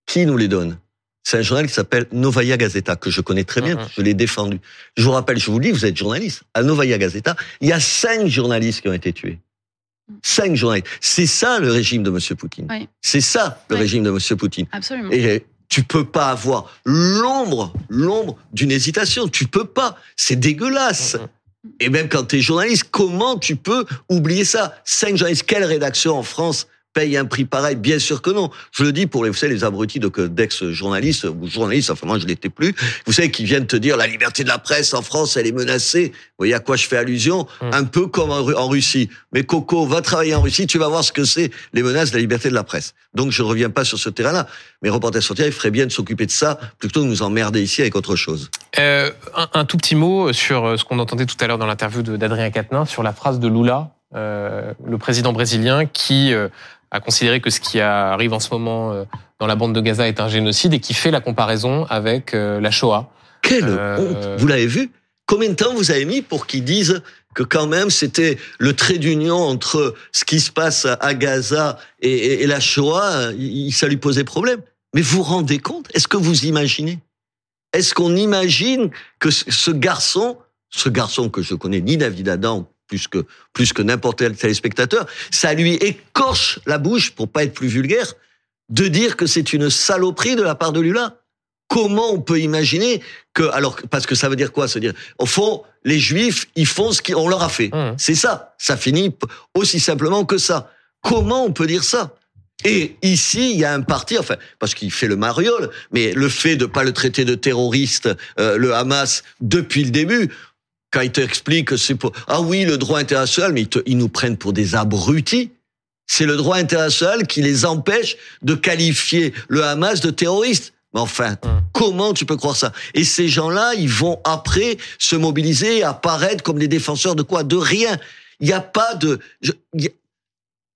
qui nous les donne? C'est un journal qui s'appelle Novaya Gazeta, que je connais très bien, Mhm. je l'ai défendu. Je vous rappelle, je vous le dis, vous êtes journaliste. À Novaya Gazeta, il y a cinq journalistes qui ont été tués. Cinq journalistes. C'est ça le régime de M. Poutine. Oui. C'est ça le Oui. régime de M. Poutine. Absolument. Et tu peux pas avoir l'ombre, l'ombre d'une hésitation. Tu peux pas. C'est dégueulasse. Et même quand tu es journaliste, comment tu peux oublier ça? Cinq journalistes, quelle rédaction en France? Paye un prix pareil Bien sûr que non. Je le dis pour les, vous savez, les abrutis d'ex-journalistes ou journalistes, enfin moi je l'étais plus, vous savez, qui viennent te dire la liberté de la presse en France, elle est menacée. Vous voyez à quoi je fais allusion? Hum. Un peu comme en, Ru- en Russie. Mais Coco, va travailler en Russie, tu vas voir ce que c'est les menaces de la liberté de la presse. Donc je ne reviens pas sur ce terrain-là. Mais Reporters Terre, il ferait bien de s'occuper de ça plutôt que de nous emmerder ici avec autre chose. Euh, un, un tout petit mot sur euh, ce qu'on entendait tout à l'heure dans l'interview d'Adrien Quatennens sur la phrase de Lula, euh, le président brésilien, qui euh, a considéré que ce qui arrive en ce moment euh, dans la bande de Gaza est un génocide et qui fait la comparaison avec euh, la Shoah. Quelle Euh, honte. Vous l'avez vu? Combien de temps vous avez mis pour qu'ils disent que quand même c'était le trait d'union entre ce qui se passe à Gaza et, et- et la Shoah, ça lui posait problème. Mais vous vous rendez compte? Est-ce que vous imaginez? Est-ce qu'on imagine que ce ce garçon, ce garçon que je connais ni David Adam plus que plus que n'importe quel téléspectateur, ça lui écorche la bouche pour pas être plus vulgaire de dire que c'est une saloperie de la part de Lula Comment on peut imaginer que, alors, parce que ça veut dire quoi? Se dire, au fond, les juifs, ils font ce qu'on leur a fait. Mmh. C'est ça. Ça finit aussi simplement que ça. Comment on peut dire ça? Et ici, il y a un parti, enfin, parce qu'il fait le mariole, mais le fait de pas le traiter de terroriste, euh, le Hamas, depuis le début, quand il t'explique que c'est pour, ah oui, le droit international, mais ils, te- ils nous prennent pour des abrutis. C'est le droit international qui les empêche de qualifier le Hamas de terroriste. Mais enfin, comment tu peux croire ça? Et ces gens-là, ils vont après se mobiliser et apparaître comme des défenseurs de quoi? De rien. Il n'y a pas de. je- il y a-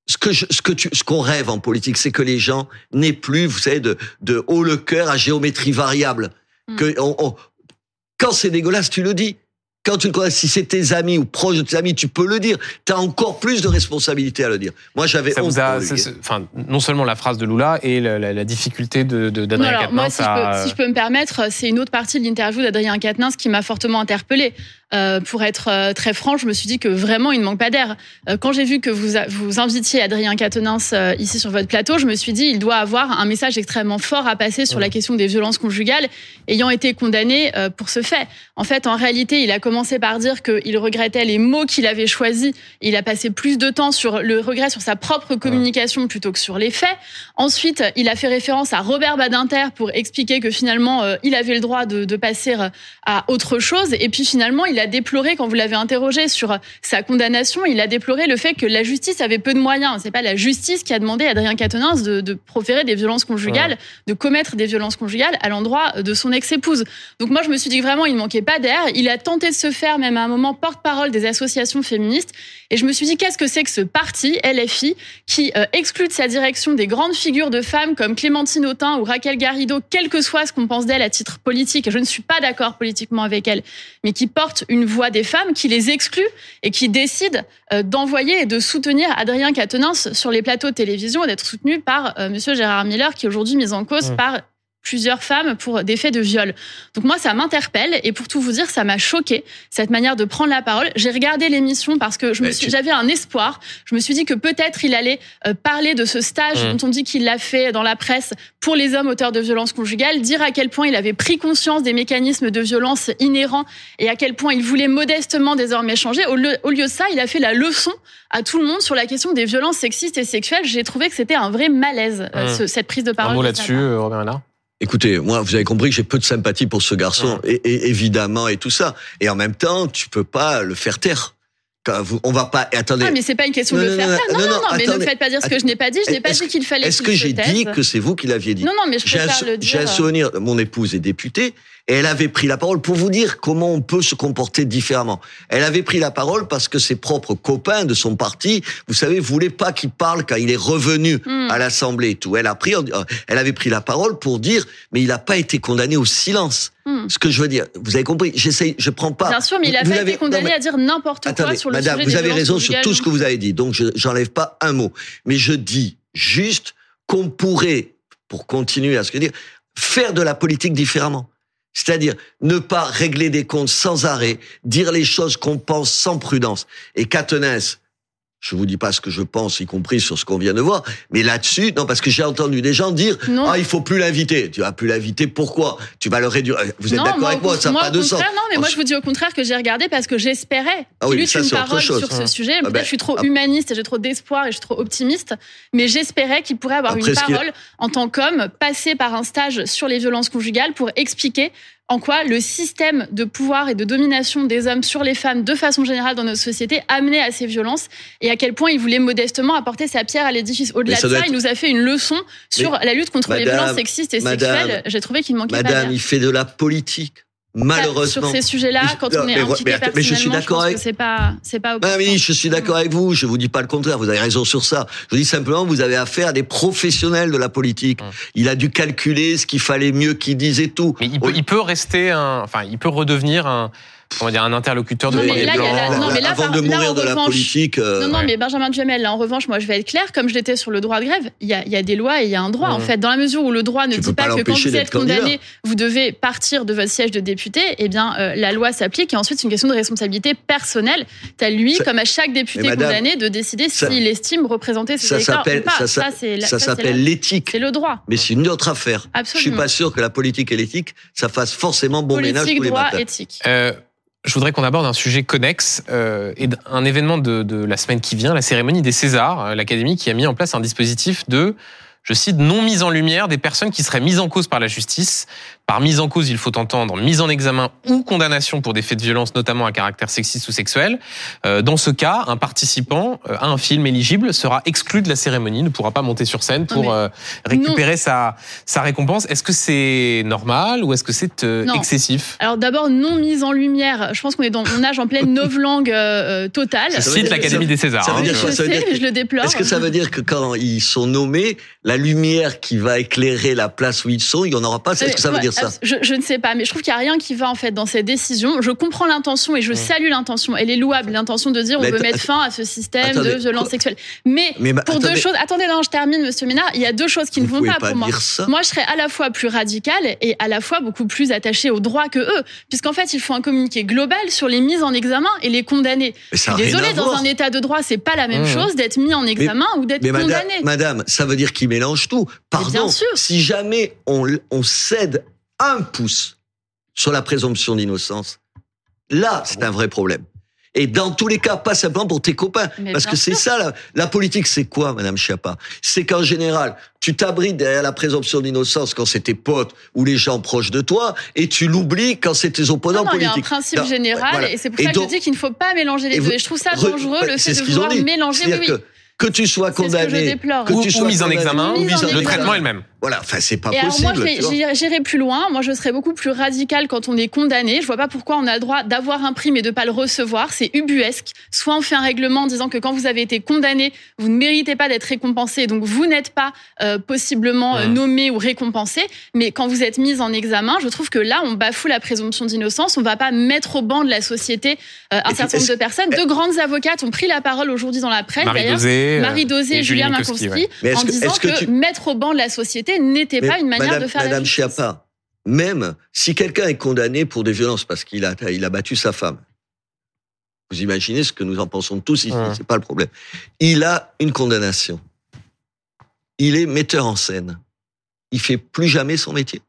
ce que je, ce que tu, ce qu'on rêve en politique, c'est que les gens n'aient plus, vous savez, de, de haut le cœur à géométrie variable. Mm. Que on- on- quand c'est dégueulasse, tu le dis. Quand tu le connais, si c'est tes amis ou proches de tes amis, tu peux le dire. Tu as encore plus de responsabilité à le dire. Moi, j'avais honte a, pour enfin, non seulement la phrase de Lula et la, la- la difficulté de, de- Non, d'Adrien alors, moi, Quatennens si je, à- peux, si je peux me permettre, c'est une autre partie de l'interview d'Adrien Quatennens qui m'a fortement interpellée. Euh, pour être euh, très franc, je me suis dit que vraiment, il ne manque pas d'air. Euh, quand j'ai vu que vous, vous invitiez Adrien Quatennens euh, ici sur votre plateau, je me suis dit, il doit avoir un message extrêmement fort à passer sur la question des violences conjugales, ayant été condamné euh, pour ce fait. En fait, en réalité, il a commencé par dire qu'il regrettait les mots qu'il avait choisis. Il a passé plus de temps sur le regret sur sa propre communication plutôt que sur les faits. Ensuite, il a fait référence à Robert Badinter pour expliquer que finalement, euh, il avait le droit de, de passer à autre chose. Et puis finalement, il a déploré, quand vous l'avez interrogé sur sa condamnation, il a déploré le fait que la justice avait peu de moyens. C'est pas la justice qui a demandé à Adrien Quatennens de, de proférer des violences conjugales, de commettre des violences conjugales à l'endroit de son ex-épouse. Donc moi, je me suis dit que vraiment, il manquait pas d'air. Il a tenté de se faire, même à un moment, porte-parole des associations féministes. Et je me suis dit, qu'est-ce que c'est que ce parti, LFI, qui euh, exclut de sa direction des grandes figures de femmes comme Clémentine Autain ou Raquel Garrido, quel que soit ce qu'on pense d'elle à titre politique, je ne suis pas d'accord politiquement avec elle, mais qui porte une voix des femmes, qui les exclut et qui décide euh, d'envoyer et de soutenir Adrien Quatennens sur les plateaux de télévision et d'être soutenu par euh, Monsieur Gérard Miller, qui est aujourd'hui mis en cause Mmh. par plusieurs femmes pour des faits de viol. Donc moi, ça m'interpelle et pour tout vous dire, ça m'a choqué cette manière de prendre la parole. J'ai regardé l'émission parce que je me suis, tu- j'avais un espoir. Je me suis dit que peut-être il allait euh, parler de ce stage Mm. dont on dit qu'il l'a fait dans la presse pour les hommes auteurs de violences conjugales, dire à quel point il avait pris conscience des mécanismes de violence inhérents et à quel point il voulait modestement désormais changer. Au lieu, au lieu de ça, il a fait la leçon à tout le monde sur la question des violences sexistes et sexuelles. J'ai trouvé que c'était un vrai malaise, euh, Mm. ce- cette prise de parole. un mot là-dessus, euh, Robert Écoutez, moi, vous avez compris que j'ai peu de sympathie pour ce garçon, et, et- évidemment, et tout ça. Et en même temps, tu peux pas le faire taire. On va pas. Attendez. Ah, mais c'est pas une question Non, de le faire non, taire. Non, non, non, mais ne attendez. faites pas dire ce que je n'ai pas dit. Je n'ai pas dit qu'il fallait Est-ce que j'ai dit que c'est vous qui l'aviez dit Non, non, mais je préfère le j'ai un dire. souvenir, mon épouse est députée, et elle avait pris la parole pour vous dire comment on peut se comporter différemment. Elle avait pris la parole parce que ses propres copains de son parti, vous savez, voulaient pas qu'il parle quand il est revenu Hmm. à l'Assemblée et tout. Elle a pris, elle avait pris la parole pour dire, mais il n'a pas été condamné au silence. Hmm. Ce que je veux dire, vous avez compris, j'essaye, je prends pas. Bien sûr, mais il a Vous pas été condamné non, mais- à dire n'importe quoi sur le madame, sujet vous des avez raison sur tout ce que vous avez dit, donc je j'enlève pas un mot. Mais je dis juste qu'on pourrait, pour continuer à ce que dire, faire de la politique différemment. C'est-à-dire ne pas régler des comptes sans arrêt, dire les choses qu'on pense sans prudence. Et Quatennens, Je vous dis pas ce que je pense, y compris sur ce qu'on vient de voir. Mais là-dessus, non, parce que j'ai entendu des gens dire, Non. ah, il faut plus l'inviter. Tu vas plus l'inviter. Pourquoi? Tu vas le réduire. Vous êtes d'accord avec moi Ça n'a pas de sens. Non, mais moi je vous dis au contraire que j'ai regardé parce que j'espérais Ah oui, ça, une parole chose. sur ce Ah. sujet. Ah ben, je suis trop ah. humaniste et j'ai trop d'espoir et je suis trop optimiste, mais j'espérais qu'il pourrait avoir Après, une parole en tant qu'homme, passer par un stage sur les violences conjugales pour expliquer en quoi le système de pouvoir et de domination des hommes sur les femmes de façon générale dans notre société amenait à ces violences et à quel point il voulait modestement apporter sa pierre à l'édifice. Au-delà de ça, être- il nous a fait une leçon sur la lutte contre les violences sexistes et Madame, sexuelles. J'ai trouvé qu'il manquait pas Madame, il fait de la politique. Malheureusement. Sur ces sujets-là, Mais- quand on est mais impliqué mais je suis personnellement, d'accord avec- c'est pas, c'est pas Ah oui, je suis d'accord avec vous. Je vous dis pas le contraire. Vous avez raison sur ça. Je vous dis simplement, vous avez affaire à des professionnels de la politique. Il a dû calculer ce qu'il fallait mieux qu'il dise et tout. Mais il peut, il peut rester un, enfin, il peut redevenir un, comment dire, un interlocuteur de Non, mais là, plan. la- non, mais là, avant par- de là, en de la revanche- politique. euh, Non, non, ouais. mais Benjamin Duhamel, là, en revanche, moi, je vais être clair, comme je l'étais sur le droit de grève, il y a, il y a des lois et il y a un droit, en fait. Dans la mesure où le droit ne Tu dit pas, pas que quand vous êtes condamné, vous devez partir de votre siège de député, eh bien, euh, la loi s'applique et ensuite, c'est une question de responsabilité personnelle. C'est à lui, Ça- comme à chaque député madame, condamné, de décider s'il estime représenter ses ça s'appelle, pas. ça, s'appelle l'éthique. C'est le droit. Mais c'est une autre affaire. Je suis Absolument. pas sûr que la politique et l'éthique, ça fasse forcément bon ménage tous les droit, matins. éthique. Je voudrais qu'on aborde un sujet connexe euh, et un événement de, de la semaine qui vient, la cérémonie des Césars, euh, l'Académie qui a mis en place un dispositif de, je cite, non mise en lumière des personnes qui seraient mises en cause par la justice. Par mise en cause, il faut entendre mise en examen ou condamnation pour des faits de violence, notamment à caractère sexiste ou sexuel. Euh, dans ce cas, un participant euh, à un film éligible sera exclu de la cérémonie, ne pourra pas monter sur scène pour euh, récupérer sa, sa récompense. Est-ce que c'est normal ou est-ce que c'est euh, excessif? Alors d'abord, non mise en lumière. Je pense qu'on est dans, on nage en pleine [LAUGHS] novlangue euh, totale. Je cite l'Académie des Césars. ça veut hein. dire Je quoi Ça veut sais, dire mais que- je le déplore. Est-ce que ça veut dire que quand ils sont nommés, la lumière qui va éclairer la place où ils sont, il n'y en aura pas Est-ce que ça veut dire ça je, je ne sais pas, mais je trouve qu'il n'y a rien qui va en fait dans cette décision. Je comprends l'intention et je salue l'intention. Elle est louable, l'intention de dire on Mais veut mettre fin à ce système attendez, de violence sexuelle. Mais, Mais bah, pour deux choses, attendez, non, je termine, Monsieur Ménard. Il y a deux choses qui Vous ne vont pas, pas pour moi. ça. Moi, je serais à la fois plus radicale et à la fois beaucoup plus attachée au droit que eux, puisqu'en fait, il faut un communiqué global sur les mises en examen et les condamnés. Mais ça Je a suis rien désolée, dans voir. un état de droit, c'est pas la même Mmh. chose d'être mis en examen ou d'être Mais madame, condamné. madame, ça veut dire qu'ils mélangent tout. Pardon. bien sûr. Si jamais on, on cède un pouce sur la présomption d'innocence, là, c'est un vrai problème. Et dans tous les cas, pas simplement pour tes copains. Mais parce que c'est ça, la, la politique, c'est quoi, Madame Schiappa? C'est qu'en général, tu t'abrites derrière la présomption d'innocence quand c'est tes potes ou les gens proches de toi, et tu l'oublies quand c'est tes opposants Non, non, il y a un politiques. principe Non, général voilà. et c'est pour Et ça donc- que je dis qu'il ne faut pas mélanger les et deux. Et je trouve ça Re- dangereux le fait de vouloir mélanger. Oui, oui. que, que tu sois que condamné, que Ou, tu ou sois mise en examen, ou en le examen. traitement est le même. Voilà, enfin, c'est pas Et alors possible. moi, j'irai plus loin. Moi, je serais beaucoup plus radicale quand on est condamné. Je vois pas pourquoi on a le droit d'avoir un prix mais de pas le recevoir. C'est ubuesque. Soit on fait un règlement en disant que quand vous avez été condamné, vous ne méritez pas d'être récompensé, donc vous n'êtes pas euh, possiblement euh, nommé ou récompensé. Mais quand vous êtes mis en examen, je trouve que là, on bafoue la présomption d'innocence. On va pas mettre au banc de la société euh, un certain nombre de personnes. Deux grandes avocates ont pris la parole aujourd'hui dans la presse. Marie d'ailleurs. Dosé, Marie Dosé Julien Minkowski, Minkowski, ouais. En disant que que, tu- mettre au banc de la société n'était pas une manière Madame, de faire Madame la justice. Schiappa, même si quelqu'un est condamné pour des violences parce qu'il a, il a battu sa femme, vous imaginez ce que nous en pensons tous ici, Ouais. c'est pas le problème. Il a une condamnation. Il est metteur en scène. Il fait plus jamais son métier.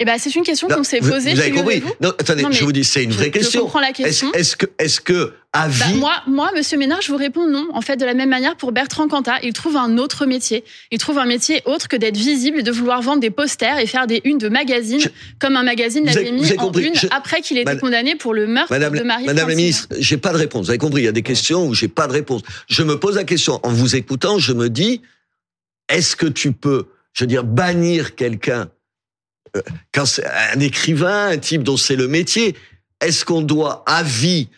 Eh ben, c'est une question qu'on s'est posée. vous avez compris. Non, attendez, Non, je vous dis, c'est une Je- vraie Je question. comprends la question. est-ce que, est-ce que, à Bah, vie, moi, moi, Monsieur Ménard, je vous réponds non. En fait, de la même manière, pour Bertrand Cantat, il trouve un autre métier. Il trouve un métier autre que d'être visible et de vouloir vendre des posters et faire des unes de magazines, Je- comme un magazine l'avait mis en compris. une Je- après qu'il ait été Madame- condamné pour le meurtre Madame, de Marie Madame la ministre, j'ai pas de réponse. Vous avez compris, il y a des questions où j'ai pas de réponse. Je me pose la question. En vous écoutant, je me dis, est-ce que tu peux, je veux dire, bannir quelqu'un quand c'est un écrivain, un type dont c'est le métier, est-ce qu'on doit à vie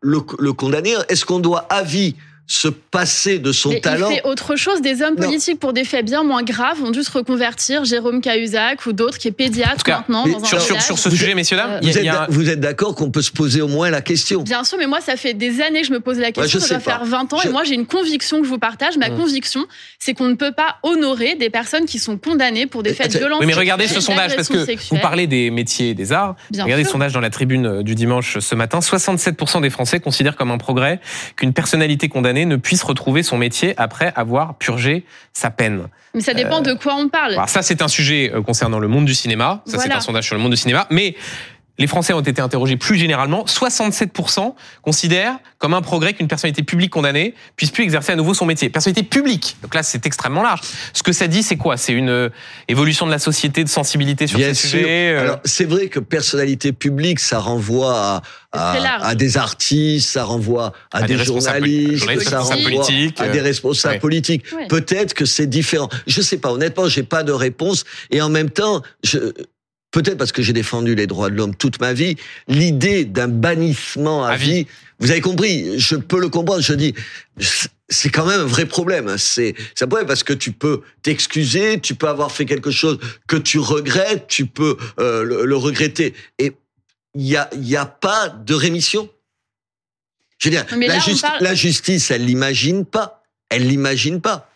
le condamner? Est-ce qu'on doit à vie se passer de son Mais talent. il fait autre chose. Des hommes Non. politiques pour des faits bien moins graves ont dû se reconvertir. Jérôme Cahuzac ou d'autres qui est pédiatre cas, maintenant dans un Sur, sur, sur ce Vous sujet, êtes- messieurs, dames, euh, Vous a vous êtes d'accord qu'on peut se poser au moins la question? Bien sûr, mais moi, ça fait des années que je me pose la question. je ça sais doit pas. faire 20 ans. Je- Et moi, j'ai une conviction que je vous partage. Ma Mm. conviction, c'est qu'on ne peut pas honorer des personnes qui sont condamnées pour des faits violents. Oui, mais regardez ce sondage, parce que vous parlez des métiers et des arts. Bien regardez sûr. le sondage dans la tribune euh, du dimanche ce matin. 67% des Français considèrent comme un progrès qu'une personnalité condamnée ne puisse retrouver son métier après avoir purgé sa peine. Mais ça dépend de quoi on parle. Alors ça, c'est un sujet euh, concernant le monde du cinéma. Ça, c'est un sondage sur le monde du cinéma. Mais les Français ont été interrogés plus généralement. 67% considèrent comme un progrès qu'une personnalité publique condamnée puisse plus exercer à nouveau son métier. Personnalité publique. Donc là, c'est extrêmement large. Ce que ça dit, c'est quoi? C'est une euh, évolution de la société, de sensibilité sur Bien ces sûr. sujets. euh, Alors, c'est vrai que personnalité publique, ça renvoie à, à, à des artistes, ça renvoie à, À des journalistes, journalistes, ça renvoie à des euh, responsables ouais. politiques. Ouais. Peut-être que c'est différent. Je sais pas. Honnêtement, j'ai pas de réponse. Et en même temps, je, peut-être parce que j'ai défendu les droits de l'homme toute ma vie, l'idée d'un bannissement à, À vie. vie, vous avez compris, je peux le comprendre. Je dis, c'est quand même un vrai problème. C'est c'est un problème parce que tu peux t'excuser, tu peux avoir fait quelque chose que tu regrettes, tu peux euh, le, le regretter. Et il y a, il y a pas de rémission. Je veux dire, la, là, on justi- parle- la justice, elle l'imagine pas. Elle l'imagine pas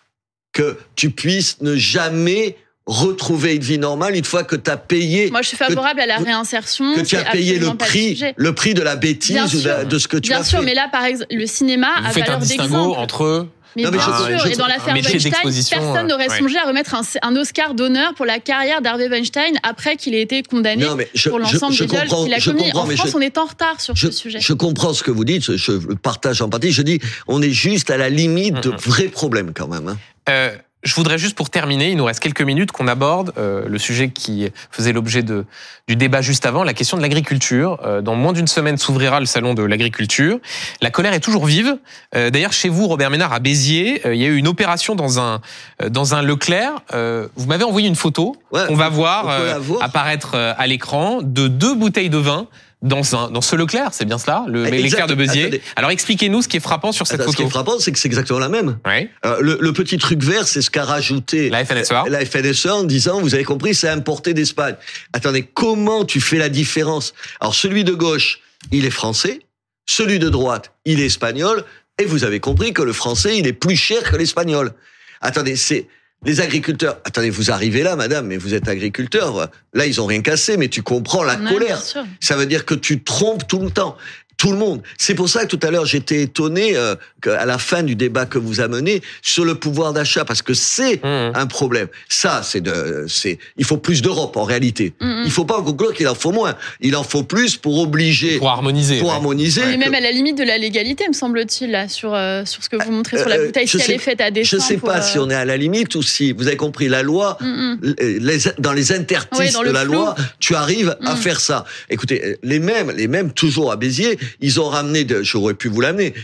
que tu puisses ne jamais retrouver une vie normale une fois que tu as payé Moi, je suis favorable à la réinsertion. que tu as payé le prix le prix de la bêtise Bien ou de, sûr. de ce que tu Bien as sûr, fait. mais là, par exemple, le cinéma vous a faites un valeur distinguo d'exemple. entre Mais Non, bien sûr, je- et dans l'affaire Weinstein, personne euh, n'aurait ouais. songé à remettre un, un Oscar d'honneur pour la carrière d'Harvey Weinstein après qu'il ait été condamné Non, mais je- pour l'ensemble des viols qu'il a commis. En France, je- on est en retard sur je, ce sujet. je comprends ce que vous dites, je le partage en partie. Je dis, on est juste à la limite de Mhm. vrais problèmes quand même. hein. Euh, je voudrais juste pour terminer, il nous reste quelques minutes qu'on aborde euh, le sujet qui faisait l'objet de, du débat juste avant, la question de l'agriculture. Euh, dans moins d'une semaine s'ouvrira le salon de l'agriculture. La colère est toujours vive. Euh, D'ailleurs, chez vous, Robert Ménard, à Béziers, euh, il y a eu une opération dans un euh, dans un Leclerc. Euh, vous m'avez envoyé une photo Ouais, qu'on va voir, euh, voir. apparaître à l'écran de deux bouteilles de vin. Dans, un, dans ce Leclerc, c'est bien cela, le Exact. Leclerc de Béziers. Attendez. Alors expliquez-nous ce qui est frappant sur cette Attends, ce qui est frappant, c'est que c'est exactement la même. Ouais. Euh, le, le petit truc vert, c'est ce qu'a rajouté La FNSEA. la FNSE en disant, vous avez compris, c'est importé d'Espagne. Attendez, comment tu fais la différence? Alors celui de gauche, il est français, celui de droite, il est espagnol, et vous avez compris que le français, il est plus cher que l'espagnol. Attendez, c'est les agriculteurs. Attendez, vous arrivez là, madame, mais vous êtes agriculteur. Là, ils ont rien cassé, mais tu comprends la colère. Ça veut dire que tu trompes tout le temps. Tout le monde. C'est pour ça que tout à l'heure j'étais étonné euh, qu'à la fin du débat que vous amenez sur le pouvoir d'achat, parce que c'est Mmh. un problème. Ça, c'est de, c'est, il faut plus d'Europe en réalité. Mm, mm. Il faut pas conclure qu'il en faut moins. Il en faut plus pour obliger, Pour harmoniser. pour ouais. harmoniser. Mais que- même à la limite de la légalité, me semble-t-il, là, sur, euh, sur ce que vous montrez sur la Euh, bouteille, je si sais- elle est faite à dessein. Je sais pas euh, si on est à la limite ou si vous avez compris la loi. mm, mm. les, dans les interstices Ouais, dans de la flou. loi, tu arrives à faire ça. Écoutez, les mêmes, les mêmes toujours à Béziers, ils ont ramené, j'aurais pu vous l'amener,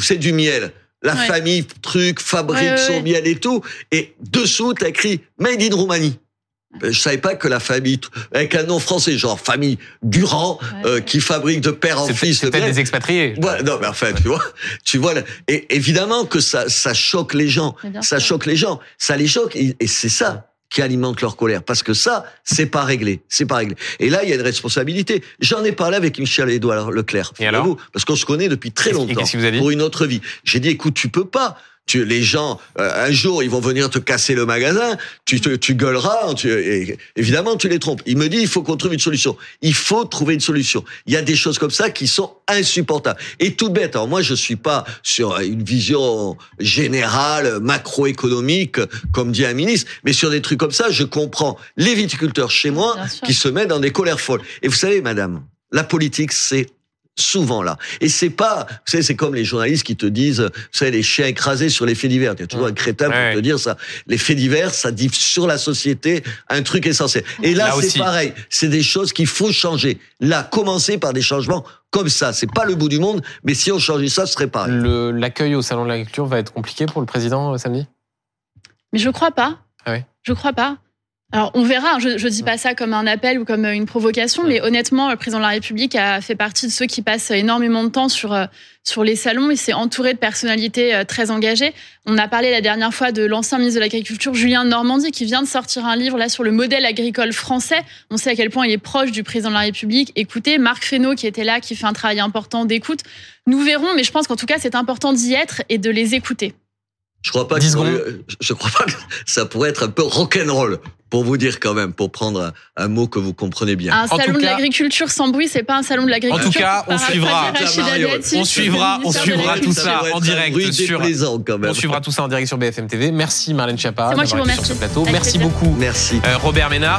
savez, du miel. La Ouais. famille, truc, fabrique Ouais, ouais, son ouais. miel et tout. Et dessous, t'as écrit Made in Roumanie. Euh, Je savais pas que la famille, avec un nom français, genre famille Durand, Ouais. euh, qui fabrique de père en C'est fils c'est peut-être des expatriés. Ouais, non, mais enfin, tu vois, tu vois, là. et évidemment que ça, ça choque les gens, ça choque les gens, ça les choque, et, et c'est ça qui alimente leur colère, parce que ça, c'est pas réglé, c'est pas réglé. Et là, il y a une responsabilité. J'en ai parlé avec Michel Édouard Leclerc, Et alors figurez-vous, parce qu'on se connaît depuis très longtemps, vous a dit pour une autre vie. J'ai dit, écoute, tu peux pas. Tu, les gens, euh, un jour, ils vont venir te casser le magasin, tu, te, tu gueuleras, tu, et, évidemment, tu les trompes. Il me dit, il faut qu'on trouve une solution. Il faut trouver une solution. Il y a des choses comme ça qui sont insupportables. Et tout bête, alors moi, je suis pas sur une vision générale, macroéconomique, comme dit un ministre, mais sur des trucs comme ça, je comprends les viticulteurs chez moi qui se mettent dans des colères folles. Et vous savez, madame, la politique, c'est souvent là. Et c'est pas, vous savez, c'est comme les journalistes qui te disent, vous savez, les chiens écrasés sur les faits divers. Il y a toujours un crétin pour Ouais. te dire ça. Les faits divers, ça dit sur la société un truc essentiel. Et là, Là c'est pareil. C'est des choses qu'il faut changer. Là, commencer par des changements comme ça. C'est pas le bout du monde, mais si on changeait ça, ce serait pareil. Le- L'accueil au salon de l'agriculture va être compliqué pour le président euh, samedi? Mais je crois pas. Ah ouais? Je crois pas. Alors on verra, hein, je ne dis pas ça comme un appel ou comme une provocation, mais honnêtement, le président de la République a fait partie de ceux qui passent énormément de temps sur, euh, sur les salons. Il s'est entouré de personnalités euh, très engagées. On a parlé la dernière fois de l'ancien ministre de l'Agriculture, Julien Normandie, qui vient de sortir un livre là sur le modèle agricole français. On sait à quel point il est proche du président de la République. Écoutez, Marc Fesneau qui était là, qui fait un travail important d'écoute. Nous verrons, mais je pense qu'en tout cas, c'est important d'y être et de les écouter. Je crois pas que je crois pas que ça pourrait être un peu rock'n'roll pour vous dire quand même, pour prendre un, mot que vous comprenez bien. Un salon de l'agriculture sans bruit, c'est pas un salon de l'agriculture. En tout cas, on suivra, on suivra, on suivra tout ça en direct sur. On suivra tout ça en direct sur BFM TV. Merci Marlène Schiappa d'avoir été sur ce plateau. Merci beaucoup. Merci. Euh, Robert Ménard.